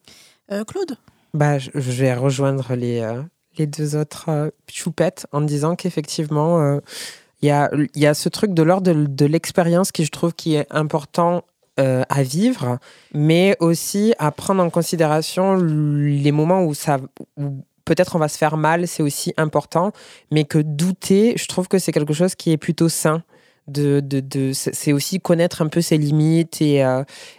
Euh, Claude? Bah, je je vais rejoindre les, euh, les deux autres euh, choupettes en disant qu'effectivement, euh, il y, a, y a ce truc de l'ordre de, l'expérience qui, je trouve, qui est important euh, à vivre, mais aussi à prendre en considération les moments où ça... où Peut-être on va se faire mal, c'est aussi important, mais que douter, je trouve que c'est quelque chose qui est plutôt sain. De, de, c'est aussi connaître un peu ses limites et,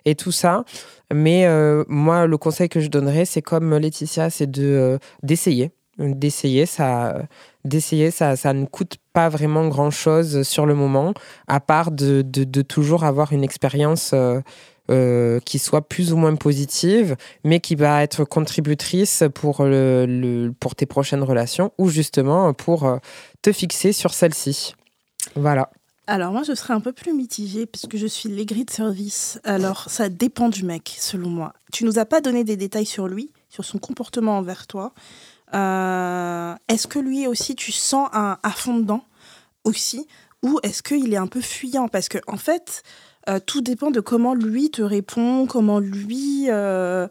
et tout ça. Mais moi, le conseil que je donnerais, c'est comme Laetitia, c'est de d'essayer, d'essayer ça, d'essayer. Ça, ça ne coûte pas vraiment grand-chose sur le moment, à part de, de, toujours avoir une expérience euh, euh, qui soit plus ou moins positive, mais qui va être contributrice pour, le, pour tes prochaines relations ou justement pour euh, te fixer sur celle-ci. Voilà. Alors moi, je serais un peu plus mitigée puisque je suis l'aigri de service. Alors ça dépend du mec, selon moi. Tu nous as pas donné des détails sur lui, sur son comportement envers toi. Euh, est-ce que lui aussi, tu sens un fond dedans aussi ou est-ce qu'il est un peu fuyant? Parce que en fait, euh, tout dépend de comment lui te répond, comment lui euh,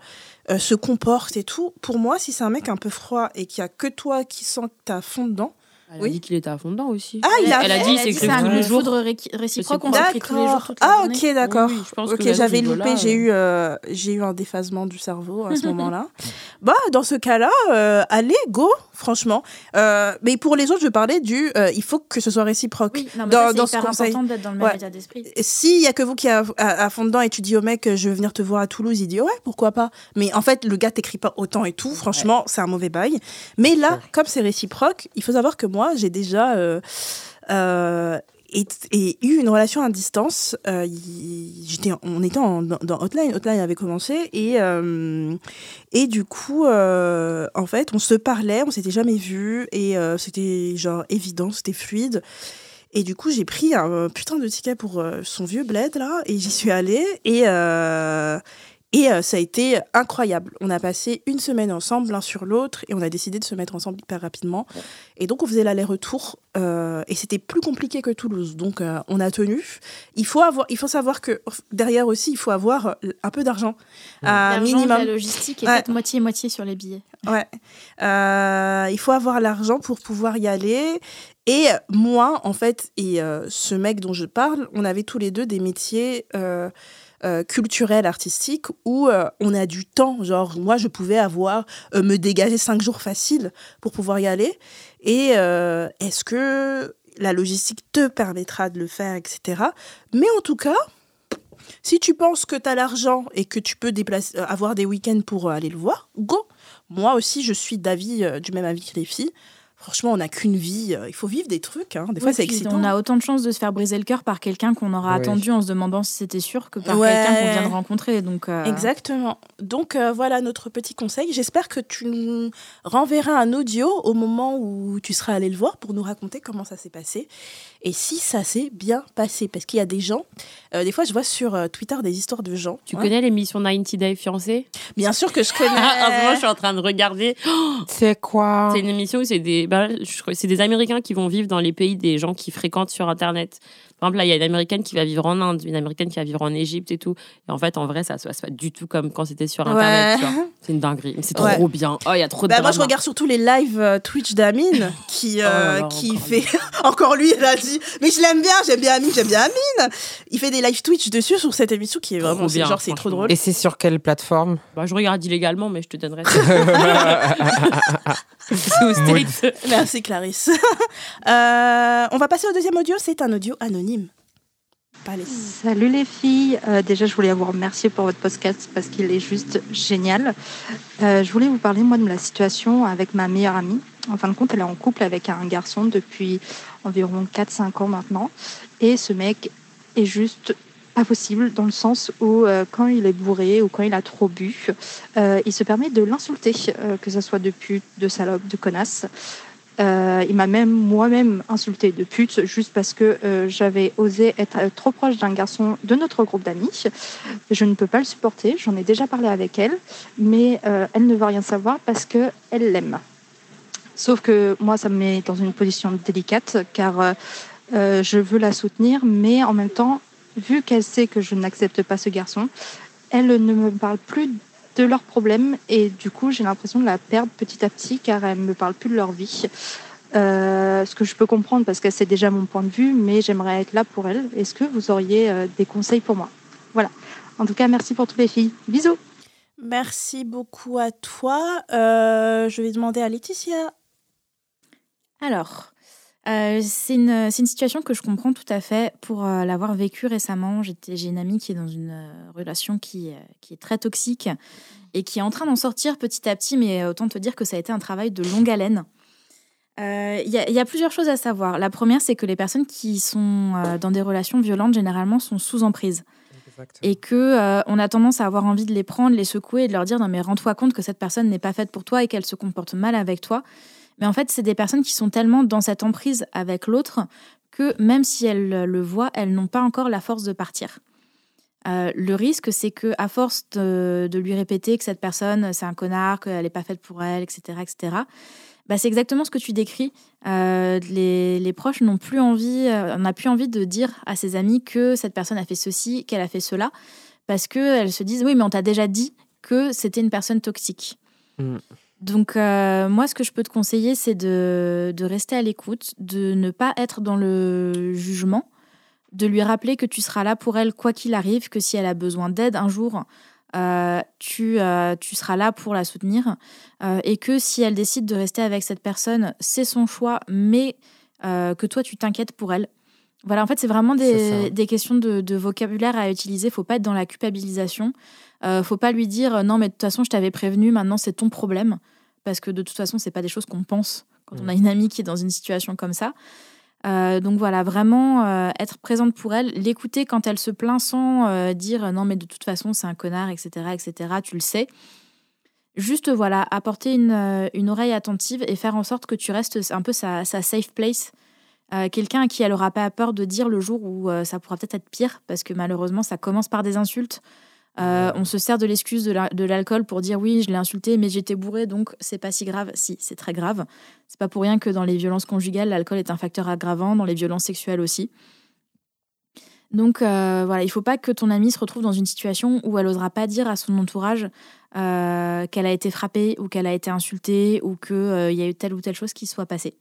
se comporte et tout. Pour moi, si c'est un mec un peu froid et qu'il y a que toi qui sens que t'es à fond dedans, Elle Oui. a dit qu'il était à fond dedans aussi. Ah, il a- elle a dit, c'est un tous les jours. réciproque, on D'accord. s'écrit tous les jours toute la Ah, ok, d'accord. Oui, oui, que ok, j'avais loupé, j'ai euh, eu, euh, j'ai eu un déphasement du cerveau à ce [LAUGHS] moment-là. Bah, dans ce cas-là, euh, allez, go, franchement. Euh, mais pour les autres, je parlais du, euh, il faut que ce soit réciproque. Oui, non, mais Dans- ça, ce conseil. important d'être dans le même Ouais. état d'esprit. S'il y a que vous qui êtes à, à, à fond dedans et tu dis au mec, euh, je veux venir te voir à Toulouse, il dit ouais, pourquoi pas. Mais en fait, le gars t'écrit pas autant et tout. Franchement, c'est un mauvais bail. Mais là, comme c'est réciproque, il faut savoir que moi, j'ai déjà euh, euh, et, eu une relation à distance. Euh, j'étais, on était en- dans, dans Hotline. Hotline avait commencé et euh, et du coup, euh, en fait, on se parlait, on s'était jamais vu et c'était genre évident, c'était fluide. Et du coup, j'ai pris un putain de ticket pour son vieux bled là et j'y suis allée et et euh, ça a été incroyable. On a passé une semaine ensemble l'un sur l'autre et on a décidé de se mettre ensemble hyper rapidement. Et donc on faisait l'aller-retour euh, et c'était plus compliqué que Toulouse. Donc euh, on a tenu. Il faut avoir, il faut savoir que derrière aussi il faut avoir un peu d'argent, un minimum. La logistique est Ouais. faite moitié-moitié sur les billets. Ouais. Euh, il faut avoir l'argent pour pouvoir y aller. Et moi, en fait, et euh, ce mec dont je parle, on avait tous les deux des métiers euh, culturels, artistiques, où euh, on a du temps. Genre, moi, je pouvais avoir, euh, me dégager cinq jours faciles pour pouvoir y aller. Et est-ce que la logistique te permettra de le faire, etc. Mais en tout cas, si tu penses que tu as l'argent et que tu peux déplacer, avoir des week-ends pour aller le voir, go. Moi aussi, je suis d'avis, du même avis que les filles. Franchement, on n'a qu'une vie. euh, il faut vivre des trucs. hein. Des fois, Oui, c'est excitant. On a autant de chances de se faire briser le cœur par quelqu'un qu'on aura Oui. attendu en se demandant si c'était sûr que par Ouais. quelqu'un qu'on vient de rencontrer. Donc, euh, Exactement. Donc euh, voilà notre petit conseil. J'espère que tu nous renverras un audio au moment où tu seras allé le voir pour nous raconter comment ça s'est passé et si ça s'est bien passé. Parce qu'il y a des gens, euh, des fois je vois sur euh, Twitter des histoires de gens. Tu Ouais. connais l'émission 90 Day Fiancé? Bien sûr que je connais. Ah, [LAUGHS] en ce moment, je suis en train de regarder. C'est quoi? C'est une émission où c'est des, bah, c'est des Américains qui vont vivre dans les pays des gens qui fréquentent sur Internet. Par exemple, là, il y a une Américaine qui va vivre en Inde, une Américaine qui va vivre en Égypte et tout. Et en fait, en vrai, ça se passe pas du tout comme quand c'était sur Internet. Ouais. C'est une dinguerie. Mais c'est Ouais. trop bien. Oh, il y a trop de Bah, moi, je regarde surtout les lives euh, Twitch d'Amine qui, euh, Oh là, qui encore fait. [LAUGHS] encore lui, il a dit. Mais je l'aime bien, j'aime bien Amine, j'aime bien Amine. Il fait des live Twitch dessus sur cette émission qui est vraiment. bien, genre, c'est trop drôle. Et c'est sur quelle plateforme? Bah, je regarde illégalement, mais je te donnerai. c'est au States. Merci Clarisse. [LAUGHS] Euh, on va passer au deuxième audio. C'est un audio anonyme. Salut les filles, Euh, déjà je voulais vous remercier pour votre podcast parce qu'il est juste génial. Euh, je voulais vous parler moi de la situation avec ma meilleure amie. En fin de compte, elle est en couple avec un garçon depuis environ 4-5 ans maintenant. Et ce mec est juste pas possible dans le sens où euh, quand il est bourré ou quand il a trop bu, il se permet de l'insulter, que ce soit de pute, de salope, de connasse. Euh, il m'a même moi-même insulté de pute juste parce que euh, j'avais osé être euh, trop proche d'un garçon de notre groupe d'amis. Je ne peux pas le supporter. J'en ai déjà parlé avec elle, mais elle ne veut rien savoir parce que elle l'aime. Sauf que moi, ça me met dans une position délicate car je veux la soutenir, mais en même temps, vu qu'elle sait que je n'accepte pas ce garçon, elle ne me parle plus de leurs problèmes et du coup j'ai l'impression de la perdre petit à petit car elle me parle plus de leur vie. Euh, ce que je peux comprendre parce que c'est déjà mon point de vue, mais j'aimerais être là pour elle. Est-ce que vous auriez euh, des conseils pour moi? Voilà. En tout cas, merci pour toutes les filles. Bisous. Merci beaucoup à toi. Euh, je vais demander à Laetitia. Alors, euh, c'est une, situation que je comprends tout à fait pour euh, l'avoir vécue récemment. J'ai une amie qui est dans une euh, relation qui, qui est très toxique et qui est en train d'en sortir petit à petit, mais autant te dire que ça a été un travail de longue haleine. Il y, a- il y a plusieurs choses à savoir. La première, c'est que les personnes qui sont dans des relations violentes, généralement, sont sous emprise. Et que on a tendance à avoir envie de les prendre, les secouer et de leur dire non mais rends-toi compte que cette personne n'est pas faite pour toi et qu'elle se comporte mal avec toi. Mais en fait, c'est des personnes qui sont tellement dans cette emprise avec l'autre que même si elles le voient, elles n'ont pas encore la force de partir. Euh, le risque, c'est que à force de, lui répéter que cette personne c'est un connard, qu'elle n'est pas faite pour elle, etc., etc. Bah, c'est exactement ce que tu décris. Euh, les, les proches n'ont plus envie, euh, on n'a plus envie de dire à ses amis que cette personne a fait ceci, qu'elle a fait cela, parce qu'elles se disent oui, mais on t'a déjà dit que c'était une personne toxique. Mm. Donc, euh, moi, ce que je peux te conseiller, c'est de, de rester à l'écoute, de ne pas être dans le jugement, de lui rappeler que tu seras là pour elle quoi qu'il arrive, que si elle a besoin d'aide un jour, euh, tu, euh, tu seras là pour la soutenir, euh, et que si elle décide de rester avec cette personne, c'est son choix, mais que toi, tu t'inquiètes pour elle. Voilà, en fait, c'est vraiment des, questions de, de vocabulaire à utiliser. faut pas être dans la culpabilisation. Faut pas lui dire non, mais de toute façon, je t'avais prévenu, maintenant c'est ton problème. Parce que de toute façon, c'est pas des choses qu'on pense quand on a une amie qui est dans une situation comme ça. Euh, donc voilà, vraiment euh, être présente pour elle, l'écouter quand elle se plaint sans euh, dire non, mais de toute façon, c'est un connard, etc., etc. Tu le sais. Juste voilà, apporter une, une oreille attentive et faire en sorte que tu restes un peu sa, sa safe place. Quelqu'un à qui elle aura pas peur de dire le jour où ça pourra peut-être être pire, parce que malheureusement, ça commence par des insultes. Euh, on se sert de l'excuse de la- de l'alcool pour dire oui, je l'ai insulté, mais j'étais bourré, donc c'est pas si grave. Si, c'est très grave. C'est pas pour rien que dans les violences conjugales, l'alcool est un facteur aggravant, dans les violences sexuelles aussi. Donc euh, voilà, il faut pas que ton amie se retrouve dans une situation où elle osera pas dire à son entourage euh, qu'elle a été frappée ou qu'elle a été insultée ou qu'il y a eu telle ou telle chose qui soit passée.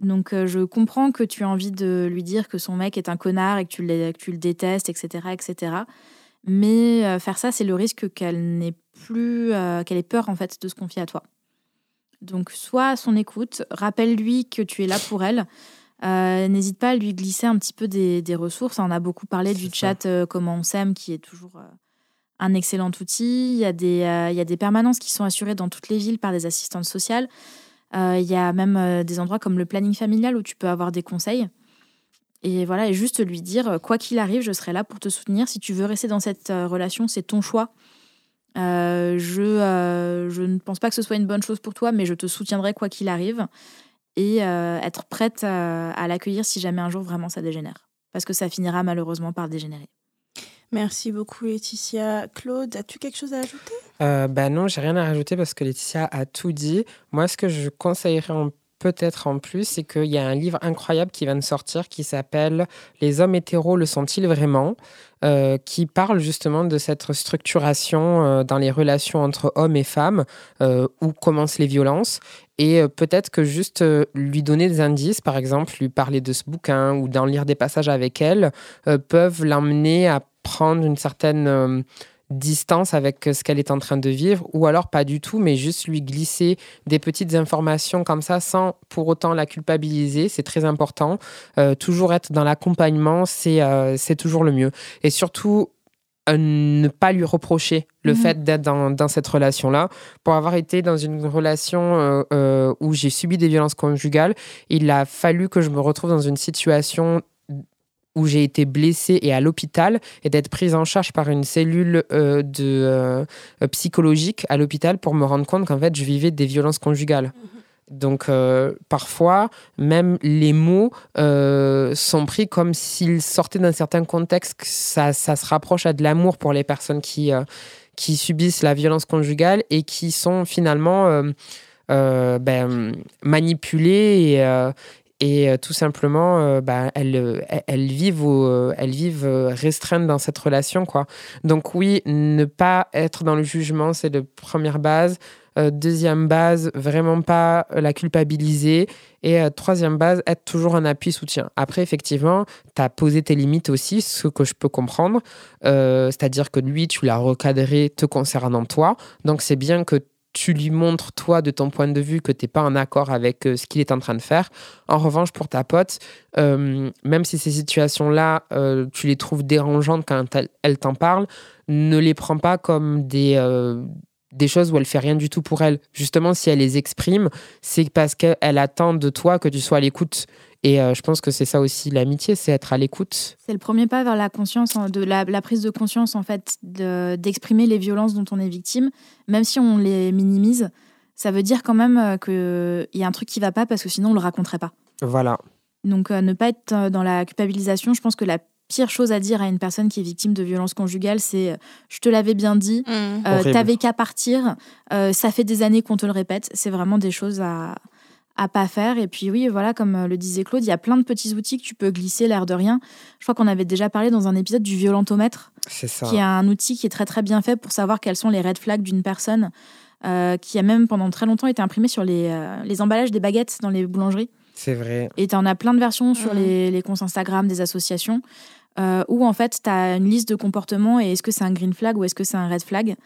Donc euh, je comprends que tu as envie de lui dire que son mec est un connard et que tu le, que tu le détestes, etc., etc. Mais euh, faire ça, c'est le risque qu'elle n'ait plus, euh, qu'elle ait peur en fait de se confier à toi. Donc sois à son écoute, rappelle-lui que tu es là pour elle. Euh, N'hésite pas à lui glisser un petit peu des, des ressources. On a beaucoup parlé du ça. chat euh, Comment on s'aime, qui est toujours euh, un excellent outil. Il y, a des, il y a des permanences qui sont assurées dans toutes les villes par des assistantes sociales. Il y a même des endroits comme le planning familial où tu peux avoir des conseils. Et voilà, et juste lui dire, euh, quoi qu'il arrive, je serai là pour te soutenir. Si tu veux rester dans cette euh, relation, c'est ton choix. Euh, je, euh, je ne pense pas que ce soit une bonne chose pour toi, mais je te soutiendrai quoi qu'il arrive. Et euh, être prête à, à l'accueillir si jamais un jour vraiment ça dégénère. Parce que ça finira malheureusement par dégénérer. Merci beaucoup Laetitia. Claude, as-tu quelque chose à ajouter? Euh, bah non, j'ai rien à rajouter parce que Laetitia a tout dit. Moi, ce que je conseillerais en- peut-être en plus, c'est qu'il y a un livre incroyable qui vient de sortir qui s'appelle Les hommes hétéros le sont-ils vraiment? Euh, qui parle justement de cette structuration euh, dans les relations entre hommes et femmes, euh, où commencent les violences. Et peut-être que juste lui donner des indices, par exemple, lui parler de ce bouquin ou d'en lire des passages avec elle, peuvent l'emmener à prendre une certaine distance avec ce qu'elle est en train de vivre, ou alors pas du tout, mais juste lui glisser des petites informations comme ça sans pour autant la culpabiliser. C'est très important. Euh, toujours être dans l'accompagnement, c'est euh, c'est toujours le mieux. Et surtout, euh, ne pas lui reprocher le Mhm. fait d'être dans, dans cette relation-là. Pour avoir été dans une relation euh, euh, où j'ai subi des violences conjugales, il a fallu que je me retrouve dans une situation où j'ai été blessée et à l'hôpital et d'être prise en charge par une cellule euh, de, euh, psychologique à l'hôpital pour me rendre compte qu'en fait je vivais des violences conjugales. Donc euh, parfois, même les mots euh, sont pris comme s'ils sortaient d'un certain contexte, que ça, ça se rapproche à de l'amour pour les personnes qui, euh, qui subissent la violence conjugale et qui sont finalement ben, manipulées et, et euh, tout simplement, euh, bah, elles, euh, elles- vivent, elles vivent restreintes dans cette relation. Quoi. Donc oui, ne pas être dans le jugement, c'est la première base. Deuxième base, vraiment pas la culpabiliser. Et troisième base, être toujours un appui soutien. Après, effectivement, tu as posé tes limites aussi, ce que je peux comprendre. C'est-à-dire que lui, tu l'as recadré te concernant toi. Donc c'est bien que tu lui montres, toi, de ton point de vue, que tu n'es pas en accord avec euh, ce qu'il est en train de faire. En revanche, pour ta pote, euh, même si ces situations-là, euh, tu les trouves dérangeantes quand elle, t'en parle, ne les prends pas comme des, des choses où elle fait rien du tout pour elle. Justement, si elle les exprime, c'est parce qu'elle attend de toi que tu sois à l'écoute. Et euh, je pense que c'est ça aussi l'amitié, c'est être à l'écoute. C'est le premier pas vers la conscience, de la, la prise de conscience en fait, de- d'exprimer les violences dont on est victime, même si on les minimise. Ça veut dire quand même euh, qu'il y a un truc qui va pas parce que sinon on le raconterait pas. Voilà. Donc euh, ne pas être dans la culpabilisation, je pense que la pire chose à dire à une personne qui est victime de violences conjugales, c'est je te l'avais bien dit, euh, Horrible. t'avais qu'à partir, euh, ça fait des années qu'on te le répète. C'est vraiment des choses à à pas faire. Et puis oui, voilà, comme euh, le disait Claude, il y a plein de petits outils que tu peux glisser l'air de rien. Je crois qu'on avait déjà parlé dans un épisode du violentomètre, C'est ça. qui est un outil qui est très très bien fait pour savoir quels sont les red flags d'une personne, euh, qui a même pendant très longtemps été imprimé sur les, euh, les emballages des baguettes dans les boulangeries. C'est vrai. Et tu en as plein de versions sur Mhm. les, les comptes Instagram des associations euh, où en fait tu as une liste de comportements et est-ce que c'est un green flag ou est-ce que c'est un red flag.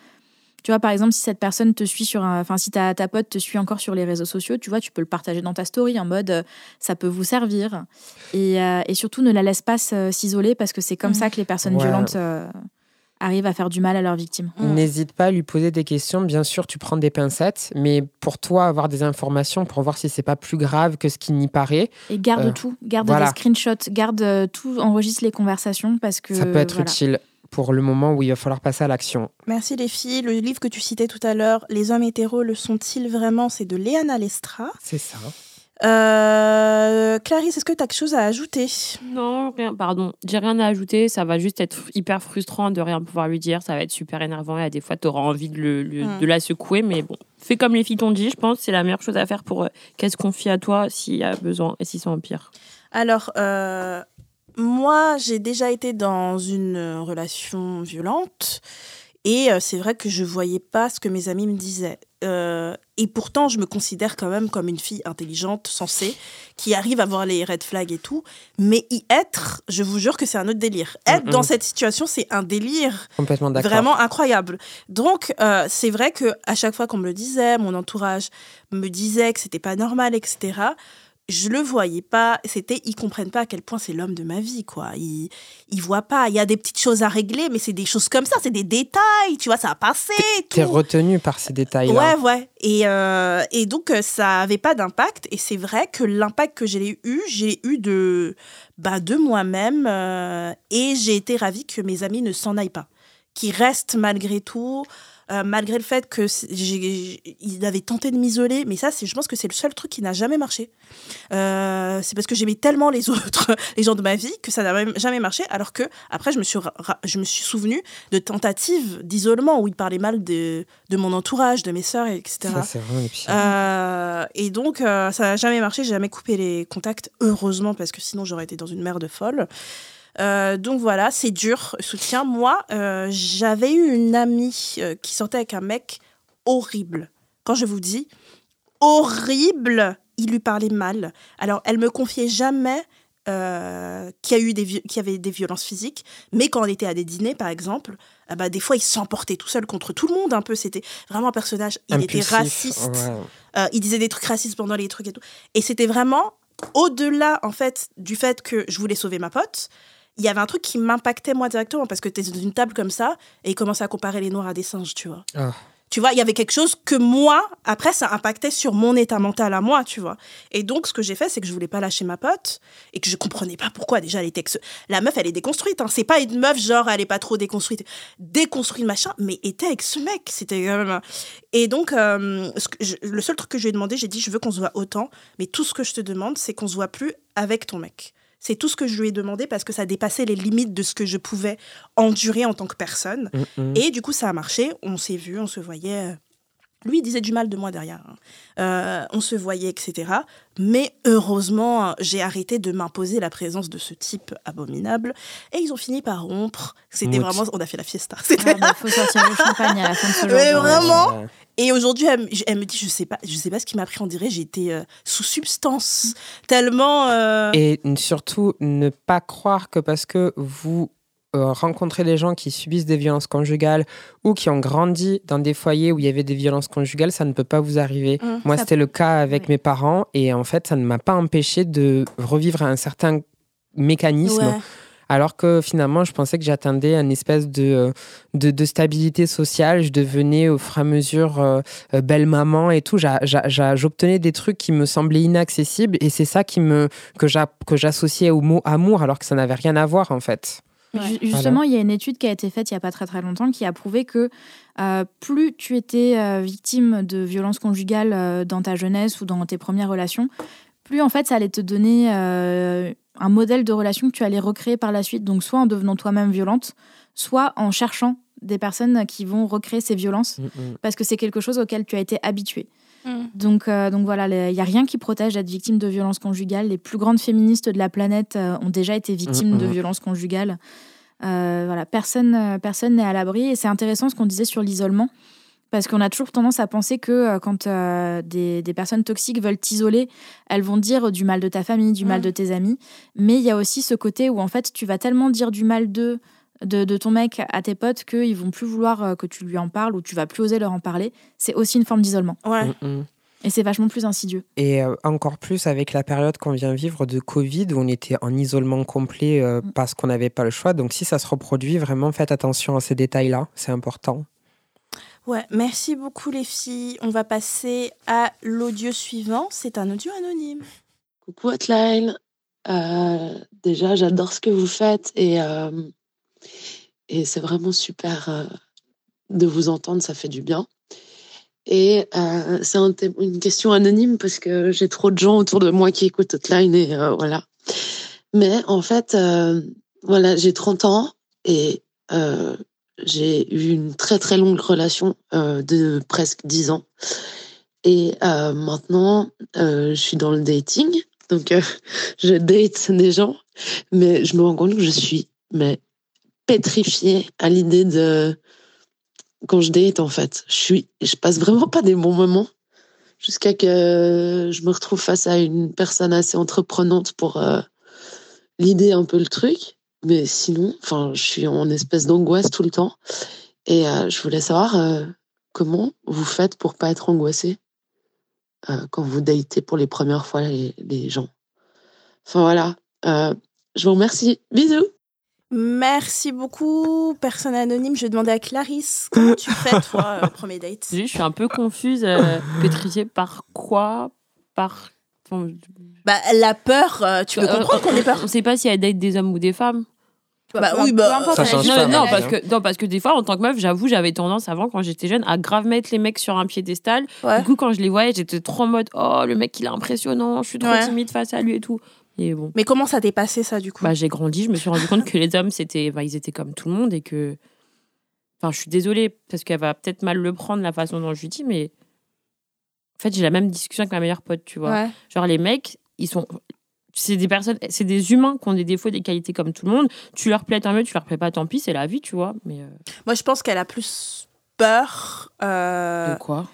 Tu vois, par exemple, si cette personne te suit sur un. Enfin, si ta, ta pote te suit encore sur les réseaux sociaux, tu vois, tu peux le partager dans ta story en mode euh, ça peut vous servir. Et, euh, et surtout, ne la laisse pas s- s'isoler parce que c'est comme Mhm. ça que les personnes Ouais. violentes euh, arrivent à faire du mal à leurs victimes. Mm. N'hésite pas à lui poser des questions. Bien sûr, tu prends des pincettes, mais pour toi, avoir des informations pour voir si c'est pas plus grave que ce qui n'y paraît, Et garde Euh, tout, garde voilà. des screenshots, garde euh, tout, enregistre les conversations parce que. ça peut être voilà. utile pour le moment où il va falloir passer à l'action. Merci les filles. Le livre que tu citais tout à l'heure, Les hommes hétéros le sont-ils vraiment? C'est de Léana Lestra. C'est ça. Euh, Clarisse, est-ce que tu as quelque chose à ajouter? Non, rien, pardon. J'ai rien à ajouter. Ça va juste être hyper frustrant de rien pouvoir lui dire. Ça va être super énervant et à des fois, tu auras envie de, le, le- Mm. de la secouer. Mais bon, fais comme les filles t'ont dit. Je pense que c'est la meilleure chose à faire pour euh, qu'elle se confie à toi s'il y a besoin et s'ils sont en pire. Alors, euh, moi, j'ai déjà été dans une euh, relation violente et euh, c'est vrai que je voyais pas ce que mes amis me disaient. Euh, et pourtant, je me considère quand même comme une fille intelligente, sensée, qui arrive à voir les red flags et tout. Mais y être, je vous jure que c'est un autre délire. Être Mm-mm. dans cette situation, c'est un délire Complètement d'accord. Vraiment incroyable. Donc, euh, c'est vrai que à chaque fois qu'on me le disait, mon entourage me disait que c'était pas normal, etc. Je le voyais pas. C'était, ils comprennent pas à quel point c'est l'homme de ma vie, quoi. Ils, ils voient pas. Il y a des petites choses à régler, mais c'est des choses comme ça, c'est des détails. Tu vois, ça a passé. T'es retenu par ces détails-là. Ouais, ouais. Et, euh, et donc, euh, ça avait pas d'impact. Et c'est vrai que l'impact que j'ai eu, j'ai eu de, bah, de moi-même. euh, et j'ai été ravie que mes amis ne s'en aillent pas. Qu'ils restent malgré tout. Euh, malgré le fait que ils avaient tenté de m'isoler, mais ça, je pense que c'est le seul truc qui n'a jamais marché. Euh, c'est parce que j'aimais tellement les [LAUGHS] autres, les gens de ma vie, que ça n'a jamais marché. Alors que après, je me suis, je me suis souvenu de tentatives d'isolement où ils parlaient mal de, de mon entourage, de mes sœurs, etc. Ça, pire. Euh, et donc, euh, ça n'a jamais marché. J'ai jamais coupé les contacts, heureusement, parce que sinon, j'aurais été dans une merde folle. Euh, donc voilà, c'est dur, soutien. Moi, euh, j'avais eu une amie euh, qui sortait avec un mec horrible. Quand je vous dis horrible, il lui parlait mal. Alors, elle me confiait jamais euh, qu'il y, a eu des avait des violences physiques, mais quand on était à des dîners, par exemple, ah bah, des fois, il s'emportait tout seul contre tout le monde, un peu. C'était vraiment un personnage. Il était Impulsif, raciste. ouais. Euh, il disait des trucs racistes pendant les trucs et tout. Et c'était vraiment au-delà, en fait, du fait que je voulais sauver ma pote. Il y avait un truc qui m'impactait moi directement parce que tu es dans une table comme ça et il commençait à comparer les noirs à des singes, tu vois. Ah. Tu vois, il y avait quelque chose que moi, après, ça impactait sur mon état mental à moi, tu vois. Et donc, ce que j'ai fait, c'est que je voulais pas lâcher ma pote et que je comprenais pas pourquoi. Déjà, elle était ex- La meuf, elle est déconstruite. Hein. C'est pas une meuf, genre, elle est pas trop déconstruite. Déconstruite, machin, mais était avec ce mec. C'était quand même. Et donc, euh, ce que je- le seul truc que je lui ai demandé, j'ai dit, je veux qu'on se voit autant, mais tout ce que je te demande, c'est qu'on se voit plus avec ton mec. C'est tout ce que je lui ai demandé parce que ça dépassait les limites de ce que je pouvais endurer en tant que personne. Mm, mm. Et du coup, ça a marché. On s'est vu, on se voyait. Lui, il disait du mal de moi derrière. hein. Euh, on se voyait, etc. Mais heureusement, j'ai arrêté de m'imposer la présence de ce type abominable. Et ils ont fini par rompre. C'était vraiment. On a fait la fiesta. C'était Il faut sortir le champagne à la fin de ce. Mais de- vraiment Ouais. et aujourd'hui, elle, me- elle me dit, je sais pas, je sais pas ce qui m'a pris. On dirait j'ai été euh, sous substance, tellement. euh, Et surtout, ne pas croire que parce que vous euh, rencontrez des gens qui subissent des violences conjugales ou qui ont grandi dans des foyers où il y avait des violences conjugales, ça ne peut pas vous arriver. Mmh, Moi, c'était le cas avec Oui. mes parents et en fait, ça ne m'a pas empêché de revivre un certain mécanisme ouais. Alors que finalement, je pensais que j'atteindais une espèce de, euh, de, de stabilité sociale. Je devenais au fur et à mesure euh, belle maman et tout. J'obtenais des trucs qui me semblaient inaccessibles et c'est ça qui me, que j'associais au mot amour alors que ça n'avait rien à voir en fait. Ju- Justement, il y a une étude qui a été faite il n'y a pas très très longtemps qui a prouvé que euh, plus tu étais euh, victime de violences conjugales euh, dans ta jeunesse ou dans tes premières relations, plus en fait ça allait te donner euh, un modèle de relation que tu allais recréer par la suite. Donc soit en devenant toi-même violente, soit en cherchant des personnes qui vont recréer ces violences parce que c'est quelque chose auquel tu as été habitué. Mm. Donc, euh, donc voilà, il n'y a rien qui protège d'être victime de violences conjugales. Les plus grandes féministes de la planète euh, ont déjà été victimes Mm, de mm. violences conjugales. Euh, voilà, personne personne n'est à l'abri. Et c'est intéressant ce qu'on disait sur l'isolement. Parce qu'on a toujours tendance à penser que euh, quand euh, des, des personnes toxiques veulent t'isoler, elles vont dire du mal de ta famille, du mal de tes amis. Mais il y a aussi ce côté où en fait tu vas tellement dire du mal d'eux, de, de ton mec à tes potes qu'ils vont plus vouloir euh, que tu lui en parles ou tu vas plus oser leur en parler. C'est aussi une forme d'isolement. Ouais. Mm, mm. Et c'est vachement plus insidieux. Et euh, encore plus avec la période qu'on vient vivre de Covid, où on était en isolement complet euh, Mm. parce qu'on n'avait pas le choix. Donc si ça se reproduit, vraiment faites attention à ces détails-là, c'est important. Ouais, merci beaucoup les filles. On va passer à l'audio suivant. C'est un audio anonyme. Coucou Hotline. Euh, déjà, j'adore ce que vous faites et, euh, et c'est vraiment super euh, de vous entendre, ça fait du bien. Et euh, c'est une question anonyme parce que j'ai trop de gens autour de moi qui écoutent Hotline et euh, voilà. Mais en fait, voilà, j'ai 30 ans et j'ai eu une très très longue relation de presque 10 ans. Et maintenant, je suis dans le dating. Donc, [LAUGHS] je date des gens, mais je me rends compte que je suis mais pétrifiée à l'idée de quand je date en fait. Je suis, je passe vraiment pas des bons moments jusqu'à que je me retrouve face à une personne assez entreprenante pour euh, l'idée un peu le truc. Mais sinon, enfin, je suis en espèce d'angoisse tout le temps. Et euh, je voulais savoir euh, comment vous faites pour pas être angoissé euh, quand vous datez pour les premières fois les, gens. Enfin voilà, je vous remercie. Bisous. Merci beaucoup, personne anonyme. Je vais demander à Clarisse comment tu fais toi, euh, [LAUGHS] premier date? Je suis un peu confuse, euh, pétrifiée par quoi? Par. enfin, Bah la peur, euh, tu peux euh, comprendre qu'on ait peur? On sait pas si elle date des hommes ou des femmes. Bah oui, bah Ça change non, pas, non, parce que, non, parce que des fois, en tant que meuf, j'avoue, j'avais tendance avant, quand j'étais jeune, à grave mettre les mecs sur un piédestal. Ouais. Du coup, quand je les voyais, j'étais trop en mode Oh, le mec, il est impressionnant, je suis trop Ouais. timide face à lui et tout. Et bon, Mais comment ça t'est passé ça du coup bah, j'ai grandi, je me suis rendu compte que les hommes, c'était, bah, ils étaient comme tout le monde et que. Enfin, je suis désolée, parce qu'elle va peut-être mal le prendre la façon dont je lui dis, mais. En fait, j'ai la même discussion avec ma meilleure pote, tu vois. Ouais. Genre, les mecs, ils sont. C'est des personnes, c'est des humains qui ont des défauts, des qualités comme tout le monde. Tu leur plais tant mieux, tu leur plais pas tant pis, c'est la vie, tu vois. Mais euh, Moi je pense qu'elle a plus peur euh, de quoi?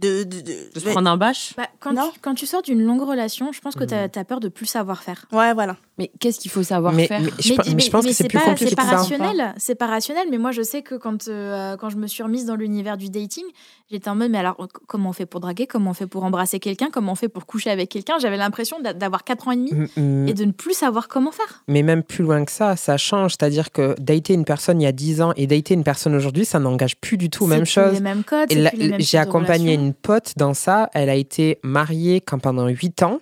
De, de, de- De se prendre un bâche? Bah, quand, tu, quand tu sors d'une longue relation, je pense que tu as, peur de plus savoir faire. Ouais, voilà. Mais qu'est-ce qu'il faut savoir Mais, faire? mais je, pe- mais je pense que c'est plus pas, compliqué pas ça. rationnel. C'est pas rationnel, mais moi je sais que quand, euh, quand je me suis remise dans l'univers du dating, j'étais en mode mais alors comment on fait pour draguer, comment on fait pour embrasser quelqu'un, comment on fait pour coucher avec quelqu'un? J'avais l'impression d'a- d'avoir 4 ans et demi Mm, mm. et de ne plus savoir comment faire. Mais même plus loin que ça, ça change. C'est-à-dire que dater une personne il y a 10 ans et dater une personne aujourd'hui, ça n'engage plus du tout. C'est Même plus chose. Les mêmes codes. Et mêmes J'ai accompagné relations. Une pote dans ça. Elle a été mariée quand pendant 8 ans.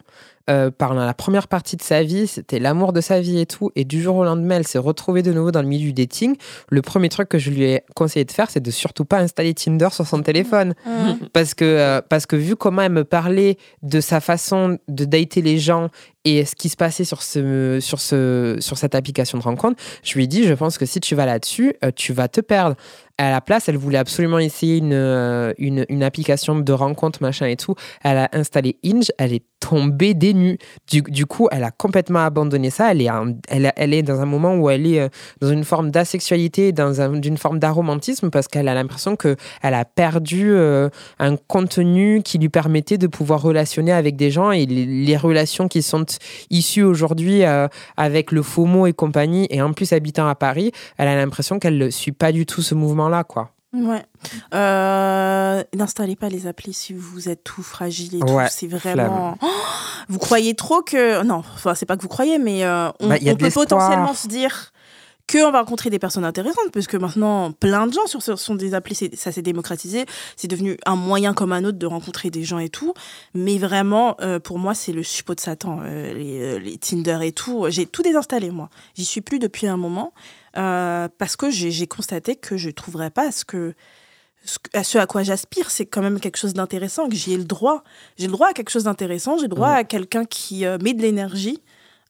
Euh, pendant la première partie de sa vie, c'était l'amour de sa vie et tout. Et du jour au lendemain, elle s'est retrouvée de nouveau dans le milieu du dating. Le premier truc que je lui ai conseillé de faire, c'est de surtout pas installer Tinder sur son téléphone. Parce que, euh, parce que vu comment elle me parlait de sa façon de dater les gens et ce qui se passait sur, ce, sur, ce, sur cette application de rencontre, je lui ai dit, je pense que si tu vas là-dessus, euh, tu vas te perdre. À la place, elle voulait absolument essayer une, euh, une, une application de rencontre, machin et tout. Elle a installé Inge, elle est tombée des nues. Du, du coup, elle a complètement abandonné ça. Elle est, elle, elle est dans un moment où elle est euh, dans une forme d'asexualité, dans un- d'une forme d'aromantisme, parce qu'elle a l'impression que elle a perdu un contenu qui lui permettait de pouvoir relationner avec des gens et les relations qui sont issues aujourd'hui euh, avec le FOMO et compagnie, et en plus habitant à Paris, elle a l'impression qu'elle ne suit pas du tout ce mouvement-là, quoi. Ouais. Euh, N'installez pas les applis si vous êtes tout fragile et tout. Ouais, c'est vraiment. Oh, vous croyez trop que. Non, enfin, c'est pas que vous croyez, mais euh, on, Bah, on peut potentiellement se dire que on va rencontrer des personnes intéressantes, parce que maintenant, plein de gens sur ce sont des applis, ça s'est démocratisé, c'est devenu un moyen comme un autre de rencontrer des gens et tout. Mais vraiment, euh, pour moi, c'est le suppôt de Satan, euh, les, euh, les Tinder et tout. J'ai tout désinstallé, moi. J'y suis plus depuis un moment, euh, parce que j'ai constaté que je trouverais pas ce que à ce à quoi j'aspire, c'est quand même quelque chose d'intéressant, que j'y ai le droit. J'ai le droit à quelque chose d'intéressant, j'ai le droit à quelqu'un qui euh, met de l'énergie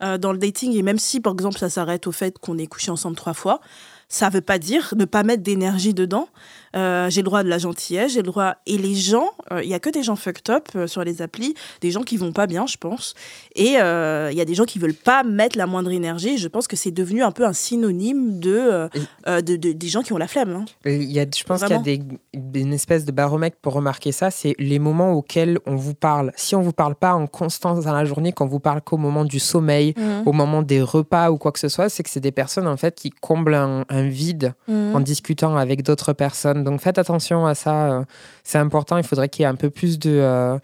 euh, dans le dating. Et même si, par exemple, ça s'arrête au fait qu'on ait couché ensemble trois fois, ça veut pas dire ne pas mettre d'énergie dedans. Euh, j'ai le droit de la gentillesse, j'ai le droit. Et les gens, euh, il y a que des gens fucked up euh, sur les applis, des gens qui vont pas bien, je pense. Et euh, il y a des gens qui veulent pas mettre la moindre énergie. Et je pense que c'est devenu un peu un synonyme de, euh, euh, de, de- des gens qui ont la flemme. hein. Il y a, je pense qu'il y a des, une espèce de baromètre pour remarquer ça, c'est les moments auxquels on vous parle. Si on vous parle pas en constance dans la journée, qu'on vous parle qu'au moment du sommeil, Mhm. au moment des repas ou quoi que ce soit, c'est que c'est des personnes en fait qui comblent un, un vide Mhm. en discutant avec d'autres personnes. Donc faites attention à ça, euh, c'est important. Il faudrait qu'il y ait un peu plus de euh,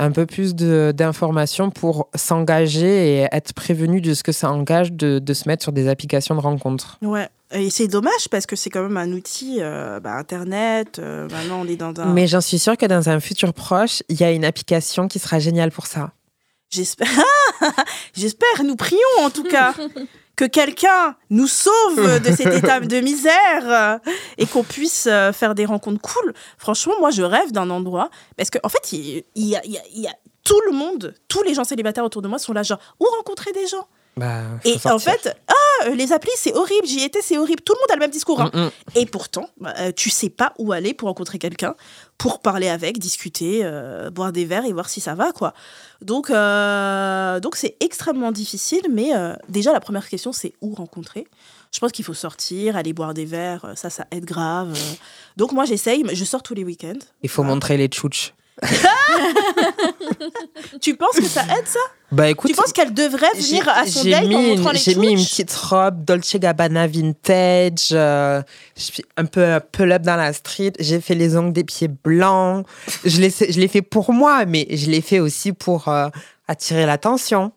un peu plus de- d'informations pour s'engager et être prévenu de ce que ça engage de, de se mettre sur des applications de rencontres. Ouais. Et c'est dommage parce que c'est quand même un outil, euh, bah, Internet. euh, maintenant, on est dans un. Mais j'en suis sûre que dans un futur proche, il y a une application qui sera géniale pour ça. J'espère. [LAUGHS] J'espère. Nous prions en tout cas [LAUGHS] que quelqu'un nous sauve [LAUGHS] de cet état de misère et qu'on puisse euh, faire des rencontres cool. Franchement, moi, je rêve d'un endroit parce qu'en en fait, il il y, a, il y a- il y a tout le monde, tous les gens célibataires autour de moi sont là, genre où rencontrer des gens? Bah, Et en fait, ah, les applis, c'est horrible. J'y étais, c'est horrible. Tout le monde a le même discours. hein. Mm, mm. Et pourtant, bah, euh, tu sais pas où aller pour rencontrer quelqu'un, pour parler avec, discuter, euh, boire des verres et voir si ça va, quoi. Donc, euh, donc c'est extrêmement difficile. Mais euh, déjà, la première question, c'est où rencontrer. Je pense qu'il faut sortir, aller boire des verres. Ça, ça aide grave. Donc moi, j'essaye. Je sors tous les week-ends. Il faut montrer les tchouches. [LAUGHS] Tu penses que ça aide ça? Bah écoute, Tu penses qu'elle devrait venir à son date en montrant les j'ai mis une petite robe Dolce Gabbana vintage. euh, je suis un peu pull up dans la street. J'ai fait les ongles des pieds blancs. Je l'ai, je l'ai fait pour moi, mais je l'ai fait aussi pour euh, attirer l'attention.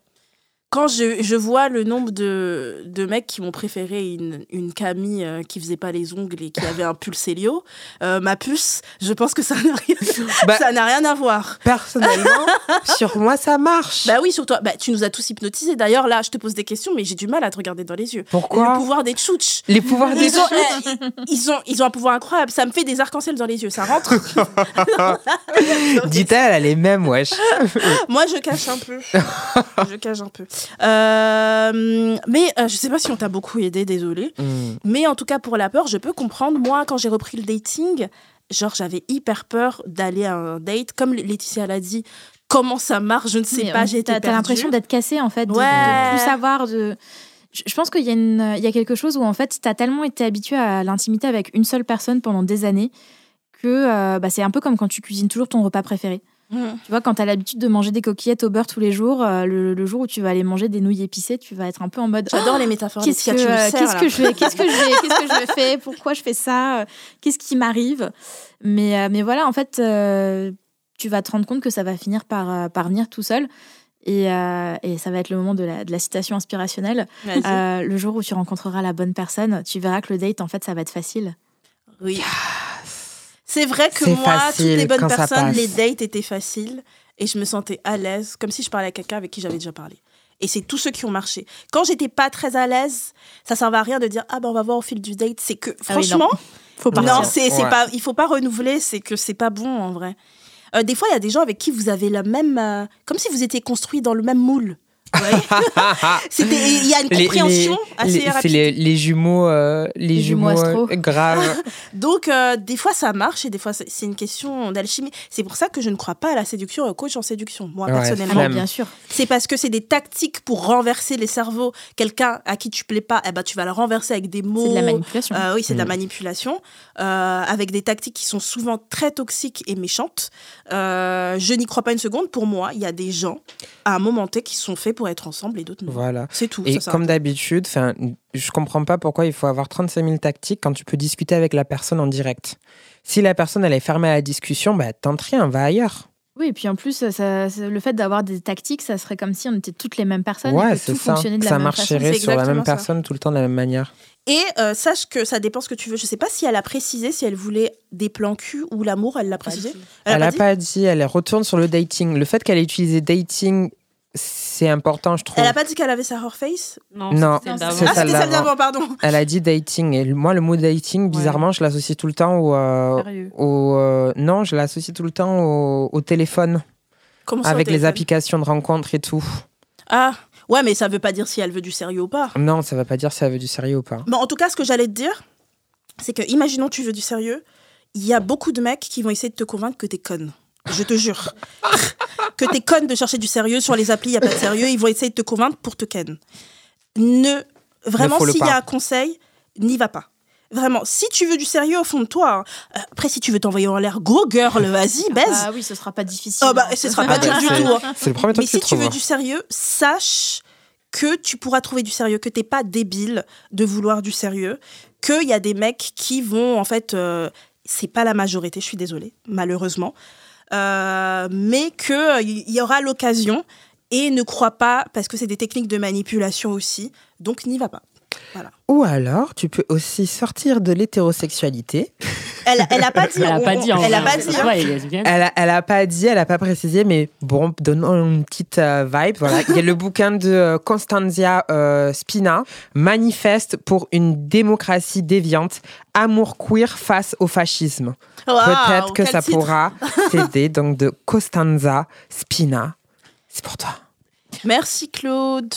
Quand je, je vois le nombre de, de mecs qui m'ont préféré une, une Camille euh, qui faisait pas les ongles et qui avait un pull Célio, euh, ma puce, je pense que ça n'a rien, [LAUGHS] Bah- ça n'a rien à voir. Personnellement, [LAUGHS] sur moi, ça marche. Bah oui, sur toi. Bah, tu nous as tous hypnotisés. D'ailleurs, là, je te pose des questions, mais j'ai du mal à te regarder dans les yeux. Pourquoi Le pouvoir des tchouches. Les pouvoirs des Ils ont, euh, ils, ont, ils ont un pouvoir incroyable. Ça me fait des arcs-en-ciel dans les yeux. Ça rentre. [LAUGHS] Dit-elle, elle est même, wesh. Moi, je cache un peu. je cache un peu. Euh, mais euh, je sais pas si on t'a beaucoup aidé, désolé. Hmm. Mais en tout cas, pour la peur, je peux comprendre. Moi, quand j'ai repris le dating, genre, j'avais hyper peur d'aller à un date. Comme Laetitia l'a dit, comment ça marche, je ne sais Mais pas, j'ai T'as l'impression d'être cassé en fait, de, de Ouais. plus savoir de. Je pense qu'il y, a une- il y a quelque chose où en fait, t'as tellement été habitué à l'intimité avec une seule personne pendant des années que euh, bah, c'est un peu comme quand tu cuisines toujours ton repas préféré. Mhm. Tu vois, quand t'as l'habitude de manger des coquillettes au beurre tous les jours, euh, le, le jour où tu vas aller manger des nouilles épicées, tu vas être un peu en mode. J'adore Ah, les métaphores. Qu'est-ce que, tu euh, qu'est-ce je fais Qu'est-ce que je fais Qu'est-ce que je fais Pourquoi je fais ça Qu'est-ce qui m'arrive mais, euh, mais voilà, en fait, euh, tu vas te rendre compte que ça va finir par, euh, par venir tout seul. Et, euh, et ça va être le moment de la, de la citation inspirationnelle. Euh, le jour où tu rencontreras la bonne personne, tu verras que le date, en fait, ça va être facile. Oui. C'est vrai que moi, facile toutes les bonnes personnes, les dates étaient faciles et je me sentais à l'aise, comme si je parlais à quelqu'un avec qui j'avais déjà parlé. Et c'est tous ceux qui ont marché. Quand j'étais pas très à l'aise, ça servait à rien de dire ah ben on va voir au fil du date. C'est que Ah oui, non. franchement, Faut partir. c'est c'est Ouais. pas, il faut pas renouveler. C'est que c'est pas bon en vrai. Euh, des fois, il y a des gens avec qui vous avez la même, euh, comme si vous étiez construits dans le même moule. Ouais. [LAUGHS] C'était, il y a une compréhension les- assez rapide. C'est les, les jumeaux, euh, les, Les jumeaux jumeaux, astro. euh, graves. [LAUGHS] Donc, euh, des fois, ça marche et des fois, c'est une question d'alchimie. C'est pour ça que je ne crois pas à la séduction et au coach en séduction, moi, Ouais, personnellement. Ah non, bien sûr. C'est parce que c'est des tactiques pour renverser les cerveaux. Quelqu'un à qui tu plais pas, eh ben, tu vas le renverser avec des mots. C'est de la manipulation. Euh, oui, c'est de la Mm. manipulation, euh, avec des tactiques qui sont souvent très toxiques et méchantes. Euh, je n'y crois pas une seconde. Pour moi, il y a des gens, à un moment T, qui sont faits pour être ensemble et d'autres non. Voilà. C'est tout. Et ça comme d'habitude, je comprends pas pourquoi il faut avoir 35 000 tactiques quand tu peux discuter avec la personne en direct. Si la personne elle est fermée à la discussion, bah tente rien, va ailleurs. Oui, et puis en plus, ça, ça- le fait d'avoir des tactiques, ça serait comme si on était toutes les mêmes personnes et ouais, que c'est tout ça. fonctionnait de la Ça même marcherait sur la même personne tout le temps de la même manière. Et euh, sache que ça dépend ce que tu veux. Je sais pas si elle a précisé si elle voulait des plans cul ou l'amour. Elle l'a précisé. Elle a n'a dit pas dit, elle retourne sur le dating. Le fait qu'elle ait utilisé dating, c'est important, je trouve. Elle a pas dit qu'elle avait sa horface. Non, Non, c'était c'est Ah, d'avant. celle c'était celle d'avant. d'avant, pardon. Elle a dit dating. Et moi, le mot dating, bizarrement, je l'associe tout le temps au. euh, au, euh, non, je l'associe tout le temps au, au téléphone, Comment ça, avec les applications de rencontres et tout. Ah, ouais, mais ça veut pas dire si elle veut du sérieux ou pas. Non, ça va pas dire si elle veut du sérieux ou pas. Bon, en tout cas, ce que j'allais te dire, c'est que, imaginons tu veux du sérieux, il y a beaucoup de mecs qui vont essayer de te convaincre que t'es conne. Je te jure. que t'es conne de chercher du sérieux. Sur les applis, il n'y a pas de sérieux. Ils vont essayer de te convaincre pour te ken. Ne. Vraiment, s'il y a un conseil, n'y va pas. Vraiment, si tu veux du sérieux au fond de toi, hein, euh, après, si tu veux t'envoyer en l'air, go girl, vas-y, baise. Ah oui, ce sera pas difficile. Oh, bah, ce sera Ah pas dur bah, du c'est- tout. hein. C'est le premier truc Mais que tu si tu veux du sérieux, sache que tu pourras trouver du sérieux, que t'es pas débile de vouloir du sérieux, qu'il y a des mecs qui vont, en fait, euh, c'est pas la majorité, je suis désolée, malheureusement, euh, mais qu'il y aura l'occasion et ne crois pas, parce que c'est des techniques de manipulation aussi, donc n'y va pas. Ou alors, tu peux aussi sortir de l'hétérosexualité. Elle, elle a pas dit. Elle a pas dit. en Elle a pas dit. Hein. elle a, elle a pas dit, elle a pas précisé, mais bon, donnons une petite euh, vibe. Voilà. Il y a le bouquin de euh, Constanzia euh, Spina, Manifeste pour une démocratie déviante, amour queer face au fascisme. Peut-être que ça titre. pourra [LAUGHS] t'aider. Donc de Costanza Spina, c'est pour toi. Merci Claude.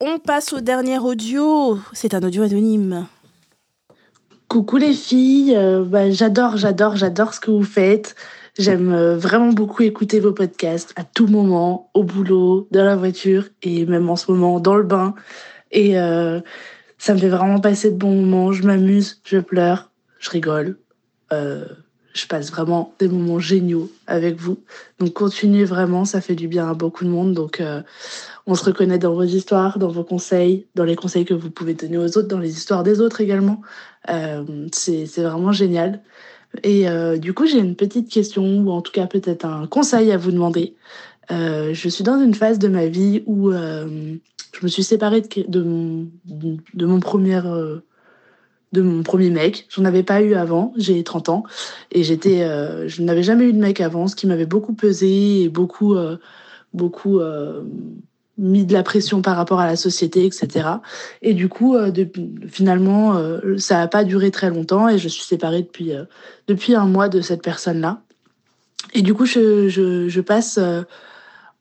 On passe au dernier audio. C'est un audio anonyme. Coucou les filles, euh, bah, j'adore, j'adore, j'adore ce que vous faites. J'aime euh, vraiment beaucoup écouter vos podcasts à tout moment, au boulot, dans la voiture et même en ce moment dans le bain. Et euh, ça me fait vraiment passer de bons moments. Je m'amuse, je pleure, je rigole. Je passe vraiment des moments géniaux avec vous. Donc continuez vraiment, ça fait du bien à beaucoup de monde. Donc on se reconnaît dans vos histoires, dans vos conseils, dans les conseils que vous pouvez donner aux autres, dans les histoires des autres également. Euh, c'est vraiment génial. Et euh, du coup, j'ai une petite question, ou en tout cas peut-être un conseil à vous demander. Euh, je suis dans une phase de ma vie où je me suis séparée de, de, mon, de, premier, de mon premier mec. J'en avais pas eu avant, j'ai 30 ans, et je n'avais jamais eu de mec avant, ce qui m'avait beaucoup pesé et beaucoup, beaucoup mis de la pression par rapport à la société, etc. Et du coup, euh, finalement, euh, ça n'a pas duré très longtemps et je suis séparée depuis, euh, depuis un mois de cette personne-là. Et du coup, je, je, passe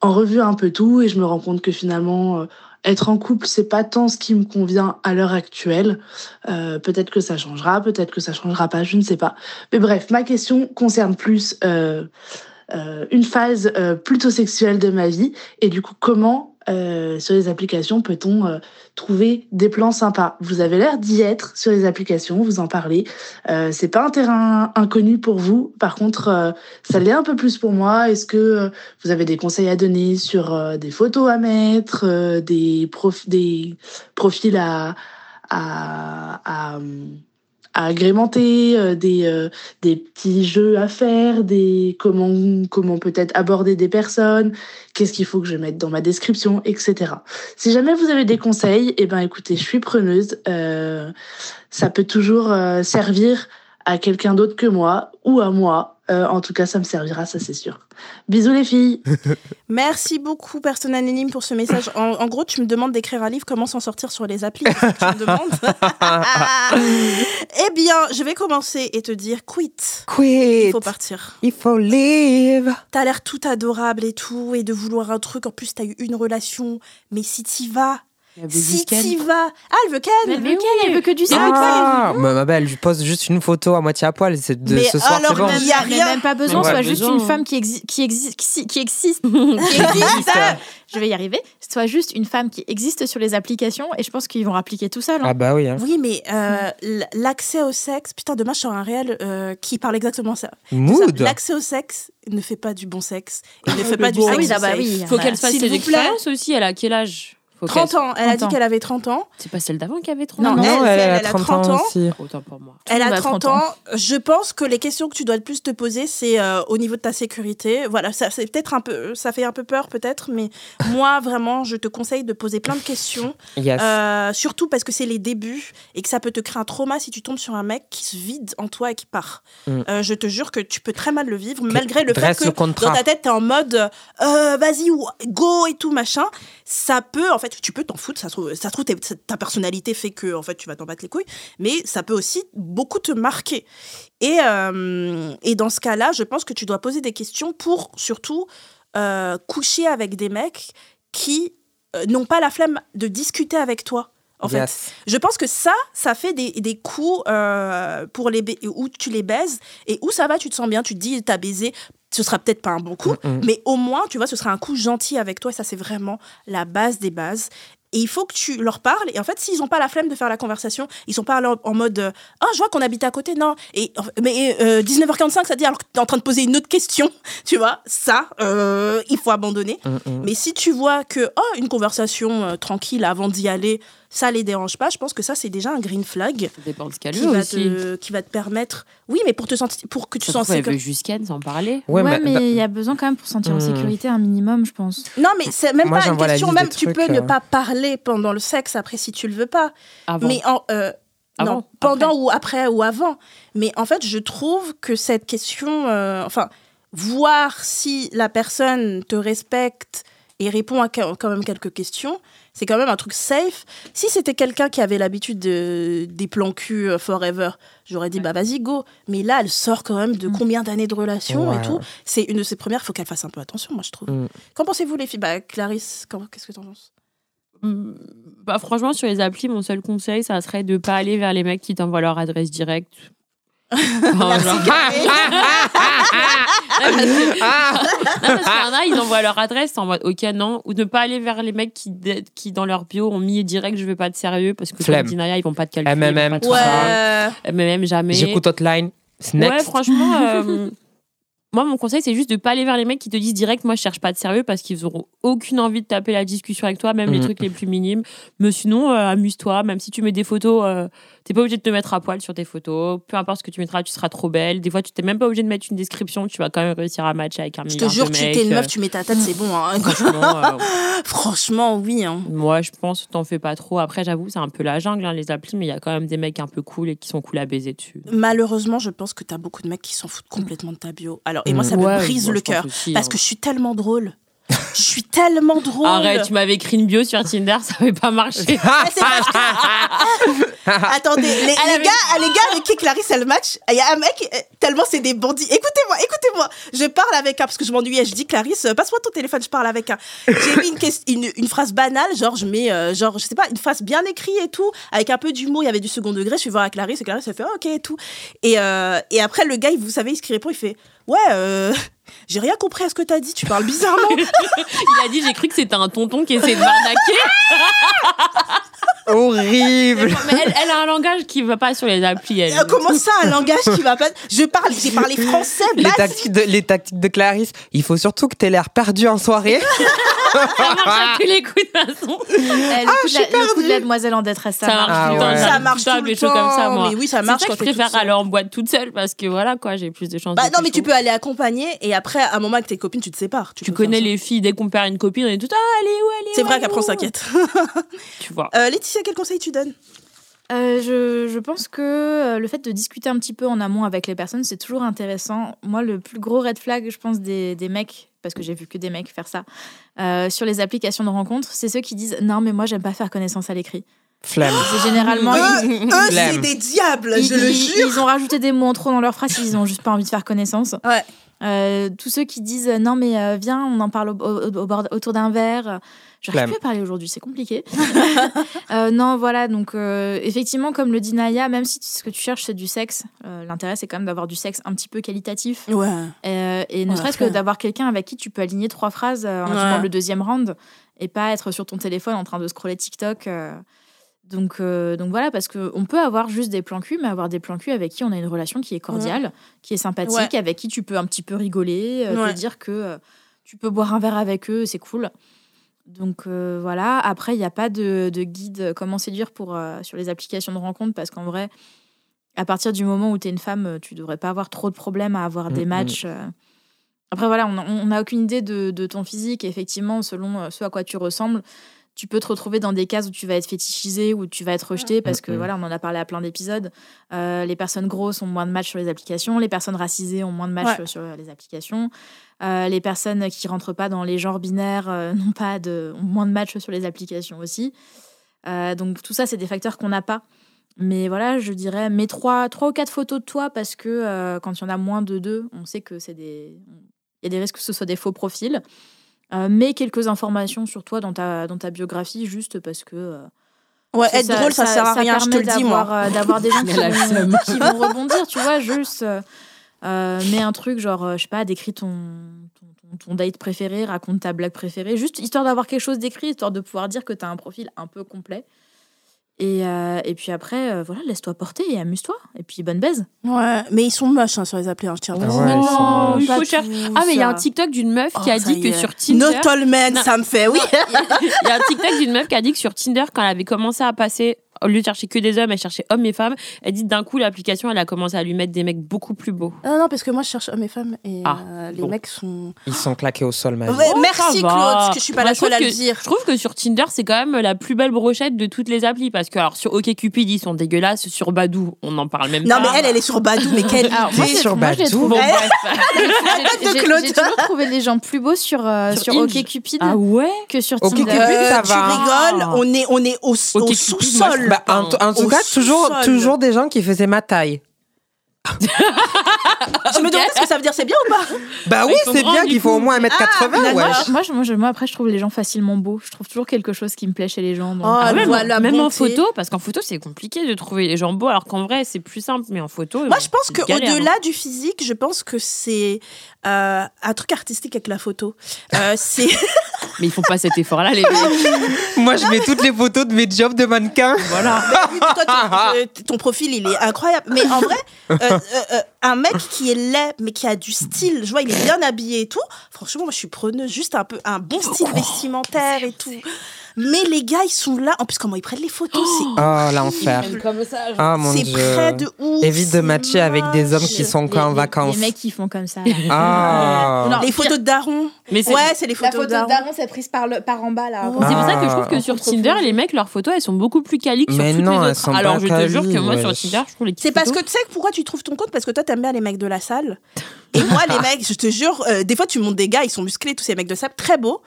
en revue un peu tout et je me rends compte que finalement, être en couple, c'est pas tant ce qui me convient à l'heure actuelle. Peut-être que ça changera, peut-être que ça changera pas, je ne sais pas. Mais bref, ma question concerne plus une phase plutôt sexuelle de ma vie et du coup, comment euh, sur les applications peut-on euh, trouver des plans sympas? Vous avez l'air d'y être sur les applications, vous en parlez. Euh, c'est pas un terrain inconnu pour vous. Par contre, euh, ça l'est un peu plus pour moi. Est-ce que euh, vous avez des conseils à donner sur des photos à mettre, des, prof- des profils à, à, à, à agrémenter, euh, des, euh, des petits jeux à faire, des comment, comment peut-être aborder des personnes, qu'est-ce qu'il faut que je mette dans ma description, etc. Si jamais vous avez des conseils, eh ben écoutez, je suis preneuse. Euh, ça peut toujours euh, servir à quelqu'un d'autre que moi ou à moi. Euh, en tout cas, ça me servira, ça c'est sûr. Bisous les filles. [LAUGHS] Merci beaucoup, personne anonyme, pour ce message. En, en gros, tu me demandes d'écrire un livre, comment s'en sortir sur les applis. tu me demandes? [LAUGHS] eh bien, je vais commencer et te dire quit. Quit. Il faut partir. Il faut live. T'as l'air tout adorable et tout, et de vouloir un truc. En plus, t'as eu une relation. Mais si t'y vas, si t'y vas. Ah, elle veut Ken Mais elle veut Ken, elle veut que du sexe. Ah, ma belle, je lui pose juste une photo à moitié à poil. C'est de ce soir, alors, il y a rien. même pas besoin, soit juste une femme qui existe, qui existe, [LAUGHS] qui, existe. Je vais y arriver. Soit juste une femme qui existe sur les applications, et je pense qu'ils vont appliquer tout seul. hein. Ah bah oui. hein. Oui, mais euh, l'accès au sexe, putain, demain je sors un réel euh, qui parle exactement ça. Ça. Mood. L'accès au sexe ne fait pas du bon sexe et ne fait pas du bon. sexe. Ah oui, ah bah oui. Faut Bah, qu'elle fasse ses expériences aussi. Elle a quel âge? Faut 30 qu'elle- ans. Elle a 30 dit ans. qu'elle avait 30 ans. C'est pas celle d'avant qui avait 30 Non, ans Non, elle, elle, elle, a elle a 30 30 ans aussi. Autant pour moi. Elle le a monde a 30 30 ans. Je pense que les questions que tu dois le plus te poser, c'est euh, au niveau de ta sécurité. Voilà, ça c'est peut-être un peu, ça fait un peu peur peut-être, mais [LAUGHS] moi vraiment, je te conseille de poser plein de questions, Yes. Euh, surtout parce que c'est les débuts et que ça peut te créer un trauma si tu tombes sur un mec qui se vide en toi et qui part. Mm. Euh, je te jure que tu peux très mal le vivre, malgré le fait que le dans ta tête t'es en mode euh, vas-y ou- go et tout machin. Ça peut, en fait, tu peux t'en foutre. Ça se trouve, ça se trouve ta personnalité fait que en fait tu vas t'en battre les couilles, mais ça peut aussi beaucoup te marquer. Et, euh, et dans ce cas-là, je pense que tu dois poser des questions pour surtout euh, coucher avec des mecs qui euh, n'ont pas la flemme de discuter avec toi. En fait, je pense que ça, ça fait des, des coups euh, pour les où tu les baises et où ça va, tu te sens bien, tu te dis, t'as baisé, ce sera peut-être pas un bon coup, Mm-mm. mais au moins, tu vois, ce sera un coup gentil avec toi et ça, c'est vraiment la base des bases. Et il faut que tu leur parles. Et en fait, s'ils n'ont pas la flemme de faire la conversation, ils sont pas en, en mode euh, Ah, je vois qu'on habite à côté. Non. Et, mais euh, 19h45, ça dit alors que tu es en train de poser une autre question. [LAUGHS] Tu vois, ça, euh, il faut abandonner. Mm-mm. Mais si tu vois que oh, une conversation euh, tranquille avant d'y aller, ça les dérange pas, je pense que ça, c'est déjà un green flag Ça dépend de ce qu'elle qui veut va, aussi. te, qui va te permettre. Oui, mais pour, te sentir, pour que tu sens elle veut juste Ken sans parler. Ouais, Ouais, mais- mais il y a besoin quand même pour sentir en Hmm. sécurité un minimum, je pense. Non, mais c'est même Moi, pas une question. Même tu trucs, peux ne euh. pas parler pendant le sexe après si tu le veux pas. Avant. Mais en, euh, Avant, non, pendant après. ou après ou avant. Mais en fait, je trouve que cette question, euh, enfin, voir si la personne te respecte et répond à quand même quelques questions, c'est quand même un truc safe. Si c'était quelqu'un qui avait l'habitude de, des plans cul euh, forever, j'aurais dit bah vas-y go. Mais là, elle sort quand même de combien d'années de relation Ouais. et tout. C'est une de ses premières, faut qu'elle fasse un peu attention, moi je trouve. Mm. Qu'en pensez-vous les filles? Bah Clarisse, qu'est-ce que t'en penses? Mm, Bah, franchement, sur les applis, mon seul conseil, ça serait de pas aller vers les mecs qui t'envoient leur adresse directe. Ils envoient leur adresse en mode ok, non. Ou ne pas aller vers les mecs qui, qui dans leur bio, ont mis direct je veux pas de sérieux parce que Flemme. comme dit Naya, ils vont pas te calculer. MMM, tout ça. MMM, jamais. J'écoute Hotline. Ouais, franchement, [LAUGHS] euh, moi, mon conseil, c'est juste de pas aller vers les mecs qui te disent direct, moi, je cherche pas de sérieux parce qu'ils auront aucune envie de taper la discussion avec toi, même les Mhm. trucs les plus minimes. Mais sinon, euh, amuse-toi, même si tu mets des photos, euh, t'es pas obligé de te mettre à poil sur tes photos. Peu importe ce que tu mettras, tu seras trop belle. Des fois, tu t'es même pas obligé de mettre une description, tu vas quand même réussir à matcher avec un Je milliard te jure, de tu mecs. t'es une meuf, euh, tu mets ta tête, c'est bon. hein. [LAUGHS] franchement, euh, [LAUGHS] Franchement, oui. hein. moi, je pense, t'en fais pas trop. Après, j'avoue, c'est un peu la jungle, hein, les applis, mais il y a quand même des mecs un peu cool et qui sont cool à baiser dessus. Malheureusement, je pense que t'as beaucoup de mecs qui s'en foutent complètement de ta bio. Alors, et moi, ça Ouais, me brise moi, le je cœur. Parce que je suis tellement drôle. Je suis tellement drôle. Arrête, tu m'avais écrit une bio sur Tinder, ça avait pas marché. [LAUGHS] Ah, [LAUGHS] Attendez, les, les avait- gars, les gars avec qui Clarisse elle match, il y a un mec, euh, tellement c'est des bandits. Écoutez-moi, écoutez-moi. Je parle avec un, parce que je m'ennuyais, je dis Clarisse, euh, passe-moi ton téléphone, je parle avec un. J'ai mis une, ques- une, une phrase banale, genre je mets, euh, genre, je sais pas, une phrase bien écrite et tout, avec un peu d'humour, il y avait du second degré, je suis voir à Clarisse, et Clarisse elle fait, Ah, ok et tout. Et, euh, et après, le gars, il- vous savez, ce qu'il répond, il fait, ouais, euh, j'ai rien compris à ce que t'as dit, tu parles bizarrement. [LAUGHS] Il a dit j'ai cru que c'était un tonton qui essayait de m'arnaquer. Horrible. Mais elle, elle a un langage qui va pas sur les applis. Elle. Euh, Comment ça, un langage qui va pas? Je parle, j'ai parlé français, Les tactiques, de, les tactiques de Clarisse, il faut surtout que tu aies l'air perdu en soirée. [LAUGHS] Ça marche à tous les coups de façon. [LAUGHS] Eh, le, coup de la, le coup de la demoiselle en détresse, ça, Ça marche Ah tout temps. ouais. Ça marche tout le choses comme ça, temps, moi. mais oui, ça marche ça que quand je préfère aller en boîte toute seule parce que voilà quoi, j'ai plus de chances. Bah de non, mais tu peux aller accompagner et après, à un moment avec tes copines, tu te sépares. Tu peux connais les filles, dès qu'on perd une copine, on est tout ah, est où, est C'est vrai qu'après, on s'inquiète. [LAUGHS] Tu vois. Euh, Laetitia, quel conseil tu donnes? Euh, je, je pense que euh, le fait de discuter un petit peu en amont avec les personnes, c'est toujours intéressant. Moi, le plus gros red flag, je pense, des, des mecs, parce que j'ai vu que des mecs faire ça, euh, sur les applications de rencontres, c'est ceux qui disent Non, mais moi, j'aime pas faire connaissance à l'écrit. Flemme. C'est généralement. Eux, ils, eux, c'est des diables, ils- je le jure. ils ont rajouté des mots en trop dans leurs phrases, ils ont juste pas envie de faire connaissance. Ouais. Euh, tous ceux qui disent non mais euh, viens on en parle au- au- au bord- autour d'un verre je Flemme. plus à parler aujourd'hui c'est compliqué [LAUGHS] Euh, non voilà donc euh, effectivement comme le dit Naya même si ce que tu cherches c'est du sexe euh, l'intérêt c'est quand même d'avoir du sexe un petit peu qualitatif Ouais. Euh, et ne serait-ce que d'avoir quelqu'un avec qui tu peux aligner trois phrases euh, en Ouais. le deuxième round et pas être sur ton téléphone en train de scroller TikTok euh. Donc, euh, donc voilà, parce qu'on peut avoir juste des plans cul, mais avoir des plans cul avec qui on a une relation qui est cordiale, qui est sympathique, Ouais. avec qui tu peux un petit peu rigoler, euh, Ouais. te dire que euh, tu peux boire un verre avec eux, c'est cool. Donc euh, voilà, après, il n'y a pas de, de guide comment séduire pour, euh, sur les applications de rencontre parce qu'en vrai, à partir du moment où tu es une femme, tu devrais pas avoir trop de problèmes à avoir des Mm, matchs. euh. Après, voilà, on n'a aucune idée de, de ton physique. Effectivement, selon ce à quoi tu ressembles, tu peux te retrouver dans des cases où tu vas être fétichisé, où tu vas être rejeté, parce que Mm, mm. voilà, on en a parlé à plein d'épisodes. Euh, les personnes grosses ont moins de matchs sur les applications, les personnes racisées ont moins de matchs Ouais. sur les applications, Euh, les personnes qui rentrent pas dans les genres binaires euh, [LAUGHS] n'ont pas de, ont moins de matchs sur les applications aussi. Euh, donc tout ça, c'est des facteurs qu'on n'a pas. Mais voilà, je dirais, mets trois, trois ou quatre photos de toi parce que euh, quand il y en a moins de deux, on sait que c'est des. Il y a des risques que ce soit des faux profils. Euh, mets quelques informations sur toi dans ta, dans ta biographie juste parce que. euh, Ouais, ça- être drôle, ça, sert à rien, je te le dis, moi. euh, D'avoir des gens [LAUGHS] qui vont, seum. [LAUGHS] qui vont rebondir, tu vois, juste. euh, euh, mets un truc genre, euh, je sais pas, décris ton, ton, date préféré, raconte ta blague préférée, juste histoire d'avoir quelque chose d'écrit, histoire de pouvoir dire que tu as un profil un peu complet. Et, euh, et puis après, euh, voilà, laisse-toi porter et amuse-toi. Et puis bonne baise. Ouais, mais ils sont moches hein, sur les applis, hein, je tiens à préciser. ouais, ils sont Non, il pas faut chercher. Ah, mais il y a un TikTok d'une meuf Oh, qui a dit que est. sur Tinder. No Tallman, Non. ça me fait, oui. [LAUGHS] Il y a un TikTok d'une meuf qui a dit que sur Tinder, quand elle avait commencé à passer, au lieu de chercher que des hommes, elle cherchait hommes et femmes. Elle dit d'un coup, l'application, elle a commencé à lui mettre des mecs beaucoup plus beaux. Non, non, parce que moi, je cherche hommes et femmes et Ah, euh, les bon. mecs sont. Ils sont claqués au sol, ma vie. Oh, merci, ça. Claude, parce que je suis pas Moi, la seule à le dire. Je trouve que sur Tinder, c'est quand même la plus belle brochette de toutes les applis. Parce que, alors, sur OkCupid, ils sont dégueulasses. Sur Badou, on n'en parle même Non, pas. mais elle, elle est sur Badou, mais quelle Alors, idée. sur moi, l'ai Badou. trouvé- Bon, bref. [LAUGHS] J'ai- de j'ai- Claude. J'ai toujours trouvé les gens plus beaux sur, euh, Sur sur. OkCupid Ah ouais? que sur Ok, Tinder. Cupid, ça tu va. rigoles, on est, on est au, sous-sol. Bah, en, en tout cas, toujours, toujours des gens qui faisaient ma taille. Je me demande ce que ça veut dire, c'est bien ou pas? Bah oui, ils sont c'est bien qu'il faut au moins 1m80, Mais moi, ouais. moi, moi, je- moi, après, je trouve les gens facilement beaux. Je trouve toujours quelque chose qui me plaît chez les gens. donc- Oh, Ah, elle même, en photo, parce qu'en photo, c'est compliqué de trouver les gens beaux, alors qu'en vrai, c'est plus simple. Mais en photo. Moi, je pense c'est que galère, au-delà hein. du physique, je pense que c'est euh, un truc artistique avec la photo. Euh, c'est [LAUGHS] Mais ils font pas cet effort-là, les mecs. [LAUGHS] Moi, je mets toutes les photos de mes jobs de mannequin. Voilà. Oui, mais toi, ton, [LAUGHS] euh, ton profil, il est incroyable. Mais en vrai, euh, euh, euh, un mec qui est laid, mais qui a du style, je vois, il est bien habillé et tout. Franchement, moi, je suis preneuse. Juste un peu un bon style vestimentaire et tout. Mais les gars, ils sont là. En plus, comment ils prennent les photos, c'est Oh, l'enfer. Comme ça. Oh mon c'est dieu. près de ouf. Évite de matcher avec des hommes qui sont qu'en les- vacances. Les mecs qui font comme ça. Ah. [LAUGHS] Non, Les photos de daron. Mais c'est Ouais, c'est les La photos photo de daron. d'Aaron, c'est prise par, le, par en bas, là. Oh. C'est pour ça que je trouve que Ah. sur Tinder, les mecs, leurs photos, elles sont beaucoup plus qualiques sur Mais toutes non, les elles autres. sont Alors, je te jure que moi, sur. Tinder, je trouve les C'est parce que tu sais pourquoi tu trouves ton compte? Parce que toi, t'aimes bien les mecs de la salle. Et moi, les [LAUGHS] mecs, je te jure, euh, des fois, tu montes des gars, ils sont musclés, tous ces mecs de salle, très beaux.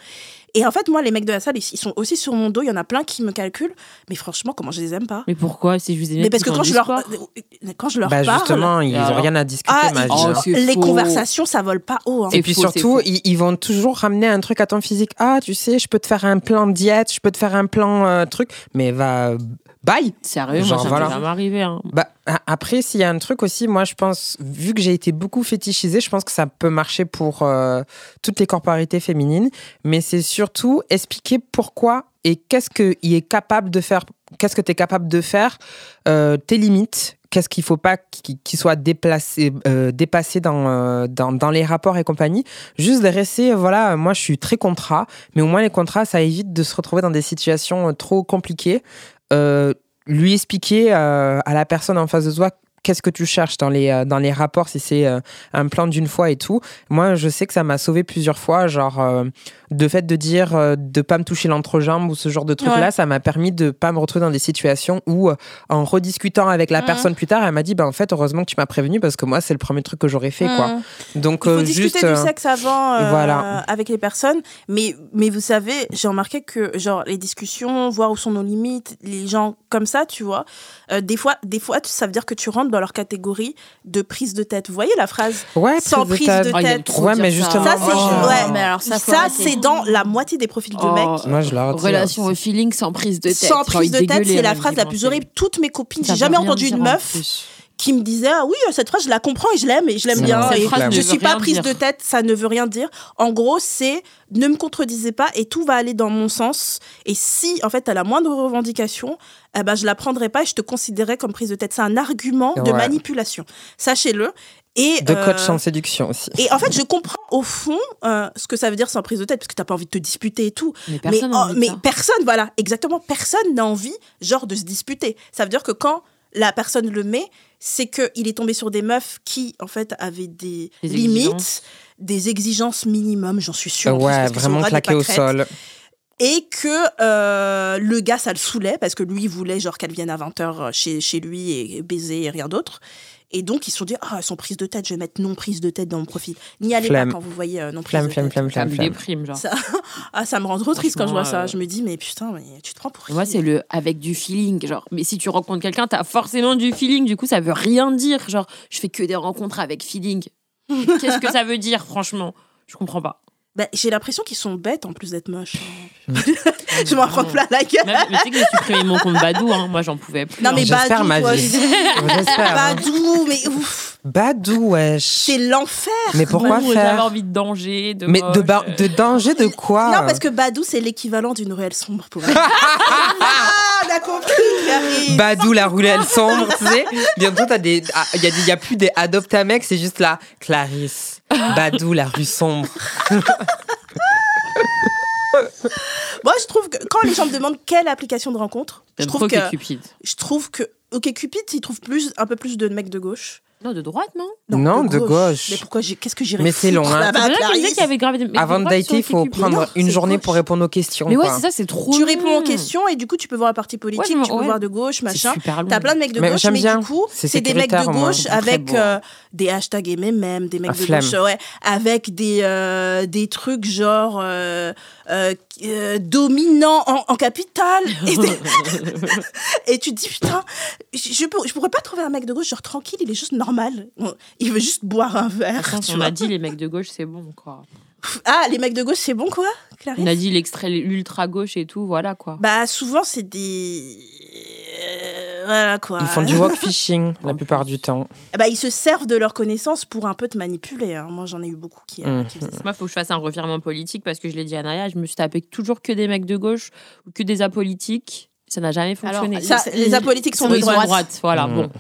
Et en fait, moi, les mecs de la salle, ils sont aussi sur mon dos. Il y en a plein qui me calculent. Mais franchement, comment je les aime pas Mais pourquoi C'est juste des Mais mecs parce que quand je leur, euh, quand je leur Bah parle, justement, ils Alors ont rien à discuter, ah. Oh, les faux. conversations, ça vole pas haut. hein. Et puis faux, surtout, ils vont toujours ramener un truc à ton physique. Ah, tu sais, je peux te faire un plan diète, je peux te faire un plan euh, truc, mais va bye. Sérieux, Genre, moi, ça voilà. jamais arrivé. hein. Bah, après, s'il y a un truc aussi, moi, je pense, vu que j'ai été beaucoup fétichisée, je pense que ça peut marcher pour euh, toutes les corporalités féminines. Mais c'est surtout expliquer pourquoi et qu'est-ce qu'il est capable de faire, qu'est-ce que tu es capable de faire, euh, tes limites, qu'est-ce qu'il faut pas qui, qui soit déplacé, euh, dépassé dans, euh, dans, dans les rapports et compagnie. Juste de rester, voilà, moi, je suis très contrat, mais au moins les contrats, ça évite de se retrouver dans des situations trop compliquées. Euh, lui expliquer à la personne en face de toi qu'est-ce que tu cherches dans les, euh, dans les rapports, si c'est euh, un plan d'une fois et tout. Moi, je sais que ça m'a sauvé plusieurs fois, genre, euh, de fait de dire euh, de pas me toucher l'entrejambe ou ce genre de truc-là, Ouais. ça m'a permis de pas me retrouver dans des situations où, euh, en rediscutant avec la Mhm. personne plus tard, elle m'a dit, bah, en fait, heureusement que tu m'as prévenu parce que moi, c'est le premier truc que j'aurais fait, quoi. Mmh. Donc, Il faut euh, discuter juste. du sexe avant voilà. avec les personnes, mais, mais vous savez, j'ai remarqué que genre les discussions, voir où sont nos limites, les gens comme ça, tu vois, des fois, des fois, ça veut dire que tu rentres dans leur catégorie de prise de tête. Vous voyez la phrase ouais, sans prise tête. de aime tête. Ouais, mais ça. justement, Ça, c'est ouais. arrêter. c'est dans la moitié des profils de Oh. mecs. Moi, je dis. Relation au feeling sans prise de tête. Sans prise de tête, c'est la même, phrase la plus horrible. Toutes mes copines, j'ai jamais entendu une meuf. Qui me disait ah oui cette phrase je la comprends et je l'aime et je l'aime bien et je ne suis pas prise dire. de tête ça ne veut rien dire en gros c'est ne me contredisez pas et tout va aller dans mon sens et si en fait t'as la moindre revendication eh ben je la prendrai pas et je te considérerai comme prise de tête c'est un argument de manipulation sachez-le Et, De coach euh, en séduction aussi. et en fait, je comprends au fond euh, ce que ça veut dire sans prise de tête, parce que t'as pas envie de te disputer et tout. Mais personne ça. personne, voilà, exactement, personne n'a envie, genre, de se disputer. Ça veut dire que quand la personne le met, c'est qu'il est tombé sur des meufs qui, en fait, avaient des, Des limites, exigences. des exigences minimum, j'en suis sûre. ouais, vraiment claqué au sol. Et que euh, le gars, ça le saoulait, parce que lui, il voulait, genre, qu'elle vienne à 20h chez, chez lui et baiser et rien d'autre. Et donc, ils se sont dit, ah, elles sont prises de tête, je vais mettre non prise de tête dans mon profil. N'y allez Flemme. pas quand vous voyez euh, non prise Flamme, de flamme, tête. flamme, Ça flamme, me flamme. déprime, genre. Ça, [LAUGHS] ah, ça me rend trop triste quand je vois ça. Je me dis, mais putain, mais tu te prends pour qui Moi, c'est le avec du feeling. Genre, mais si tu rencontres quelqu'un, t'as forcément du feeling. Du coup, ça veut rien dire. Genre, je fais que des rencontres avec feeling. [LAUGHS] Qu'est-ce que ça veut dire, franchement? Je comprends pas. Bah, J'ai l'impression qu'ils sont bêtes en plus d'être moches. [LAUGHS] je m'en prends plein la gueule. Même, mais tu sais que j'ai supprimé mon compte Badou. Hein. Moi, j'en pouvais plus. Non, hein. mais J'espère Badou, ma toi vie. aussi. J'espère. hein. Badou, mais ouf, Badou, wesh. c'est l'enfer. Mais pourquoi Badou, J'avais faire envie de danger, de Mais de, moche, ba- de danger de quoi Non, parce que Badou, c'est l'équivalent d'une ruelle sombre pour elle. [LAUGHS] ah, on a compris, Clarisse. Badou, la roulette sombre, tu sais. Bientôt, t'as des, ah, il y a, des- il y a plus des adopte un mec, c'est juste là, Clarisse. Badou, la rue sombre. [LAUGHS] Moi, je trouve que quand les gens me demandent quelle application de rencontre, je trouve que, Cupid. je trouve que OK Cupid, ils trouvent plus, un peu plus de mecs de gauche. Non, de droite, non Non, de gauche. Mais pourquoi j'ai- Qu'est-ce que j'irais Mais c'est long, hein. qu'il y avait grave mais Avant de dater, il faut prendre Non, une journée gauche. pour répondre aux questions. Mais ouais, c'est ça, c'est trop. Tu réponds aux questions et du coup, tu peux voir la partie politique, Ouais, tu peux ouais. voir de gauche, machin. T'as plein de mecs de Mais gauche, j'aime mais bien. du coup, C'est des mecs de gauche avec euh, des hashtags et même des mecs de gauche, ouais, avec des, euh, des trucs genre euh, euh, dominants en, en capital. [LAUGHS] Et, tu te dis, putain, je, pourrais pas trouver un mec de gauche genre tranquille, il est juste normal. Il veut juste boire un verre. Attends, tu on vois. a dit les mecs de gauche, c'est bon, quoi. Ah, les mecs de gauche, c'est bon quoi, Clarisse? On a dit l'extrait, l'ultra gauche et tout, voilà, quoi. Bah, souvent, c'est des. Euh, voilà quoi. Ils font du walk [LAUGHS] fishing la plupart du temps. Ah Bah, ils se servent de leurs connaissances pour un peu te manipuler. hein. Moi, j'en ai eu beaucoup qui, euh, qui faisaient ça. Moi, il faut que je fasse un revirement politique parce que je l'ai dit à Naya, je me suis tapé toujours que des mecs de gauche ou que des apolitiques. Ça n'a jamais Alors, fonctionné. Ça, les apolitiques sont Oui, de sont droite. droite. Voilà, Mhm. bon.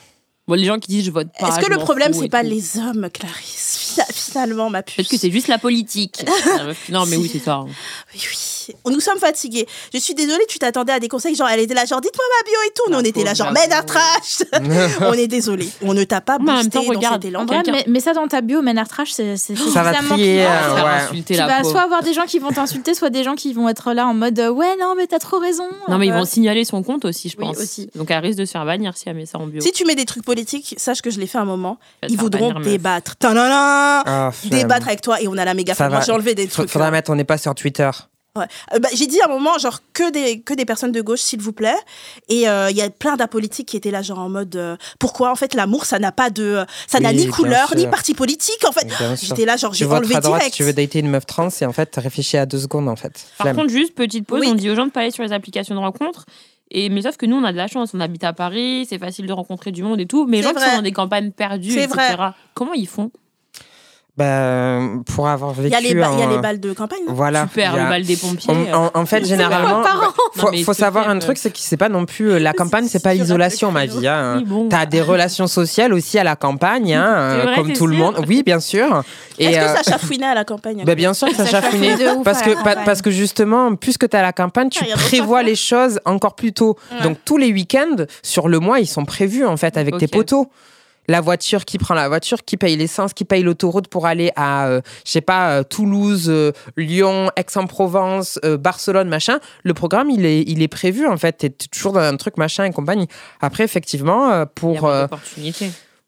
Bon, les gens qui disent je vote pas. Est-ce que le m'en problème, c'est pas tout. les hommes, Clarisse? Fina- Finalement, ma puce. Peut-être que c'est juste la politique. [LAUGHS] non, mais oui, c'est ça. hein. Oui, oui. Nous sommes fatigués. Je suis désolée, tu t'attendais à des conseils. Genre, elle était là, genre, dites-moi ma bio et tout. Nous, on était là, genre, pauvre. trash. [LAUGHS] on est désolé. On ne t'a pas Mais en même boosté temps, dans regarde, En vrai, mais, mais ça dans ta bio, Ménard Trash, c'est Ça va clair. euh, ouais. insulter Tu la vas soit avoir des gens qui vont t'insulter, soit des gens qui vont être là en mode euh, ouais non mais t'as trop raison. Non, mais ils vont signaler son compte aussi, je Oui, pense. aussi. Donc elle risque de se faire bannir si elle met ça en bio. Si tu mets des trucs politiques, sache que je l'ai fait un moment. Ils voudront débattre. Ah, flemme. débattre avec toi et on a la méga j'ai enlevé des trucs. Faudra là. mettre, on n'est pas sur Twitter. Ouais. Euh, bah, j'ai dit à un moment, genre, que des, que des personnes de gauche, s'il vous plaît. Et euh, il y a plein d'apolitiques qui étaient là, genre, en mode, euh, pourquoi, en fait, l'amour, ça n'a pas de, ça n'a ni couleur, sûr. ni parti politique, en fait. J'étais là, genre, j'ai enlevé direct. tu veux dater une meuf trans et en fait, t'as réfléchi à deux secondes en fait. Par Flemme. contre, juste petite pause, Oui. on dit aux gens de pas aller sur les applications de rencontres. Et, mais sauf que nous, on a de la chance, on habite à Paris, c'est facile de rencontrer du monde et tout. Mais les gens qui vrai. sont dans des campagnes perdues, C'est etc., vrai. comment ils font? Ben, pour avoir vécu Il y a les, ba- il y a en- les balles de campagne. non Voilà. Super, a- le bal des pompiers. En, en- en fait, généralement, faut, Non, faut savoir un truc, c'est que c'est pas non plus euh, la campagne, c'est pas tu l'isolation, ma vie. Hein. Oui, bon. T'as des relations sociales aussi à la campagne, hein, [LAUGHS] euh, vrai, comme t'es tout le monde. Oui, bien sûr. Est-ce euh, que ça chafouinait à la campagne [LAUGHS] ben, bien sûr que ça Ça chafouinait. Parce que, parce que justement, plus que tu à la campagne, tu Ah, prévois les choses encore plus tôt. Donc tous les week-ends sur le mois, ils sont prévus en fait avec tes poteaux. La voiture, qui prend la voiture, qui paye l'essence, qui paye l'autoroute pour aller à, euh, je sais pas, euh, Toulouse, euh, Lyon, Aix-en-Provence, euh, Barcelone, machin. Le programme, il est, il est prévu en fait. T'es toujours dans un truc machin et compagnie. Après, effectivement, euh, Il y a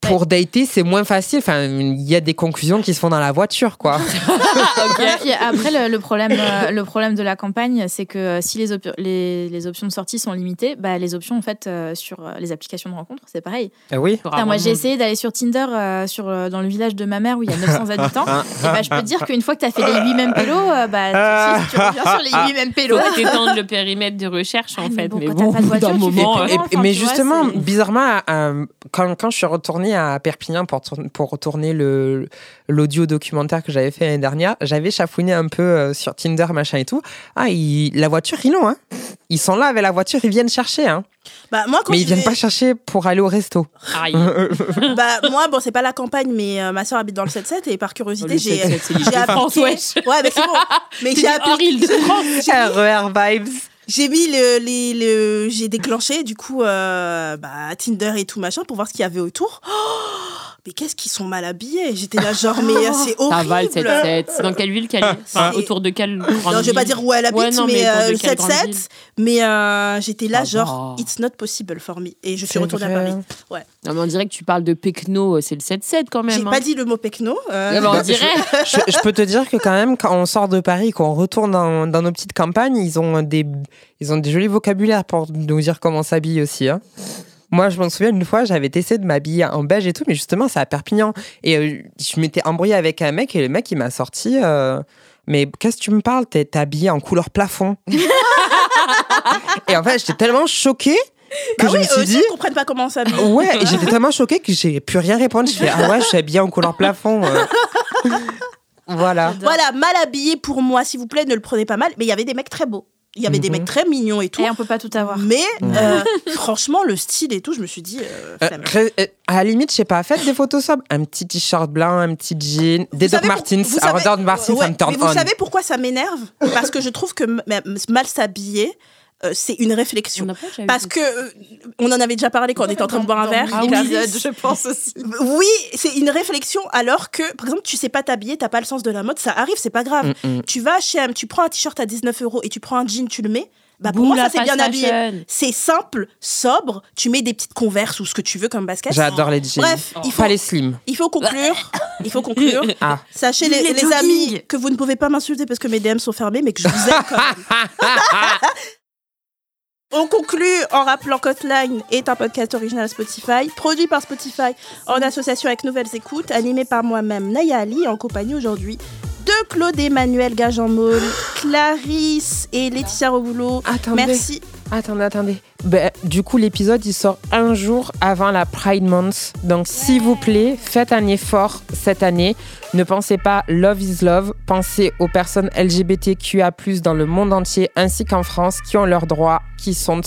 pour, dater, c'est moins facile. Enfin, il y a des conclusions qui se font dans la voiture, quoi. [LAUGHS] Puis après, le, le problème, euh, le problème de la campagne, c'est que euh, si les, op- les, les options de sortie sont limitées, bah, les options en fait euh, sur les applications de rencontre, c'est pareil. Ah oui. Putain, moi, j'ai essayé d'aller sur Tinder euh, sur, dans le village de ma mère où il y a 900 [LAUGHS] habitants. et bah, je peux te dire qu'une fois que tu as fait les 8 mêmes pélos, euh, bah, si tu reviens sur les 8 mêmes pélos. Faut étendre le périmètre de recherche en Ah, mais fait. bon, mais quand bon, t'as pas de au [LAUGHS] bout d'un voiture, tu fais moment, plus Et- Enfin, mais tu vois, justement, bizarrement, euh, quand, quand je suis retournée à Perpignan pour, tourner- pour tourner le l'audio documentaire que j'avais fait l'année dernière, j'avais chafouiné un peu euh, sur Tinder, machin et tout. Ah, la voiture, ils l'ont, hein. Ils sont là avec la voiture, ils viennent chercher, hein. Bah, moi, quand Mais ils viennent vais- pas chercher pour aller au resto. Aïe. [LAUGHS] bah, moi, bon, c'est pas la campagne, mais euh, ma soeur habite dans le 7-7 et par curiosité, j'ai 7-7, c'est l'île j'ai de France, appliqué. Ouais, mais c'est bon. Mais j'ai appliqué. [LAUGHS] RER vibes. J'ai mis le, le- j'ai déclenché du coup euh, bah, Tinder et tout machin pour voir ce qu'il y avait autour. Oh, mais qu'est-ce qu'ils sont mal habillés? J'étais là genre mais euh, [LAUGHS] c'est horrible. Ça va le 7-7. C'est dans quelle ville qu'elle [LAUGHS] Enfin, autour de quelle grande Non, je vais pas dire où elle habite, Ouais, non, mais, mais euh, de le quelle grande 7-7. ville? Mais euh, j'étais là, Ça genre, va. it's not possible for me. Et je suis retournée à. Paris. Ouais. Non, mais on dirait que tu parles de Pecno, c'est le 7-7 quand même. J'ai hein. pas dit le mot pecno. euh, Ouais, bah, on [LAUGHS] dirait. je, je peux te dire que quand même, quand on sort de Paris, qu'on retourne dans, dans nos petites campagnes, ils ont des, ils ont des jolis vocabulaires pour nous dire comment s'habiller aussi. hein. Moi, je me souviens une fois, j'avais essayé de m'habiller en beige et tout, mais justement, c'est à Perpignan. Et euh, je m'étais embrouillée avec un mec et le mec, il m'a sorti. euh, mais qu'est-ce que tu me parles? T'es habillée en couleur plafond. [LAUGHS] et en fait, j'étais tellement choquée que bah je oui, me eux suis aussi, dit. ils comprennent pas comment ça. Ouais, et j'étais tellement choquée que j'ai pu rien répondre. Je fais ah ouais, je suis habillée en couleur plafond. euh. [LAUGHS] voilà. Voilà, mal habillé pour moi, s'il vous plaît, ne le prenez pas mal. Mais il y avait des mecs très beaux. Il y avait des Mhm. mecs très mignons et tout. Et on peut pas tout avoir. Mais euh, franchement, le style et tout, je me suis dit. euh, Euh, euh, à la limite, je sais pas, faites des photos sobres. Un petit t-shirt blanc, un petit jean, des Doc Martens. Alors, Doc Martens, ouais, ça me turn mais vous on. savez pourquoi ça m'énerve? Parce que je trouve que mal s'habiller, euh, c'est une réflexion. Pas Parce que euh, on en avait déjà parlé quand on était en train de boire un verre. Ah [LAUGHS] oui, je pense aussi. Oui, c'est une réflexion alors que, par exemple, tu sais pas t'habiller, t'as pas le sens de la mode, ça arrive, c'est pas grave. Mm, mm. Tu vas chez M, tu prends un t-shirt à 19 euros et tu prends un jean, tu le mets. Bah pour Boum, moi, ça c'est bien habillé. C'est simple, sobre, tu mets des petites converses ou ce que tu veux comme basket. J'adore les jeans. Bref, il faut, Pas les slim. il faut conclure. [LAUGHS] Il faut conclure. [LAUGHS] Ah. Sachez les, Les les jogging. amis que vous ne pouvez pas m'insulter parce que mes DM sont fermés, mais que je vous aime quand même. On conclut en rappelant qu'Hotline est un podcast original Spotify, produit par Spotify en association avec Nouvelles Écoutes, animé par moi-même Naya Ali, en compagnie aujourd'hui de Claude Emmanuel Gajan-Maul, Clarisse et Laetitia Roboulot. Attendez. Merci. Attendez, attendez. Ben, du coup, l'épisode, il sort un jour avant la Pride Month. Donc, s'il vous plaît, faites un effort cette année. Ne pensez pas Love is Love. Pensez aux personnes LGBTQA+, dans le monde entier, ainsi qu'en France, qui ont leurs droits, qui sont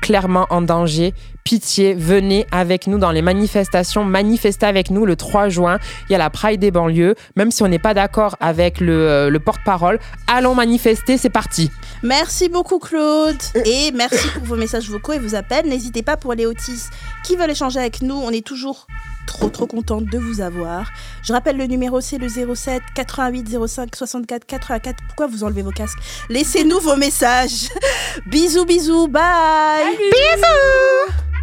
clairement en danger. Pitié, venez avec nous dans les manifestations. Manifestez avec nous le 3 juin. Il y a la Pride des banlieues. Même si on n'est pas d'accord avec le, euh, le porte-parole, allons manifester, c'est parti. Merci beaucoup Claude et merci pour vos messages vocaux et vos appels. N'hésitez pas pour les autis qui veulent échanger avec nous. On est toujours trop trop contente de vous avoir. Je rappelle le numéro c'est le 07 88 05 64 84. Pourquoi vous enlevez vos casques? Laissez-nous vos messages. [LAUGHS] bisous bisous, bye. Bisous